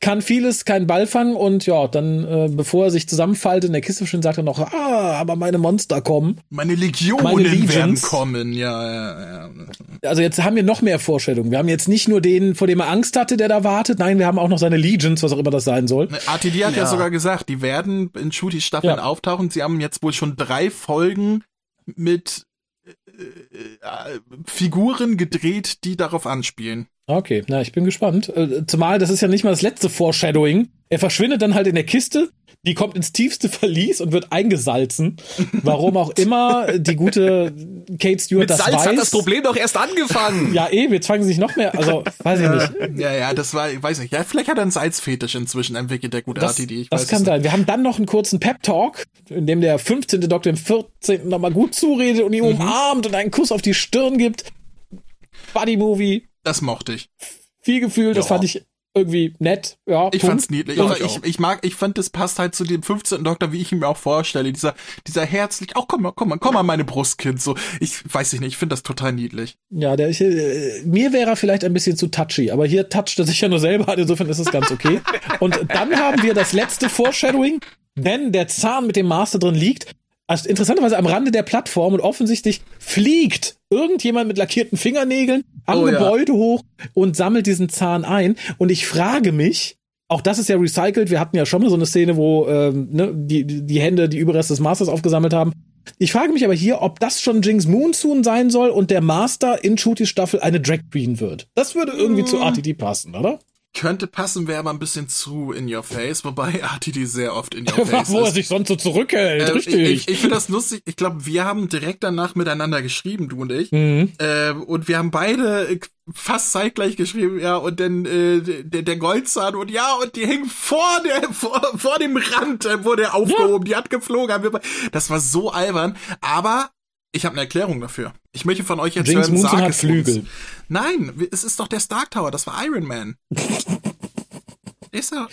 Kann vieles, keinen Ball fangen und ja, dann, äh, bevor er sich zusammenfaltet in der Kiste schön, sagt er noch, ah, aber meine Monster kommen. Meine Legionen Meine Legions. werden kommen, ja, ja, ja. Also jetzt haben wir noch mehr Vorstellungen. Wir haben jetzt nicht nur den, vor dem er Angst hatte, der da wartet. Nein, wir haben auch noch seine Legions, was auch immer das sein soll. RTD hat ja. Ja. sogar gesagt, die werden in Shooty Staffeln Ja. auftauchen. Sie haben jetzt wohl schon drei Folgen mit äh, äh, Figuren gedreht, die darauf anspielen. Okay, na, ich bin gespannt. Äh, Zumal das ist ja nicht mal das letzte Foreshadowing. Er verschwindet dann halt in der Kiste, die kommt ins tiefste Verlies und wird eingesalzen. Warum auch immer die gute Kate Stewart Mit das Salz weiß. hat das Problem doch erst angefangen. Ja, eh, wir zwangen sich noch mehr. Also, weiß ich nicht. Ja, ja, das war, ich weiß nicht. Ja, vielleicht hat er einen Salzfetisch inzwischen entwickelt, der gute Das, RTD. Ich das weiß kann es sein. Wir haben dann noch einen kurzen Pep-Talk, in dem der 15. Doktor dem 14. nochmal gut zuredet und ihn Mhm. umarmt und einen Kuss auf die Stirn gibt. Buddy-Movie. Das mochte ich. Viel Gefühl, das Ja. fand ich irgendwie nett. Ja, Ich Punkt. fand's niedlich. Ja, ich ich, mag, ich fand, das passt halt zu dem 15. Doktor, wie ich ihn mir auch vorstelle. Dieser, dieser herzlich, auch komm mal, komm mal, komm mal, meine Brustkind. So, ich weiß ich nicht, ich finde das total niedlich. Ja, der, ich, äh, mir wäre er vielleicht ein bisschen zu touchy, aber hier toucht er sich ja nur selber, insofern ist es ganz okay. Und dann haben wir das letzte Foreshadowing, denn der Zahn mit dem Master drin liegt, also interessanterweise am Rande der Plattform und offensichtlich fliegt irgendjemand mit lackierten Fingernägeln am Oh ja. Gebäude hoch und sammelt diesen Zahn ein. Und ich frage mich, auch das ist ja recycelt, wir hatten ja schon mal so eine Szene, wo ähm, ne, die, die Hände die Überreste des Masters aufgesammelt haben. Ich frage mich aber hier, ob das schon Jinx Moonsoon sein soll und der Master in Shooty Staffel eine Drag Queen wird. Das würde irgendwie zu RTD passen, oder? Könnte passen, wäre aber ein bisschen zu in your face, wobei RTD sehr oft in your face Wo er ist. sich sonst so zurückhält, Ähm, richtig. Ich, ich, ich finde das lustig. Ich glaube, wir haben direkt danach miteinander geschrieben, du und ich. mhm. Ähm, und wir haben beide äh, fast zeitgleich geschrieben, ja, und dann äh, der, der Goldzahn und ja, und die hing vor der vor, vor dem Rand, äh, wurde er aufgehoben, die hat geflogen. Das war so albern, aber ich habe eine Erklärung dafür. Ich möchte von euch jetzt Jinx hören, Moonson hat Flügel. Uns. Nein, es ist doch der Stark Tower, das war Iron Man. ist er?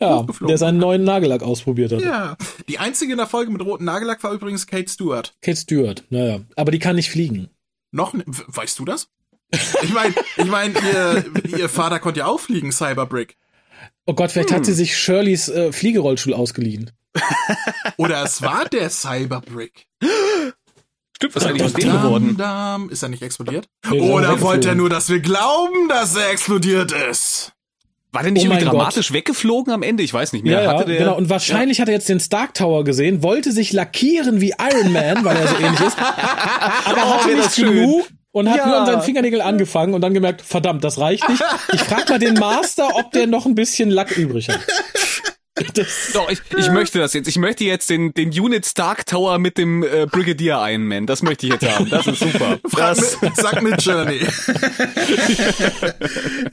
Ja, der seinen neuen Nagellack ausprobiert hat. Ja. Die einzige in der Folge mit rotem Nagellack war übrigens Kate Stewart. Kate Stewart, naja. Aber die kann nicht fliegen. Noch, ne- weißt du das? Ich meine, ich mein, ihr, ihr Vater konnte ja auch fliegen, Cyberbrick. Oh Gott, vielleicht hat sie sich Shirleys äh, Fliegerollstuhl ausgeliehen. Oder es war der Cyberbrick. Stimmt, was ist eigentlich aus dem geworden? Dam, ist er nicht explodiert? Nee, der Oder wollte er nur, dass wir glauben, dass er explodiert ist? War der nicht Oh irgendwie dramatisch weggeflogen am Ende? Ich weiß nicht mehr. Ja, ja, Hatte der, genau. Und wahrscheinlich hat er jetzt den Stark Tower gesehen, wollte sich lackieren wie Iron Man, weil er so ähnlich ist, aber Oh, hatte nicht genug und hat Ja. nur an seinen Fingernägeln angefangen und dann gemerkt, verdammt, das reicht nicht. Ich frag mal den Master, ob der noch ein bisschen Lack übrig hat. Das Doch, ich, ich möchte das jetzt. Ich möchte jetzt den, den Unit Stark Tower mit dem äh, Brigadier Iron Man. Das möchte ich jetzt haben. Das ist super. Das mit, sag mit Journey.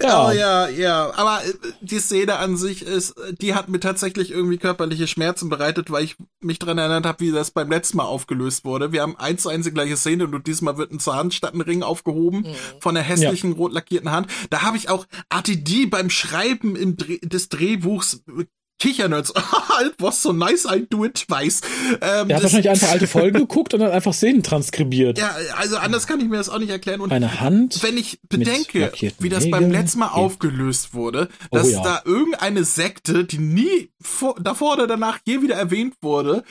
ja. Oh ja, ja. Aber äh, die Szene an sich ist, die hat mir tatsächlich irgendwie körperliche Schmerzen bereitet, weil ich mich dran erinnert habe, wie das beim letzten Mal aufgelöst wurde. Wir haben eins zu eins die gleiche Szene und diesmal wird ein Zahn statt ein Ring aufgehoben mhm. von der hässlichen ja. rot lackierten Hand. Da habe ich auch ATD beim Schreiben im Dreh, des Drehbuchs Kichernerds. It was so nice, I do it twice. Ähm, er hat wahrscheinlich einfach alte Folgen geguckt und dann einfach Szenen transkribiert. Ja, also anders kann ich mir das auch nicht erklären. Und Eine Hand. Wenn ich bedenke, wie das beim letzten Mal aufgelöst wurde, oh dass oh, ja. da irgendeine Sekte, die nie vor, davor oder danach je wieder erwähnt wurde,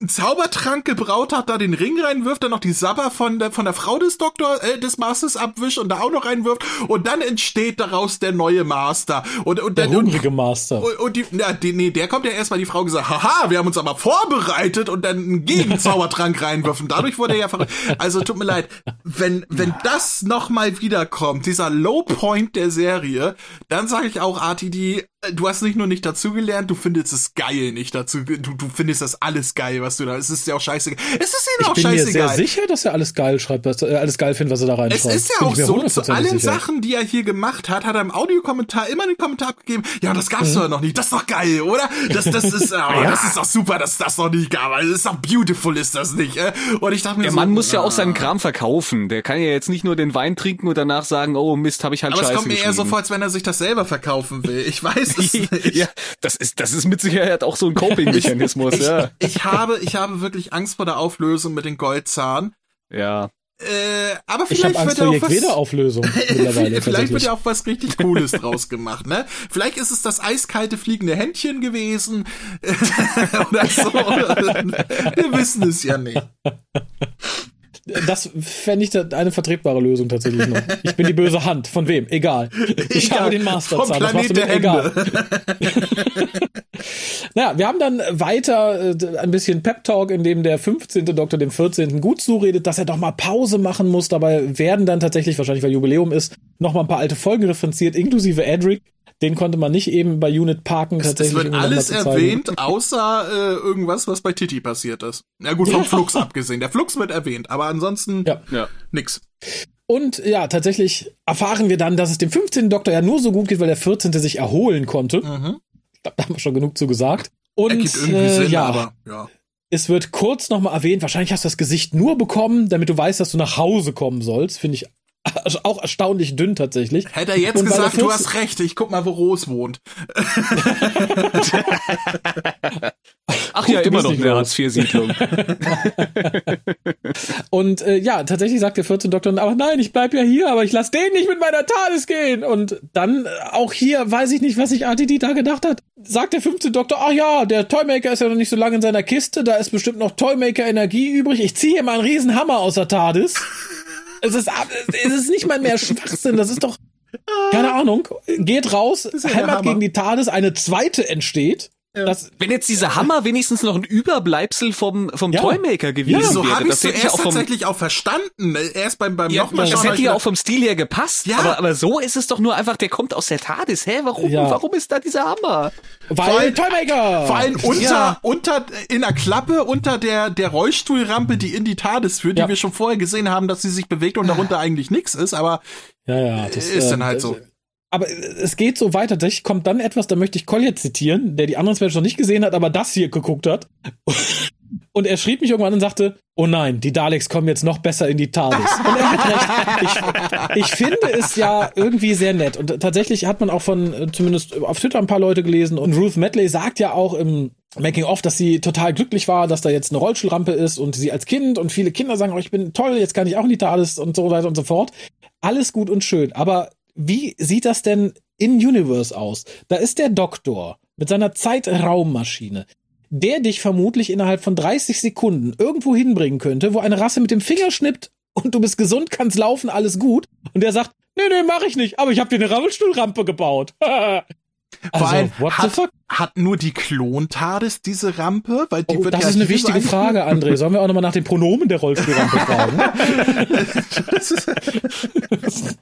einen Zaubertrank gebraut hat, da den Ring reinwirft, dann noch die Sabber von der, von der Frau des Doktor, äh, des Masters abwischt und da auch noch reinwirft und dann entsteht daraus der neue Master. Und, und der, der hungrige Master. Und, und die, ja, die, nee, der kommt ja erstmal die Frau gesagt, haha, wir haben uns aber vorbereitet und dann einen Gegenzaubertrank reinwürfen. Dadurch wurde er ja verrückt. Also tut mir leid, wenn, wenn das nochmal wiederkommt, dieser Low Point der Serie, dann sage ich auch, RTD, du hast nicht nur nicht dazugelernt, du findest es geil nicht dazu. Du, du findest das alles geil, was du da. Es ist ja auch scheißegal. Es ist ihm auch scheißegal. Ich bin mir sehr sicher, dass er alles geil schreibt, was, äh, alles geil findet, was er da reinschreibt. Es ist ja auch so, zu allen sicher. Sachen, die er hier gemacht hat, hat er im Audiokommentar immer einen Kommentar abgegeben. Ja, das gab's mhm. doch noch nicht. Das ist doch geil, oder? Das, das ist, oh, ja. das ist doch super, dass das noch nicht gab. Das ist doch beautiful, ist das nicht? Äh? Und ich dachte mir Der so, Mann muss ja auch seinen Kram verkaufen. Der kann ja jetzt nicht nur den Wein trinken und danach sagen, oh Mist, habe ich halt Aber Scheiße es kommt mir eher so vor, als wenn er sich das selber verkaufen will. Ich weiß es nicht. ja, das ist, das ist mit Sicherheit auch so ein Coping-Mechanismus, ja. Ich habe, ich habe wirklich Angst vor der Auflösung mit den Goldzahn. Ja. Äh, aber vielleicht ich hab Angst wird vor jeder Auflösung mittlerweile. vielleicht wird ja auch was richtig Cooles draus gemacht, ne? Vielleicht ist es das eiskalte fliegende Händchen gewesen oder so. Wir wissen es ja nicht. Das fände ich eine vertretbare Lösung tatsächlich noch. Ich bin die böse Hand. Von wem? Egal. Ich ja, habe den Masterzahn. Das machst du mir egal. naja, wir haben dann weiter äh, ein bisschen Pep-Talk, in dem der 15. Doktor dem 14. gut zuredet, dass er doch mal Pause machen muss. Dabei werden dann tatsächlich, wahrscheinlich weil Jubiläum ist, noch mal ein paar alte Folgen referenziert, inklusive Edric. Den konnte man nicht eben bei Unit parken tatsächlich. Es wird alles erwähnt, außer äh, irgendwas, was bei Titi passiert ist. Na gut, vom ja. Flux abgesehen. Der Flux wird erwähnt, aber ansonsten ja. Ja, nix. Und ja, tatsächlich erfahren wir dann, dass es dem 15. Doktor ja nur so gut geht, weil der 14. sich erholen konnte. Mhm. Da haben wir schon genug zu gesagt. Und Ergibt irgendwie äh, Sinn, ja, aber ja. Es wird kurz nochmal erwähnt, wahrscheinlich hast du das Gesicht nur bekommen, damit du weißt, dass du nach Hause kommen sollst. Finde ich auch erstaunlich dünn tatsächlich. Hätte er jetzt und gesagt, du hast recht, ich guck mal, wo Rose wohnt. Ach ja, immer noch eine Hartz-IV-Siedlung. und äh, ja, tatsächlich sagt der 14 Doktor, aber nein, ich bleib ja hier, aber ich lass den nicht mit meiner TARDIS gehen. Und dann, äh, auch hier, weiß ich nicht, was sich RTD da gedacht hat. Sagt der 15 Doktor, ach ja, der Toymaker ist ja noch nicht so lange in seiner Kiste, da ist bestimmt noch Toymaker-Energie übrig. Ich ziehe hier mal einen riesen Hammer aus der TARDIS. Es ist, es ist nicht mal mehr Schwachsinn, das ist doch, keine Ahnung, geht raus, hämmert gegen die TARDIS, eine zweite entsteht. Ja. Das, Wenn jetzt dieser Hammer wenigstens noch ein Überbleibsel vom, vom ja. Toymaker gewesen ja, so wäre. Hab das hätte ich auch tatsächlich auch verstanden. Erst beim, beim ja, nochmal Das hätte ja auch vom Stil her gepasst. Ja. Aber, aber so ist es doch nur einfach, der kommt aus der TARDIS. Hä, warum, ja. warum ist da dieser Hammer? Weil allem, Toymaker! Vor allem unter, ja. unter, in der Klappe, unter der, der Rollstuhlrampe, die in die TARDIS führt, die wir schon vorher gesehen haben, dass sie sich bewegt und darunter eigentlich nichts ist, aber ja, ja, das, ist dann halt so aber es geht so weiter. Tatsächlich kommt dann etwas, da möchte ich Collier zitieren, der die anderen Specials noch nicht gesehen hat, aber das hier geguckt hat. Und er schrieb mich irgendwann und sagte, oh nein, die Daleks kommen jetzt noch besser in die TARDIS. Und er hat recht. Ich, ich finde es ja irgendwie sehr nett. Und tatsächlich hat man auch von, äh, zumindest auf Twitter ein paar Leute gelesen. Und Ruth Medley sagt ja auch im Making of, dass sie total glücklich war, dass da jetzt eine Rollstuhlrampe ist und sie als Kind und viele Kinder sagen, oh, ich bin toll, jetzt kann ich auch in die TARDIS und so weiter und so fort. Alles gut und schön. Aber wie sieht das denn in Universe aus? Da ist der Doktor mit seiner Zeitraummaschine, der dich vermutlich innerhalb von 30 Sekunden irgendwo hinbringen könnte, wo eine Rasse mit dem Finger schnippt und du bist gesund, kannst laufen, alles gut. Und der sagt, nee, nee, mach ich nicht, aber ich habe dir eine Rollstuhlrampe gebaut. Also, Vor allem, what hat, the fuck? hat nur die Klon-TARDIS diese Rampe? Weil die oh, wird das ja ist eine wichtige Frage, André. Sollen wir auch nochmal nach den Pronomen der Rollstuhlrampe fragen?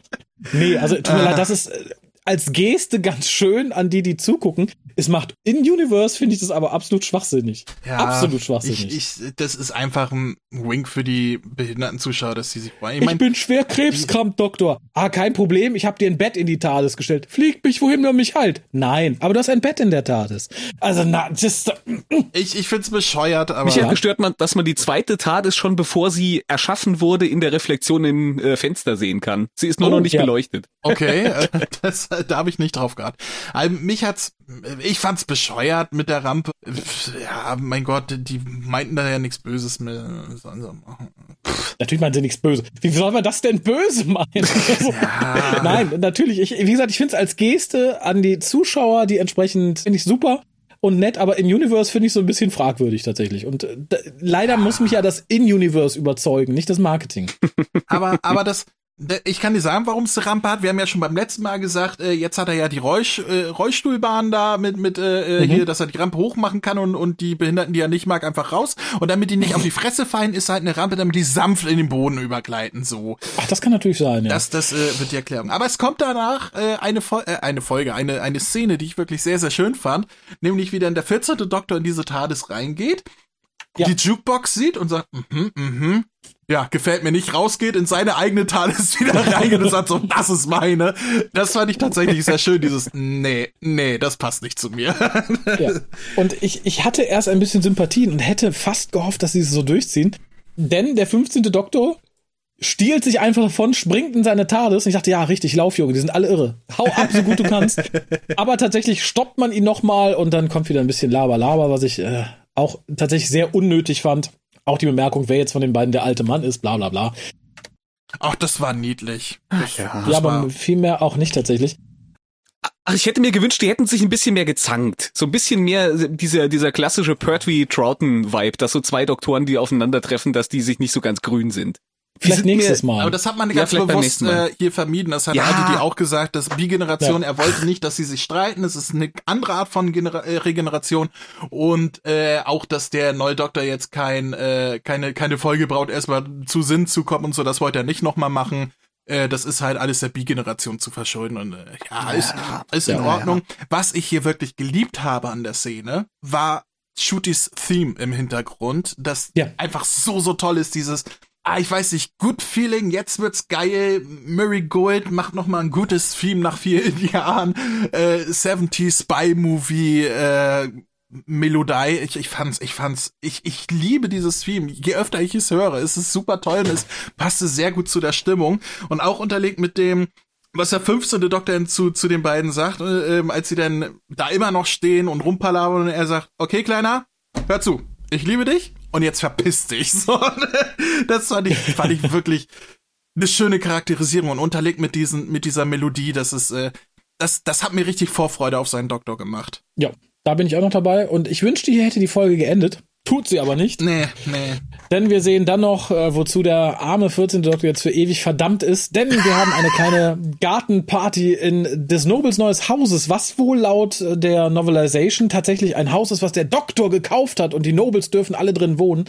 nee, also tut mir leid, das ist äh, als Geste ganz schön an die, die zugucken. Es macht in Universe finde ich das aber absolut schwachsinnig. Ja, absolut schwachsinnig. Ich, ich, das ist einfach ein Wink für die behinderten Zuschauer, dass sie sich freuen. Ich, mein, ich bin schwer krebskrank, Doktor. Ah, kein Problem. Ich habe dir ein Bett in die TARDIS gestellt. Flieg mich, wohin man mich halt. Nein, aber du hast ein Bett in der TARDIS. Also, na, just. Ich, ich find's bescheuert, aber. Mich hat gestört, dass man die zweite TARDIS schon bevor sie erschaffen wurde, in der Reflexion im äh, Fenster sehen kann. Sie ist nur oh, noch nicht ja. beleuchtet. Okay, äh, das, da habe ich nicht drauf gehabt. Also, mich hat's, ich fand's bescheuert mit der Rampe. Ja, mein Gott, die meinten da ja nichts Böses mehr. Natürlich meinen sie nichts Böses. Wie soll man das denn böse meinen? Ja. Nein, natürlich. Ich, wie gesagt, ich finde es als Geste an die Zuschauer, die entsprechend finde ich super und nett, aber in Universe finde ich so ein bisschen fragwürdig tatsächlich. Und äh, leider muss mich ja das In-Universe überzeugen, nicht das Marketing. Aber, aber das, ich kann dir sagen, warum es eine Rampe hat. Wir haben ja schon beim letzten Mal gesagt, äh, jetzt hat er ja die Rollsch äh, Rollstuhlbahn da mit, mit äh, äh, mhm. hier, dass er die Rampe hochmachen kann und, und die Behinderten, die er nicht mag, einfach raus. Und damit die nicht auf die Fresse fallen, ist halt eine Rampe, damit die sanft in den Boden übergleiten. So. Ach, das kann natürlich sein, ja. Das, das äh, wird die Erklärung. Aber es kommt danach äh, eine, Fol äh, eine Folge, eine, eine Szene, die ich wirklich sehr, sehr schön fand. Nämlich, wie dann der 14. Doktor in diese TARDIS reingeht, ja. die Jukebox sieht und sagt, mhm, mhm, ja, gefällt mir nicht, rausgeht, in seine eigene Talis wieder reingeht und sagt so, das ist meine. Das fand ich tatsächlich sehr schön, dieses, nee, nee, das passt nicht zu mir. Ja. Und ich, ich hatte erst ein bisschen Sympathien und hätte fast gehofft, dass sie es so durchziehen. Denn der 15. Doktor stiehlt sich einfach davon, springt in seine TARDIS und ich dachte, ja, richtig, lauf, Junge, die sind alle irre. Hau ab, so gut du kannst. Aber tatsächlich stoppt man ihn nochmal und dann kommt wieder ein bisschen Laber, Laber, was ich äh, auch tatsächlich sehr unnötig fand. Auch die Bemerkung, wer jetzt von den beiden der alte Mann ist, bla bla bla. Ach, das war niedlich. Das, ja, ja aber vielmehr auch nicht tatsächlich. Ach, ich hätte mir gewünscht, die hätten sich ein bisschen mehr gezankt. So ein bisschen mehr dieser, dieser klassische Pertwee-Troughton-Vibe, dass so zwei Doktoren, die aufeinandertreffen, dass die sich nicht so ganz grün sind. Vielleicht nächstes Mal. Aber das hat man ganz ja, bewusst äh, hier vermieden. Das hat ja. Adi auch gesagt, dass Bi-Generation, ja. er wollte nicht, dass sie sich streiten. Es ist eine andere Art von Genera äh, Regeneration. Und äh, auch, dass der neue Doktor jetzt kein, äh, keine, keine Folge braucht, erstmal zu Sinn zu kommen und so, das wollte er nicht nochmal machen. Äh, das ist halt alles der Bi-Generation zu verschulden. Und äh, ja, ist, ist in Ordnung. Was ich hier wirklich geliebt habe an der Szene, war Shootys Theme im Hintergrund, das einfach so, so toll ist, dieses ah, ich weiß nicht, Good Feeling, jetzt wird's geil. Murray Gold macht noch mal ein gutes Theme nach vielen Jahren. Äh, 70 Spy Movie, äh, Melodie. Ich, ich fand's, ich fand's, ich, ich liebe dieses Theme. Je öfter ich es höre, es ist super toll und es passte sehr gut zu der Stimmung. Und auch unterlegt mit dem, was der 15. Doktor zu, zu den beiden sagt, äh, als sie dann da immer noch stehen und rumpalabern und er sagt, okay, Kleiner, hör zu, ich liebe dich, und jetzt verpiss dich. So, das fand ich, fand ich wirklich eine schöne Charakterisierung und unterlegt mit diesen, mit dieser Melodie, das ist, äh, das, das hat mir richtig Vorfreude auf seinen Doktor gemacht. Ja, da bin ich auch noch dabei und ich wünschte, hier hätte die Folge geendet. Tut sie aber nicht. Nee, nee. Denn wir sehen dann noch, äh, wozu der arme 14. Doktor jetzt für ewig verdammt ist. Denn wir haben eine kleine Gartenparty in des Nobles neues Hauses, was wohl laut äh, der Novelization tatsächlich ein Haus ist, was der Doktor gekauft hat und die Nobles dürfen alle drin wohnen.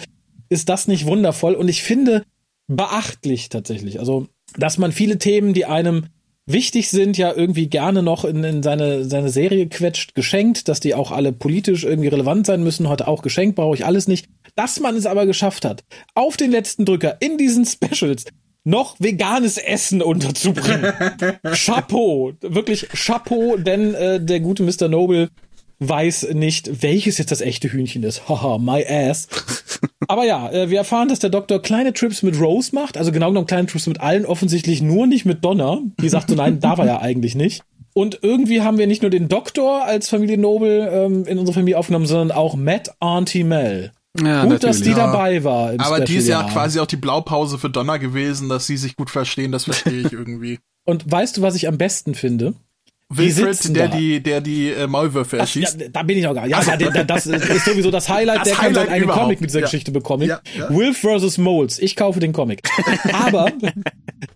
Ist das nicht wundervoll? Und ich finde beachtlich tatsächlich. Also, dass man viele Themen, die einem wichtig sind, ja irgendwie gerne noch in, in seine, seine Serie quetscht, geschenkt, dass die auch alle politisch irgendwie relevant sein müssen. Heute auch geschenkt, brauche ich alles nicht. Dass man es aber geschafft hat, auf den letzten Drücker in diesen Specials noch veganes Essen unterzubringen. Chapeau, wirklich Chapeau, denn äh, der gute Mr. Noble weiß nicht, welches jetzt das echte Hühnchen ist. Haha, my ass. Aber ja, äh, wir erfahren, dass der Doktor kleine Trips mit Rose macht, also genau genommen kleine Trips mit allen, offensichtlich nur nicht mit Donna. Die sagt so, nein, darf er ja eigentlich nicht. Und irgendwie haben wir nicht nur den Doktor als Familie Nobel ähm, in unsere Familie aufgenommen, sondern auch Matt Auntie Mel. Ja, gut, dass die ja. dabei war. Aber Special die ist ja quasi auch die Blaupause für Donna gewesen, dass sie sich gut verstehen, das verstehe ich irgendwie. Und weißt du, was ich am besten finde? Wilfred, der da. die, der die äh, Maulwürfe erschießt. Ja, da bin ich auch gar nicht. Ja, der, der, das ist sowieso das Highlight. Das der Highlight kann einen Comic mit dieser ja. Geschichte bekommen. Ja, ja. Wilf vs. Moles. Ich kaufe den Comic. Aber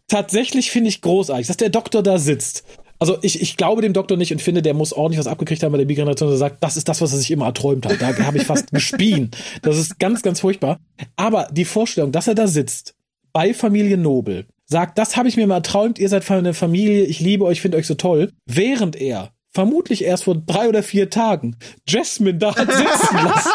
tatsächlich finde ich großartig, dass der Doktor da sitzt. Also ich, ich glaube dem Doktor nicht und finde, der muss ordentlich was abgekriegt haben bei der Bi-Generation, der sagt, das ist das, was er sich immer erträumt hat. Da habe ich fast gespien. Das ist ganz, ganz furchtbar. Aber die Vorstellung, dass er da sitzt, bei Familie Nobel, sagt, das habe ich mir mal erträumt, ihr seid eine Familie, ich liebe euch, finde euch so toll, während er vermutlich erst vor drei oder vier Tagen Jasmine da hat sitzen lassen,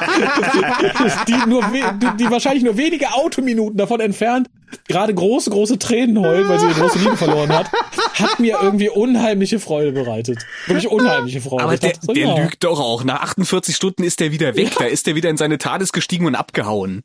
die, nur die, die wahrscheinlich nur wenige Autominuten davon entfernt gerade große, große Tränen heulen, weil sie ihre große Liebe verloren hat, hat mir irgendwie unheimliche Freude bereitet. Wirklich unheimliche Freude. Aber der, so, der ja. lügt doch auch. Nach 48 Stunden ist der wieder weg. Ja. Da ist der wieder in seine TARDIS gestiegen und abgehauen.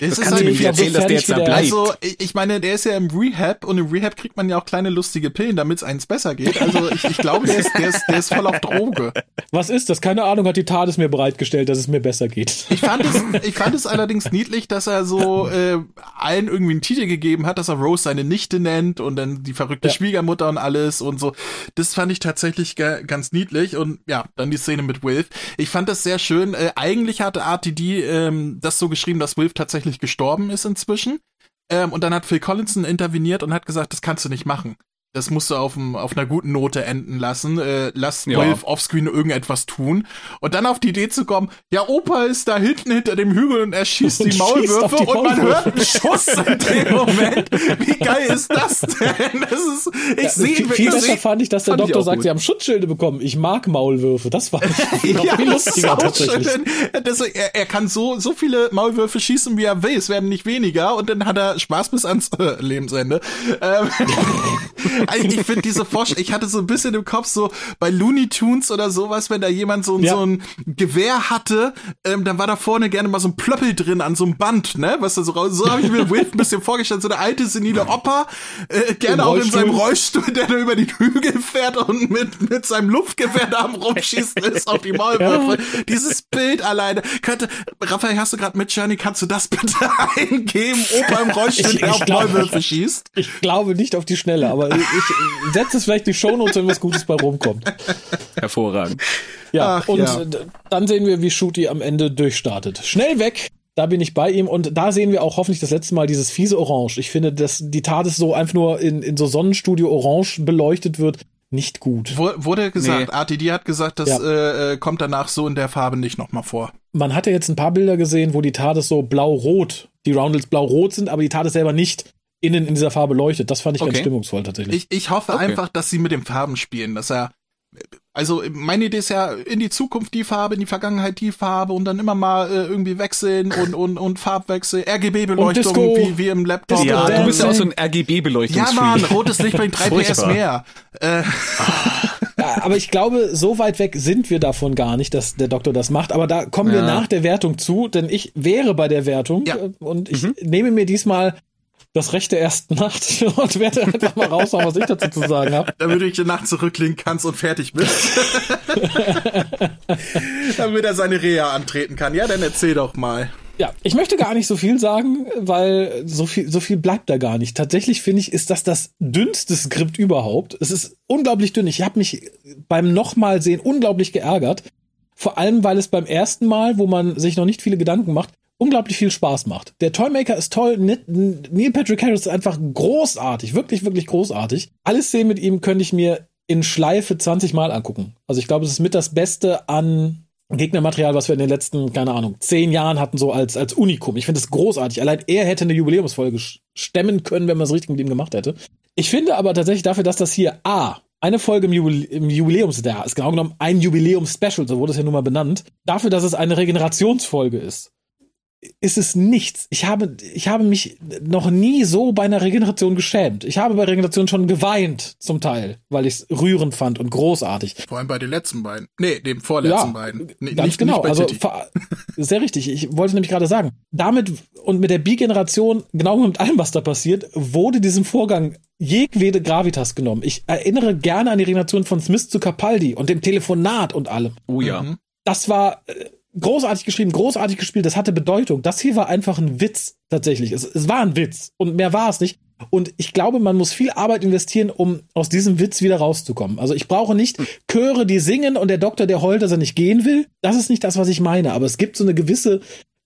Das, das kannst du mir nicht erzählen, dass der jetzt da bleibt. Also, ich meine, der ist ja im Rehab und im Rehab kriegt man ja auch kleine lustige Pillen, damit es eins besser geht. Also ich, ich glaube, der ist, der, ist, der ist voll auf Droge. Was ist das? Keine Ahnung, hat die Tat es mir bereitgestellt, dass es mir besser geht. Ich fand es, ich fand es allerdings niedlich, dass er so äh, allen irgendwie einen Titel gegeben hat, dass er Rose seine Nichte nennt und dann die verrückte ja. Schwiegermutter und alles und so. Das fand ich tatsächlich ganz niedlich und ja, dann die Szene mit Wilf. Ich fand das sehr schön. Äh, eigentlich hatte RTD ähm, das so geschrieben, dass Wilf tatsächlich tatsächlich gestorben ist inzwischen. Ähm, und dann hat Phil Collinson interveniert und hat gesagt, das kannst du nicht machen. Das musst du auf, auf einer guten Note enden lassen. Äh, lass ja. Wolf offscreen irgendetwas tun. Und dann auf die Idee zu kommen, ja, Opa ist da hinten hinter dem Hügel und er schießt und die Maulwürfe die und man hört einen Schuss in dem Moment. Wie geil ist das denn? Das ist, ich ja, sehe Viel, viel besser fand ich, dass der Doktor sagt, gut. sie haben Schutzschilde bekommen. Ich mag Maulwürfe. Das war noch ja, viel lustiger tatsächlich. Das, er, er, kann so, so viele Maulwürfe schießen, wie er will. Es werden nicht weniger und dann hat er Spaß bis ans äh, Lebensende. Ähm, ich finde diese Vorstellung, ich hatte so ein bisschen im Kopf so bei Looney Tunes oder sowas, wenn da jemand so, ja. so ein Gewehr hatte, ähm, dann war da vorne gerne mal so ein Plöppel drin an so einem Band, ne? Was da so raus, so habe ich mir Wilf ein bisschen vorgestellt, so eine alte senile Opa, äh, gerne auch in seinem Rollstuhl, der da über die Hügel fährt und mit, mit seinem Luftgewehr da am rumschießen ist auf die Maulwürfe. Ja. Dieses Bild alleine könnte, Raphael, hast du gerade mit Journey, kannst du das bitte eingeben? Opa im Rollstuhl, ich, der auf Maulwürfe schießt? Ich glaube nicht auf die Schnelle, aber ich setze es vielleicht die Shownotes, wenn was Gutes bei rumkommt. Hervorragend. Ja, Ach, und ja. dann sehen wir, wie Shooty am Ende durchstartet. Schnell weg, da bin ich bei ihm und da sehen wir auch hoffentlich das letzte Mal dieses fiese Orange. Ich finde, dass die Tat so einfach nur in, in so Sonnenstudio Orange beleuchtet wird, nicht gut. Wurde gesagt, nee. RTD hat gesagt, das ja. Äh, äh, kommt danach so in der Farbe nicht nochmal vor. Man hatte jetzt ein paar Bilder gesehen, wo die TARDIS so blau-rot, die Roundels blau-rot sind, aber die TARDIS selber nicht innen in dieser Farbe leuchtet. Das fand ich okay. ganz stimmungsvoll tatsächlich. Ich, ich hoffe okay. einfach, dass sie mit den Farben spielen, dass er also meine Idee ist ja in die Zukunft die Farbe, in die Vergangenheit die Farbe und dann immer mal äh, irgendwie wechseln und und und Farbwechsel, RGB-Beleuchtung wie, wie im Laptop. Ja, du bist ja auch so ein RGB-Beleuchtung. Ja, Mann, rotes Licht bringt 3 PS mehr. Äh. Ja, aber ich glaube, so weit weg sind wir davon gar nicht, dass der Doktor das macht. Aber da kommen ja. wir nach der Wertung zu, denn ich wäre bei der Wertung ja. und ich mhm. nehme mir diesmal das Recht der ersten Nacht und werde einfach mal raushauen, was ich dazu zu sagen habe. Damit du dich die Nacht zurücklegen kannst und fertig bist. Damit er seine Reha antreten kann. Ja, dann erzähl doch mal. Ja, ich möchte gar nicht so viel sagen, weil so viel, so viel bleibt da gar nicht. Tatsächlich finde ich, ist das das dünnste Skript überhaupt. Es ist unglaublich dünn. Ich habe mich beim nochmal sehen unglaublich geärgert. Vor allem, weil es beim ersten Mal, wo man sich noch nicht viele Gedanken macht, unglaublich viel Spaß macht. Der Toymaker ist toll, Neil Patrick Harris ist einfach großartig, wirklich, wirklich großartig. Alle Szenen mit ihm könnte ich mir in Schleife 20 Mal angucken. Also ich glaube, es ist mit das Beste an Gegnermaterial, was wir in den letzten, keine Ahnung, zehn Jahren hatten, so als, als Unikum. Ich finde es großartig. Allein er hätte eine Jubiläumsfolge stemmen können, wenn man es richtig mit ihm gemacht hätte. Ich finde aber tatsächlich dafür, dass das hier A, eine Folge im, Jubile im Jubiläumsjahr ist genau genommen ein Jubiläumsspecial, so wurde es ja nun mal benannt, dafür, dass es eine Regenerationsfolge ist ist es nichts. Ich habe, ich habe mich noch nie so bei einer Regeneration geschämt. Ich habe bei Regeneration schon geweint, zum Teil, weil ich es rührend fand und großartig. Vor allem bei den letzten beiden. Nee, dem vorletzten ja, beiden. Nee, ganz nicht, genau. Nicht also, sehr richtig. Ich wollte nämlich gerade sagen, damit und mit der Bi-Generation, genau mit allem, was da passiert, wurde diesem Vorgang jegwede Gravitas genommen. Ich erinnere gerne an die Regeneration von Smith zu Capaldi und dem Telefonat und allem. Oh ja. Mhm. Das war, äh, großartig geschrieben, großartig gespielt, das hatte Bedeutung. Das hier war einfach ein Witz, tatsächlich. Es, es war ein Witz und mehr war es nicht. Und ich glaube, man muss viel Arbeit investieren, um aus diesem Witz wieder rauszukommen. Also ich brauche nicht Chöre, die singen und der Doktor, der heult, dass er nicht gehen will. Das ist nicht das, was ich meine. Aber es gibt so eine gewisse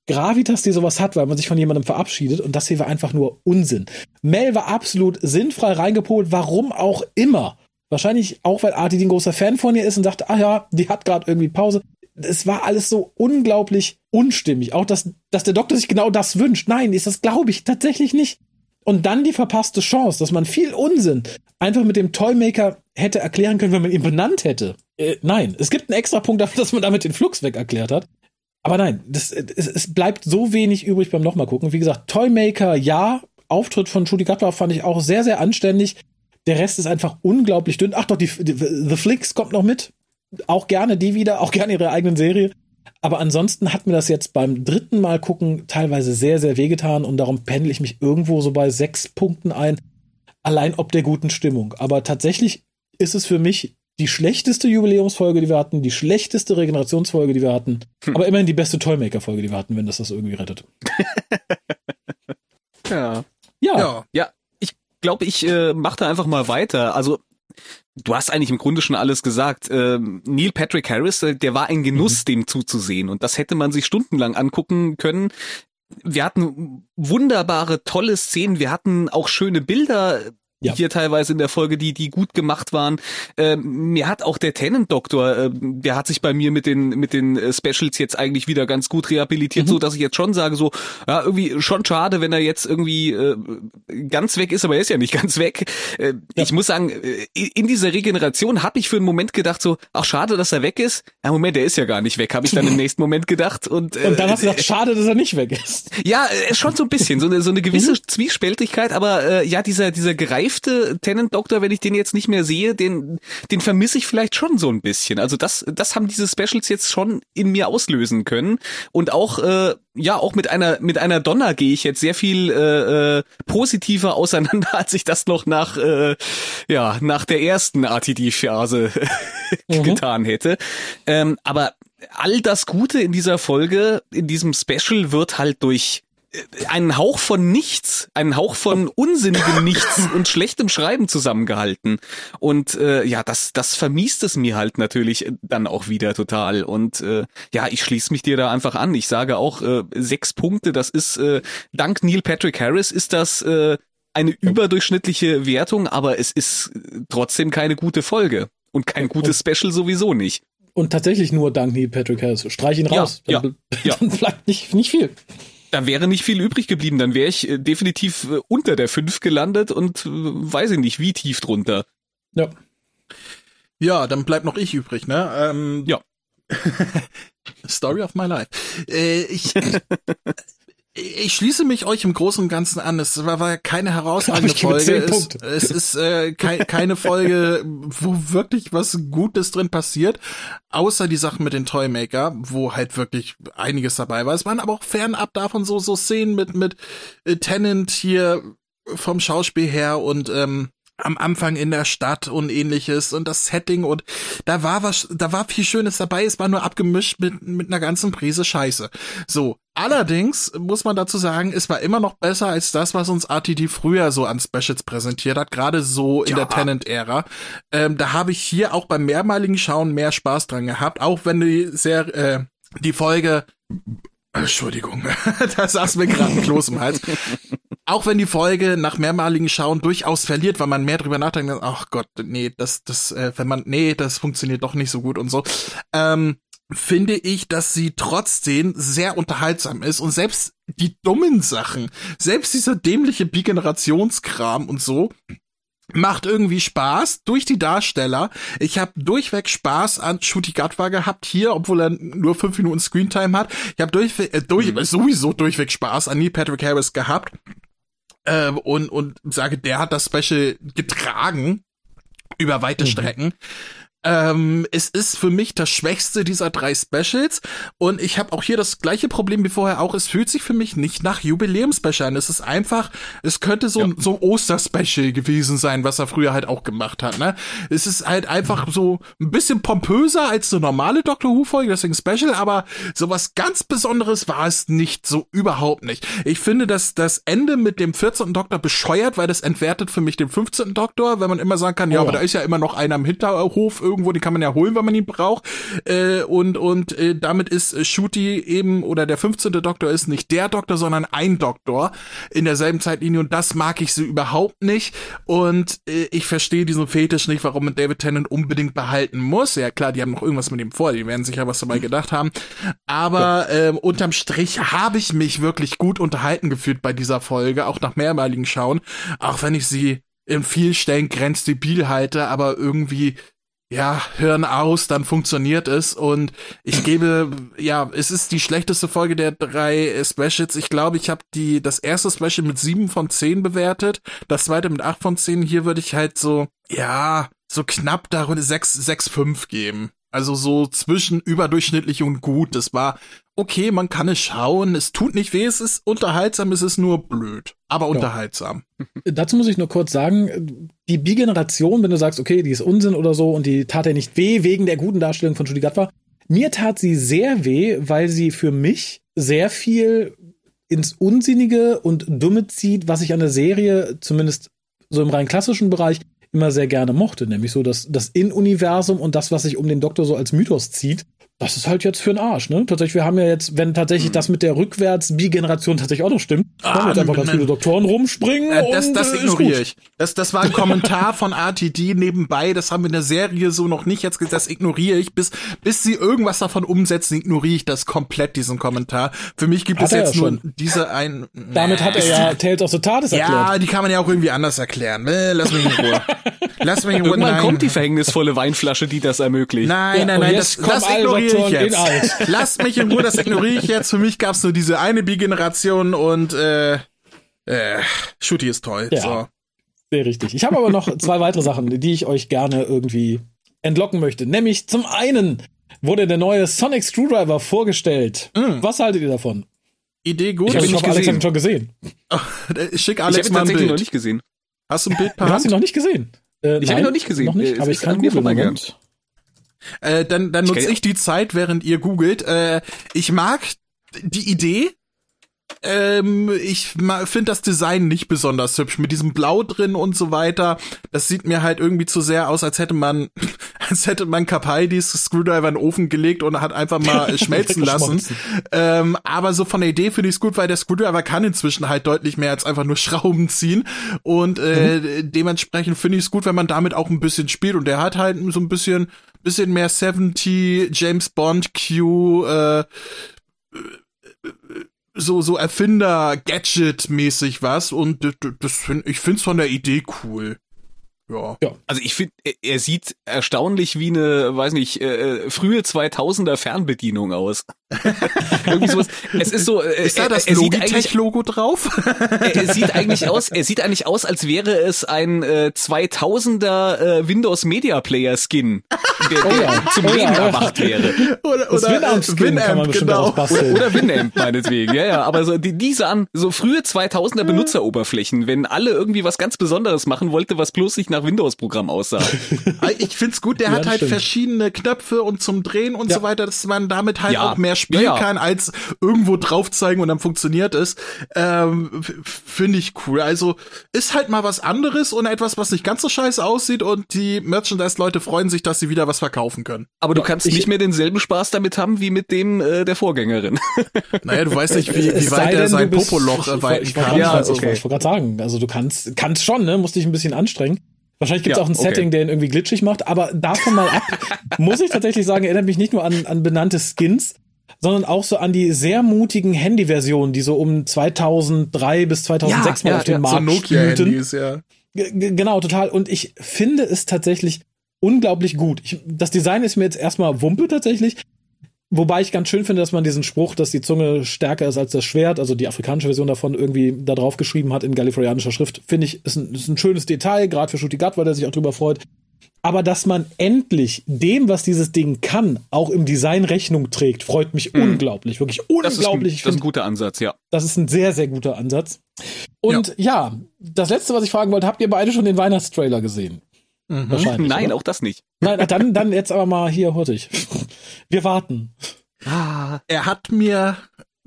Gravitas, die sowas hat, weil man sich von jemandem verabschiedet. Und das hier war einfach nur Unsinn. Mel war absolut sinnfrei reingepolt, warum auch immer. Wahrscheinlich auch, weil Artie ein großer Fan von ihr ist und dachte, ah ja, die hat gerade irgendwie Pause es war alles so unglaublich unstimmig. Auch, dass, dass der Doktor sich genau das wünscht. Nein, ist das glaube ich tatsächlich nicht. Und dann die verpasste Chance, dass man viel Unsinn einfach mit dem Toymaker hätte erklären können, wenn man ihn benannt hätte. Äh, nein, es gibt einen extra Punkt dafür, dass man damit den Flux weg erklärt hat. Aber nein, das, es, es bleibt so wenig übrig beim nochmal gucken. Wie gesagt, Toymaker, ja. Auftritt von Judy Gatwa fand ich auch sehr, sehr anständig. Der Rest ist einfach unglaublich dünn. Ach doch, die, die The Flicks kommt noch mit. Auch gerne die wieder, auch gerne ihre eigenen Serie. Aber ansonsten hat mir das jetzt beim dritten Mal gucken teilweise sehr, sehr wehgetan und darum pendel ich mich irgendwo so bei sechs Punkten ein. Allein ob der guten Stimmung. Aber tatsächlich ist es für mich die schlechteste Jubiläumsfolge, die wir hatten, die schlechteste Regenerationsfolge, die wir hatten, hm. aber immerhin die beste Toymaker-Folge, die wir hatten, wenn das das irgendwie rettet. ja. Ja. Ja. ja. Ich glaube, ich äh, mache da einfach mal weiter. Also Du hast eigentlich im Grunde schon alles gesagt. Ähm, Neil Patrick Harris, äh, der war ein Genuss, mhm. dem zuzusehen. Und das hätte man sich stundenlang angucken können. Wir hatten wunderbare, tolle Szenen. Wir hatten auch schöne Bilder ja. hier teilweise in der Folge, die die gut gemacht waren. Ähm, mir hat auch der Tenant Doktor, äh, der hat sich bei mir mit den mit den äh, Specials jetzt eigentlich wieder ganz gut rehabilitiert, mhm. so dass ich jetzt schon sage so, ja irgendwie schon schade, wenn er jetzt irgendwie äh, ganz weg ist, aber er ist ja nicht ganz weg. Äh, ja. Ich muss sagen, äh, in dieser Regeneration habe ich für einen Moment gedacht so, ach schade, dass er weg ist. Ja Moment, der ist ja gar nicht weg, habe ich dann im nächsten Moment gedacht und äh, und dann hast du gedacht, schade, dass er nicht weg ist. Ja, äh, schon so ein bisschen so eine so eine gewisse mhm. Zwiespältigkeit, aber äh, ja dieser dieser gereifte gereifte Tenant Doctor, wenn ich den jetzt nicht mehr sehe, den, den vermisse ich vielleicht schon so ein bisschen. Also das, das haben diese Specials jetzt schon in mir auslösen können. Und auch, äh, ja, auch mit einer, mit einer Donner gehe ich jetzt sehr viel äh, äh, positiver auseinander, als ich das noch nach, äh, ja, nach der ersten RTD-Phase mhm. getan hätte. Ähm, aber all das Gute in dieser Folge, in diesem Special wird halt durch einen Hauch von nichts, einen Hauch von unsinnigem Nichts und schlechtem Schreiben zusammengehalten. Und äh, ja, das, das vermiest es mir halt natürlich dann auch wieder total. Und äh, ja, ich schließe mich dir da einfach an. Ich sage auch äh, sechs Punkte. Das ist äh, dank Neil Patrick Harris ist das äh, eine überdurchschnittliche Wertung, aber es ist trotzdem keine gute Folge und kein gutes Special sowieso nicht. Und tatsächlich nur dank Neil Patrick Harris. Streich ihn raus. Ja, dann, ja, dann bleibt nicht, nicht viel da wäre nicht viel übrig geblieben. Dann wäre ich äh, definitiv äh, unter der 5 gelandet und äh, weiß ich nicht, wie tief drunter. Ja. Ja, dann bleibt noch ich übrig, ne? Ähm, ja. Story of my life. Äh, ich, Ich schließe mich euch im Großen und Ganzen an. Es war, war keine herausragende Folge. Es, es, ist äh, kei keine Folge, wo wirklich was Gutes drin passiert, außer die Sachen mit den Toymaker, wo halt wirklich einiges dabei war. Es waren aber auch fernab davon so so Szenen mit mit äh, Tennant hier vom Schauspiel her und ähm, am Anfang in der Stadt und ähnliches und das Setting und da war was, da war viel Schönes dabei, es war nur abgemischt mit, mit einer ganzen Prise Scheiße. So. Allerdings muss man dazu sagen, es war immer noch besser als das, was uns RTD früher so an Specials präsentiert hat, gerade so in ja. der Tenant-Ära. Ähm, da habe ich hier auch beim mehrmaligen Schauen mehr Spaß dran gehabt, auch wenn die sehr, äh, die Folge Entschuldigung, da saß mir gerade ein Kloß im Hals auch wenn die Folge nach mehrmaligen Schauen durchaus verliert, weil man mehr drüber nachdenkt, ach Gott, nee, das, das, äh, wenn man, nee, das funktioniert doch nicht so gut und so, ähm, finde ich, dass sie trotzdem sehr unterhaltsam ist und selbst die dummen Sachen, selbst dieser dämliche Bigenerationskram und so, macht irgendwie Spaß durch die Darsteller. Ich habe durchweg Spaß an Shooty Gatwa gehabt hier, obwohl er nur fünf Minuten Screentime hat. Ich habe durch, äh, durch, mhm. sowieso durchweg Spaß an Neil Patrick Harris gehabt ähm, und, und sage, der hat das Special getragen über weite mhm. Strecken. Ähm, es ist für mich das schwächste dieser drei Specials und ich habe auch hier das gleiche Problem wie vorher auch. Es fühlt sich für mich nicht nach Jubiläumspecial an. Es ist einfach, es könnte so, ja. so ein Osterspecial gewesen sein, was er früher halt auch gemacht hat. Ne? Es ist halt einfach so ein bisschen pompöser als eine normale Doctor Who Folge, deswegen Special, aber sowas ganz Besonderes war es nicht, so überhaupt nicht. Ich finde, dass das Ende mit dem 14. Doktor bescheuert, weil das entwertet für mich den 15. Doktor, wenn man immer sagen kann, ja, oh. aber da ist ja immer noch einer im Hinterhof irgendwo, den kann man ja holen, wenn man ihn braucht. Äh, und und äh, damit ist äh, Shooty eben, oder der 15. Doktor ist nicht der Doktor, sondern ein Doktor in derselben Zeitlinie und das mag ich so überhaupt nicht. Und äh, ich verstehe diesen Fetisch nicht, warum man David Tennant unbedingt behalten muss. Ja klar, die haben noch irgendwas mit ihm vor, die werden sicher was dabei gedacht haben. Aber ja. ähm, unterm Strich habe ich mich wirklich gut unterhalten gefühlt bei dieser Folge, auch nach mehrmaligen Schauen, auch wenn ich sie in vielen Stellen grenzdebil halte, aber irgendwie ja, hören aus, dann funktioniert es. Und ich gebe, ja, es ist die schlechteste Folge der drei Specials. Ich glaube, ich habe die das erste Special mit sieben von zehn bewertet, das zweite mit acht von zehn. Hier würde ich halt so, ja, so knapp darunter sechs, sechs, fünf geben. Also so zwischen überdurchschnittlich und gut. Das war okay, man kann es schauen, es tut nicht weh, es ist unterhaltsam, es ist nur blöd, aber ja. unterhaltsam. Dazu muss ich nur kurz sagen, die Bi-Generation, wenn du sagst, okay, die ist Unsinn oder so und die tat ja nicht weh wegen der guten Darstellung von Judy Gatwa, mir tat sie sehr weh, weil sie für mich sehr viel ins Unsinnige und Dumme zieht, was ich an der Serie, zumindest so im rein klassischen Bereich, immer sehr gerne mochte, nämlich so das, das In-Universum und das, was sich um den Doktor so als Mythos zieht. Das ist halt jetzt für den Arsch, ne? Tatsächlich, wir haben ja jetzt, wenn tatsächlich hm. das mit der Rückwärts-Bi-Generation tatsächlich auch noch stimmt, ah, haben jetzt einfach ganz viele Doktoren rumspringen. Äh, das, das äh, ignoriere ich. Das, das war ein Kommentar von RTD nebenbei, das haben wir in der Serie so noch nicht jetzt, das ignoriere ich. Bis, bis sie irgendwas davon umsetzen, ignoriere ich das komplett, diesen Kommentar. Für mich gibt hat es jetzt ja nur diese ein. Damit hat er ja Tales of the TARDIS erklärt. Ja, die kann man ja auch irgendwie anders erklären. Äh, lass mich in Ruhe. Lass mich in Ruhe. Irgendwann nein. kommt die verhängnisvolle Weinflasche, die das ermöglicht. Nein, ja, nein, nein, das, das ignoriere ich jetzt. Lass mich in Ruhe, das ignoriere ich jetzt. Für mich gab's nur diese eine Bi-Generation und äh, äh, Shooty ist toll. Ja, so. Sehr richtig. Ich habe aber noch zwei weitere Sachen, die ich euch gerne irgendwie entlocken möchte. Nämlich zum einen wurde der neue Sonic Screwdriver vorgestellt. Mm. Was haltet ihr davon? Idee gut. Ich, ich hoffe, Alex hat ihn schon gesehen. Oh, schick Alex ich mal ein Bild. noch nicht gesehen. Hast du ein Bild parat? Du hast ihn noch nicht gesehen. Äh, ich habe ihn noch nicht gesehen. Noch nicht, aber ich kann mir vorbeigegangen. Äh, dann dann nutze ich die Zeit, während ihr googelt. Äh, ich mag die Idee. Ähm, ich finde das Design nicht besonders hübsch mit diesem Blau drin und so weiter. Das sieht mir halt irgendwie zu sehr aus, als hätte man, als hätte man Capaldis Screwdriver in den Ofen gelegt und hat einfach mal schmelzen lassen. Ähm, aber so von der Idee finde ich es gut, weil der Screwdriver kann inzwischen halt deutlich mehr als einfach nur Schrauben ziehen und äh, mhm. dementsprechend finde ich es gut, wenn man damit auch ein bisschen spielt und der hat halt so ein bisschen bisschen mehr 70 James Bond Q äh, so so Erfinder Gadget mäßig was und das find, ich find's von der Idee cool. Ja. ja. Also ich finde, er sieht erstaunlich wie eine, weiß nicht, äh, frühe 2000er Fernbedienung aus. Irgendwie sowas. Es ist so. Äh, ist da das Logitech-Logo drauf? er sieht eigentlich aus. Er sieht eigentlich aus, als wäre es ein äh, 2000er äh, Windows Media Player Skin, der, oh ja. zum oh Leben ja, erwacht wäre. Oder, oder Winamp, Skin Winamp, kann man bestimmt genau. Oder, oder Winamp meinetwegen. Ja, ja. Aber so die, diese an so frühe 2000er Benutzeroberflächen, wenn alle irgendwie was ganz Besonderes machen wollte, was bloß nicht nach Windows-Programm aussah. ich find's gut. Der ja, hat halt stimmt. verschiedene Knöpfe und zum Drehen und so weiter, dass man damit halt auch mehr spielen ja, ja. kann, als irgendwo drauf zeigen und dann funktioniert es. Ähm, Finde ich cool. Also ist halt mal was anderes und etwas, was nicht ganz so scheiße aussieht und die Merchandise-Leute freuen sich, dass sie wieder was verkaufen können. Aber du kannst ich, nicht mehr denselben Spaß damit haben wie mit dem äh, der Vorgängerin. Naja, du weißt nicht, wie, wie weit er sein Popoloch weiten kann. Ja, also, okay. ich wollte gerade sagen, also du kannst, kannst schon, ne? Musst dich ein bisschen anstrengen. Wahrscheinlich gibt es ja, auch ein okay. Setting, der ihn irgendwie glitschig macht, aber davon mal ab, muss ich tatsächlich sagen, erinnert mich nicht nur an, an benannte Skins, sondern auch so an die sehr mutigen Handy-Versionen, die so um 2003 bis 2006 ja, mal ja, auf den ja, Markt so Nokia-Handys, ja. Genau, total. Und ich finde es tatsächlich unglaublich gut. Ich, das Design ist mir jetzt erstmal Wumpe tatsächlich. Wobei ich ganz schön finde, dass man diesen Spruch, dass die Zunge stärker ist als das Schwert, also die afrikanische Version davon irgendwie da drauf geschrieben hat in gallifreyischer Schrift, finde ich, ist ein, ist ein schönes Detail, gerade für Shuti Gat, weil der sich auch drüber freut aber dass man endlich dem, was dieses Ding kann, auch im Design Rechnung trägt, freut mich mhm. unglaublich, wirklich unglaublich. Das ist, ein, das ist ein guter Ansatz, ja. Das ist ein sehr, sehr guter Ansatz. Und ja. ja, das letzte, was ich fragen wollte, habt ihr beide schon den Weihnachtstrailer gesehen? Mhm. Wahrscheinlich. Nein, oder? auch das nicht. Nein, dann, dann jetzt aber mal hier hurtig. Wir warten. Ah, er hat mir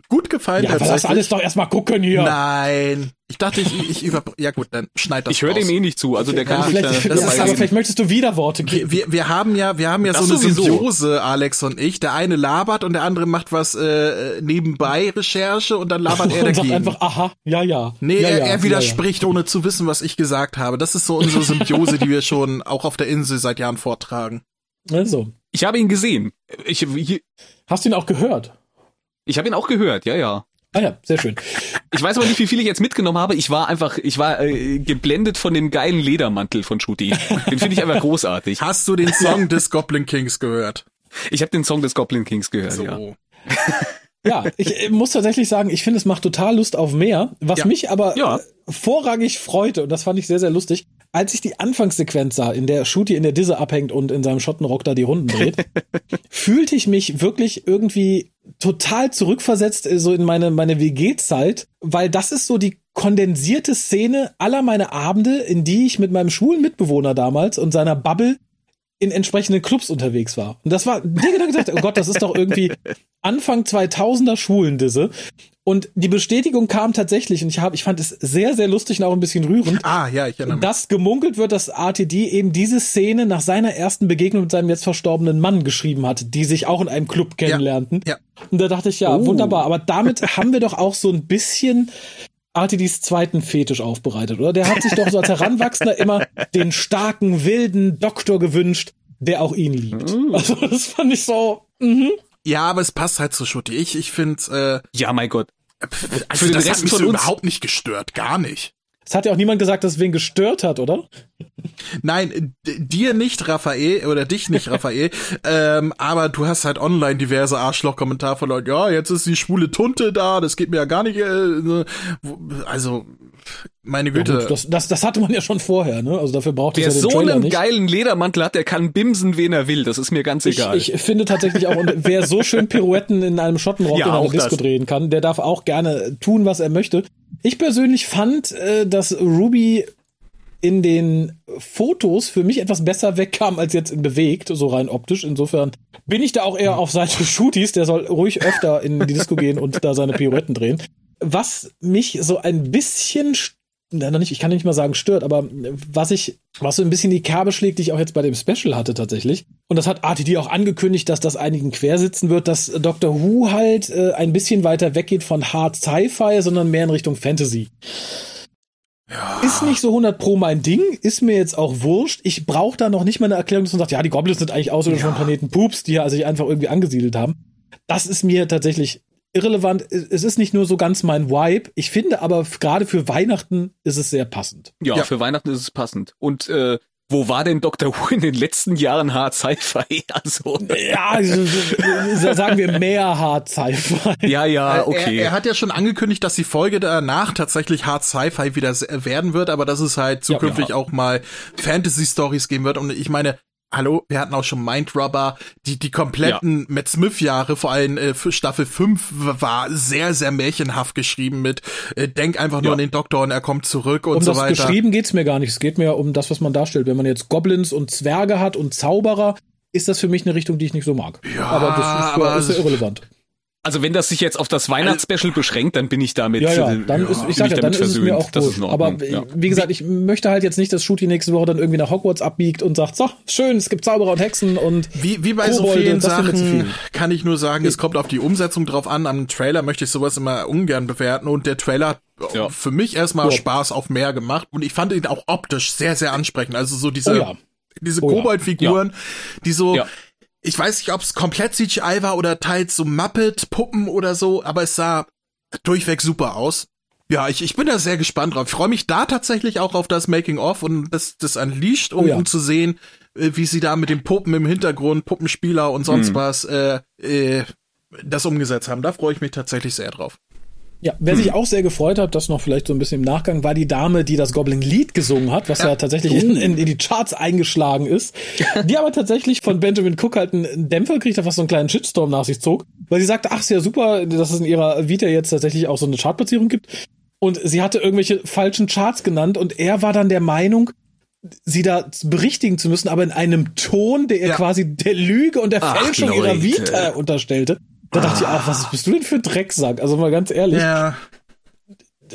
gut gefallen. Ja, das alles doch erstmal gucken hier. Nein. Ich dachte, ich, ich über, ja gut, dann schneid das Ich höre dem eh nicht zu, also der kann Ja, Vielleicht, da, das ist, aber vielleicht möchtest du Widerworte geben. wir, wir haben ja, wir haben ja Das so eine sowieso. Symbiose, Alex und ich. Der eine labert und der andere macht was äh, nebenbei Recherche und dann labert er Und sagt dagegen. einfach, aha, ja, ja. Nee, ja, er, ja, er ja, widerspricht, ohne zu wissen, was ich gesagt habe. Das ist so unsere Symbiose, die wir schon auch auf der Insel seit Jahren vortragen. Ja. Also, Ich habe ihn gesehen. Ich, ich, hast du ihn auch gehört? ich habe ihn auch gehört, ja, ja. Ah ja, sehr schön. Ich weiß aber nicht, wie viel ich jetzt mitgenommen habe. Ich war einfach, ich war äh, geblendet von dem geilen Ledermantel von Shooty. Den finde ich einfach großartig. Hast du den Song des Goblin Kings gehört? Ich habe den Song des Goblin Kings gehört, So. ja. Ja, ich äh, muss tatsächlich sagen, ich finde, es macht total Lust auf mehr. Was Ja. mich aber Ja. vorrangig freute, und das fand ich sehr, sehr lustig, als ich die Anfangssequenz sah, in der Shooty in der Disse abhängt und in seinem Schottenrock da die Runden dreht, fühlte ich mich wirklich irgendwie total zurückversetzt, äh, so in meine, meine WG-Zeit, weil das ist so die kondensierte Szene aller meiner Abende, in die ich mit meinem schwulen Mitbewohner damals und seiner Bubble in entsprechenden Clubs unterwegs war. Und das war, der Gedanke gesagt, oh Gott, das ist doch irgendwie Anfang 2000er Schwulendisse. Und die Bestätigung kam tatsächlich, und ich habe, ich fand es sehr, sehr lustig und auch ein bisschen rührend, Ah, ja, ich erinnere mich. dass gemunkelt wird, dass RTD eben diese Szene nach seiner ersten Begegnung mit seinem jetzt verstorbenen Mann geschrieben hat, die sich auch in einem Club kennenlernten. ja. Und da dachte ich, ja, Oh. wunderbar. Aber damit haben wir doch auch so ein bisschen RTDs zweiten Fetisch aufbereitet, oder? Der hat sich doch so als Heranwachsender immer den starken, wilden Doktor gewünscht, der auch ihn liebt. Uh. Also das fand ich so, mhm. Ja, aber es passt halt zu Schutti. Ich, ich finde, Ja, mein Gott. äh, Für also den das Rest hat mich von so uns- überhaupt nicht gestört, gar nicht. Es hat ja auch niemand gesagt, dass es wen gestört hat, oder? Nein, dir nicht, Raphael, oder dich nicht, Raphael, ähm, aber du hast halt online diverse Arschloch-Kommentare von Leuten, ja, jetzt ist die schwule Tunte da, das geht mir ja gar nicht, äh, ne, also, meine Ja, Güte. gut, das, das, das hatte man ja schon vorher, ne? Also dafür braucht es ja den so Trailer einen nicht. geilen Ledermantel hat, der kann bimsen, wen er will. Das ist mir ganz Ich, egal. ich finde tatsächlich auch, und wer so schön Pirouetten in einem Schottenrock Ja, in einer Disco das. drehen kann, der darf auch gerne tun, was er möchte. Ich persönlich fand, äh, dass Ruby in den Fotos für mich etwas besser wegkam als jetzt in bewegt, so rein optisch. Insofern bin ich da auch eher auf Seite Shooties, der soll ruhig öfter in die Disco gehen und da seine Pirouetten drehen. Was mich so ein bisschen noch nicht, ich kann nicht mal sagen stört, aber was ich, was so ein bisschen die Kerbe schlägt, die ich auch jetzt bei dem Special hatte tatsächlich. Und das hat RTD auch angekündigt, dass das einigen quersitzen wird, dass Doctor Who halt äh, ein bisschen weiter weggeht von Hard Sci-Fi, sondern mehr in Richtung Fantasy. Ist nicht so 100 pro mein Ding, ist mir jetzt auch wurscht. Ich brauche da noch nicht mal eine Erklärung, dass man sagt, ja, die Goblins sind eigentlich Außerirdische vom Planeten Poops, die ja sich einfach irgendwie angesiedelt haben. Das ist mir tatsächlich irrelevant. Es ist nicht nur so ganz mein Vibe. Ich finde aber gerade für Weihnachten ist es sehr passend. ja, Ja. für Weihnachten ist es passend. Und äh, wo war denn Dr. Who in den letzten Jahren Hard Sci-Fi? Also, Ja, so- so- sagen wir mehr Hard Sci-Fi. ja, ja, okay. Er, er hat ja schon angekündigt, dass die Folge danach tatsächlich Hard Sci-Fi wieder werden wird, aber dass es halt zukünftig auch mal Fantasy-Stories geben wird. Und ich meine, hallo, wir hatten auch schon Mindrubber, die, die kompletten Matt Smith-Jahre, vor allem äh, für Staffel 5, war sehr, sehr märchenhaft geschrieben mit äh, Denk einfach nur Ja. an den Doktor und er kommt zurück und Um so das weiter. geschrieben geht's mir gar nicht. Es geht mir um das, was man darstellt. Wenn man jetzt Goblins und Zwerge hat und Zauberer, ist das für mich eine Richtung, die ich nicht so mag. Ja, aber das ist, ja, aber- ist ja irrelevant. Also wenn das sich jetzt auf das Weihnachtsspecial beschränkt, dann bin ich damit. Ja, ja, äh, dann ist, bin ich sag ja, dann damit ist es mir versöhnt. auch in Aber äh, wie gesagt, ich möchte halt jetzt nicht, dass Shooty nächste Woche dann irgendwie nach Hogwarts abbiegt und sagt, so, schön, es gibt Zauberer und Hexen und Wie, wie bei so Kobolde, vielen mir zu Sachen viel. kann ich nur sagen, es kommt auf die Umsetzung drauf an. Am Trailer möchte ich sowas immer ungern bewerten und der Trailer hat Ja. für mich erstmal Ja. Spaß auf mehr gemacht und ich fand ihn auch optisch sehr, sehr ansprechend. Also so diese, Oh ja. diese Oh ja. Kobold-Figuren, die so, Ja. Ich weiß nicht, ob es komplett CGI war oder teils so Muppet-Puppen oder so, aber es sah durchweg super aus. Ja, ich, ich bin da sehr gespannt drauf. Ich freue mich da tatsächlich auch auf das Making-of und das, das Unleashed, um, Oh ja. um zu sehen, äh, wie sie da mit den Puppen im Hintergrund, Puppenspieler und sonst Mhm. was, äh, äh, das umgesetzt haben. Da freue ich mich tatsächlich sehr drauf. Ja, wer Hm. sich auch sehr gefreut hat, das noch vielleicht so ein bisschen im Nachgang, war die Dame, die das Goblin Lied gesungen hat, was ja, tatsächlich Oh. in, in, in die Charts eingeschlagen ist. Die aber tatsächlich von Benjamin Cook halt einen Dämpfer gekriegt hat, was so einen kleinen Shitstorm nach sich zog, weil sie sagte, ach, ist ja super, dass es in ihrer Vita jetzt tatsächlich auch so eine Chartplatzierung gibt. Und sie hatte irgendwelche falschen Charts genannt und er war dann der Meinung, sie da berichtigen zu müssen, aber in einem Ton, der ihr Ja. quasi der Lüge und der Ach, Fälschung ihrer Leute. Vita unterstellte. Da dachte ich auch, was bist du denn für ein Drecksack? Also mal ganz ehrlich. Ja.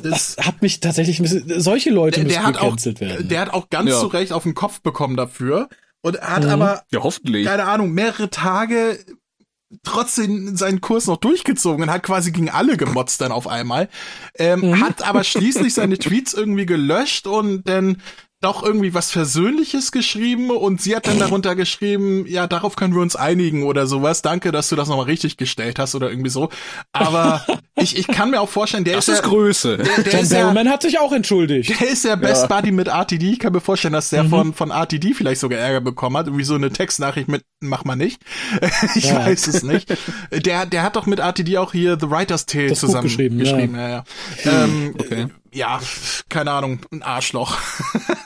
Das, hat mich tatsächlich ein bisschen, solche Leute Der, müssen der hat auch, gecancelt werden. der hat auch ganz Ja. zu Recht auf den Kopf bekommen dafür und hat Mhm. aber Ja, hoffentlich. keine Ahnung, mehrere Tage trotzdem seinen Kurs noch durchgezogen und hat quasi gegen alle gemotzt dann auf einmal. Ähm, Mhm. Hat aber schließlich seine Tweets irgendwie gelöscht und dann doch irgendwie was Versöhnliches geschrieben und sie hat dann darunter geschrieben, ja, darauf können wir uns einigen oder sowas. Danke, dass du das nochmal richtig gestellt hast oder irgendwie so. Aber ich, ich kann mir auch vorstellen, der Das ist, ist ja, Größe. der, der John ja, hat sich auch entschuldigt. der ist ja Best Ja. Buddy mit RTD. Ich kann mir vorstellen, dass der von, von RTD vielleicht sogar Ärger bekommen hat. Irgendwie so eine Textnachricht mit, mach mal nicht. ich Ja. weiß es nicht. Der, der hat doch mit RTD auch hier The Writer's Tale Das Buch zusammen geschrieben, ja. geschrieben. Ja, ja. Ähm, okay. Ja, keine Ahnung, ein Arschloch.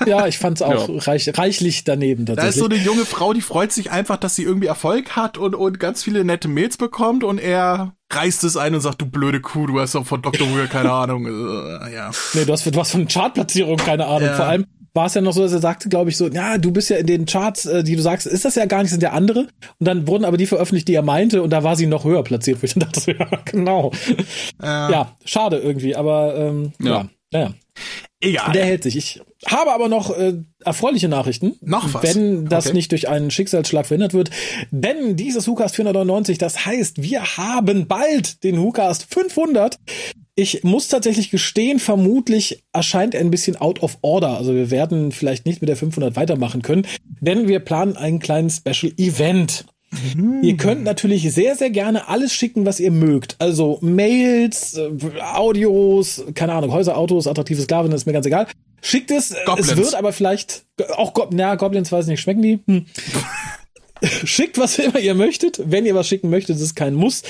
Ja, ich fand's auch reich, reichlich daneben Da ist so eine junge Frau, die freut sich einfach, dass sie irgendwie Erfolg hat und, und ganz viele nette Mails bekommt und er reißt es ein und sagt, du blöde Kuh, du hast doch von Dr. Weir keine Ahnung. Äh, ja. Nee, du hast, du hast von Chartplatzierung keine Ahnung. Ja. Vor allem war es ja noch so, dass er sagte, glaube ich, so, ja, du bist ja in den Charts, äh, die du sagst, ist das ja gar nicht, sind ja andere. Und dann wurden aber die veröffentlicht, die er meinte, und da war sie noch höher platziert, wo ich dann dachte, ja, genau. Äh, Ja, schade irgendwie, aber ähm, ja. Ja. Naja, Egal. der hält sich. Ich habe aber noch äh, erfreuliche Nachrichten. Noch was? Wenn das Okay. nicht durch einen Schicksalsschlag verhindert wird. Denn dieses WhoCast 499, das heißt, wir haben bald den WhoCast 500. Ich muss tatsächlich gestehen, vermutlich erscheint er ein bisschen out of order. Also wir werden vielleicht nicht mit der 500 weitermachen können, denn wir planen einen kleinen Special Event. Ihr könnt natürlich sehr, sehr gerne alles schicken, was ihr mögt. Also Mails, äh, Audios, keine Ahnung, Häuser, Autos, attraktive Sklaven, ist mir ganz egal. Schickt es. Goblins. Es wird aber vielleicht auch Go na, Goblins weiß ich nicht, schmecken die? Hm. Schickt was immer ihr möchtet. Wenn ihr was schicken möchtet, ist es kein Muss.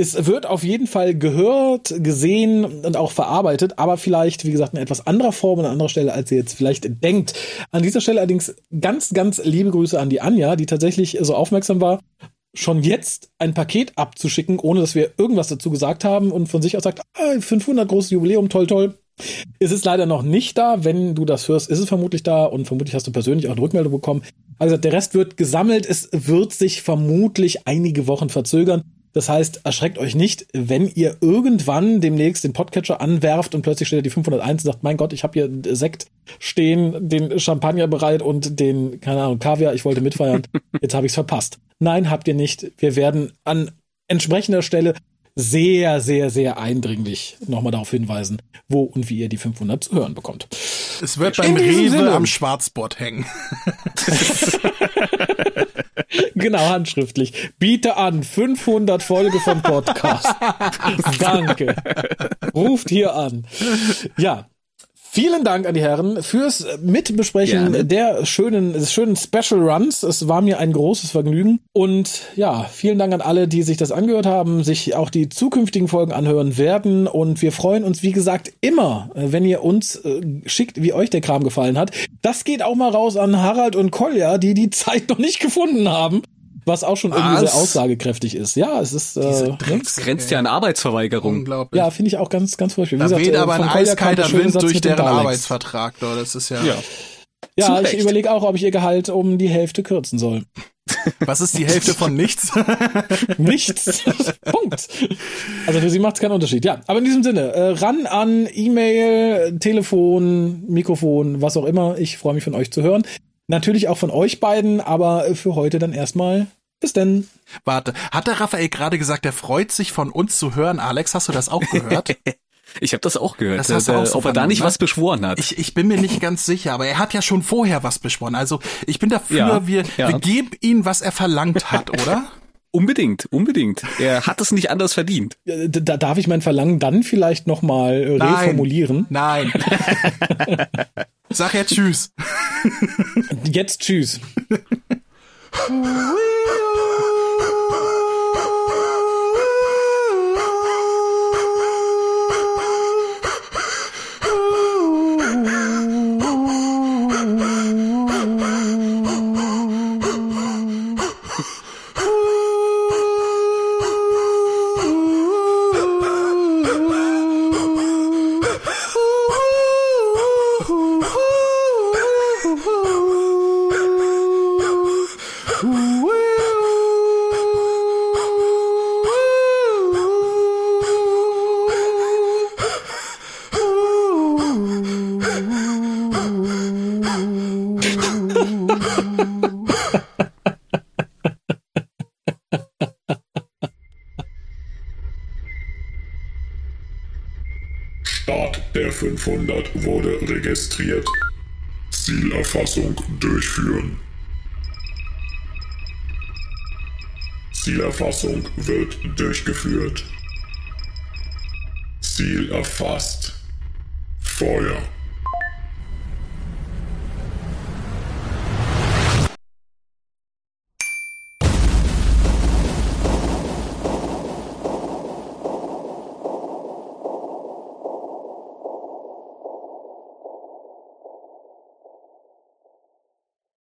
Es wird auf jeden Fall gehört, gesehen und auch verarbeitet, aber vielleicht, wie gesagt, in etwas anderer Form, an einer anderen Stelle, als ihr jetzt vielleicht denkt. An dieser Stelle allerdings ganz, ganz liebe Grüße an die Anja, die tatsächlich so aufmerksam war, schon jetzt ein Paket abzuschicken, ohne dass wir irgendwas dazu gesagt haben und von sich aus sagt, ah, 500 großes Jubiläum, toll, toll. Es ist leider noch nicht da. Wenn du das hörst, ist es vermutlich da und vermutlich hast du persönlich auch eine Rückmeldung bekommen. Also der Rest wird gesammelt. Es wird sich vermutlich einige Wochen verzögern. Das heißt, erschreckt euch nicht, wenn ihr irgendwann demnächst den Podcatcher anwerft und plötzlich steht da die 501 und sagt, mein Gott, ich habe hier Sekt stehen, den Champagner bereit und den, keine Ahnung, Kaviar, ich wollte mitfeiern. Jetzt habe ich es verpasst. Nein, habt ihr nicht. Wir werden an entsprechender Stelle sehr, sehr, sehr eindringlich nochmal darauf hinweisen, wo und wie ihr die 500 zu hören bekommt. Es wird beim Rewe Sinne. am Schwarzbord hängen. Genau, handschriftlich. Biete an, 500 Folge vom Podcast. Danke. Ruft hier an. Ja. Vielen Dank an die Herren fürs Mitbesprechen Gerne. der schönen, des schönen Special Runs. Es war mir ein großes Vergnügen. Und ja, vielen Dank an alle, die sich das angehört haben, sich auch die zukünftigen Folgen anhören werden. Und wir freuen uns, wie gesagt, immer, äh, wenn ihr uns äh, schickt, wie euch der Kram gefallen hat. Das geht auch mal raus an Harald und Kolja, die die Zeit noch nicht gefunden haben. Was auch schon irgendwie Was? sehr aussagekräftig ist. Ja, es ist, äh, ne? Das grenzt ja an Arbeitsverweigerung. Unglaublich. ja, finde ich auch ganz, ganz furchtbar. Wie da gesagt, weht äh, aber ein eiskalter Wind Satz durch deren. Arbeitsvertrag. Doch, das ist ja. Ja. Ja, ich überlege auch, ob ich ihr Gehalt um die Hälfte kürzen soll. Was ist die Hälfte von nichts? Nichts. Punkt. Also für sie macht es keinen Unterschied. Ja, aber in diesem Sinne, äh, ran an E-Mail, Telefon, Mikrofon, was auch immer. Ich freue mich von euch zu hören. Natürlich auch von euch beiden, aber für heute dann erstmal bis denn. Warte, hat der Raphael gerade gesagt, er freut sich von uns zu hören? Alex, hast du das auch gehört? Ich habe das auch gehört, Das hast du äh, auch so ob er da nicht ne? was beschworen hat. Ich, ich bin mir nicht ganz sicher, aber er hat ja schon vorher was beschworen. Also ich bin dafür, Ja, wir, ja. wir geben ihm, was er verlangt hat, oder? unbedingt, unbedingt. Er hat es nicht anders verdient. Da darf ich mein Verlangen dann vielleicht nochmal äh, Nein. reformulieren. Nein. Sag ja Tschüss. Jetzt tschüss. Wee-oo! 500 wurde registriert. Zielerfassung durchführen. Zielerfassung wird durchgeführt. Ziel erfasst. Feuer.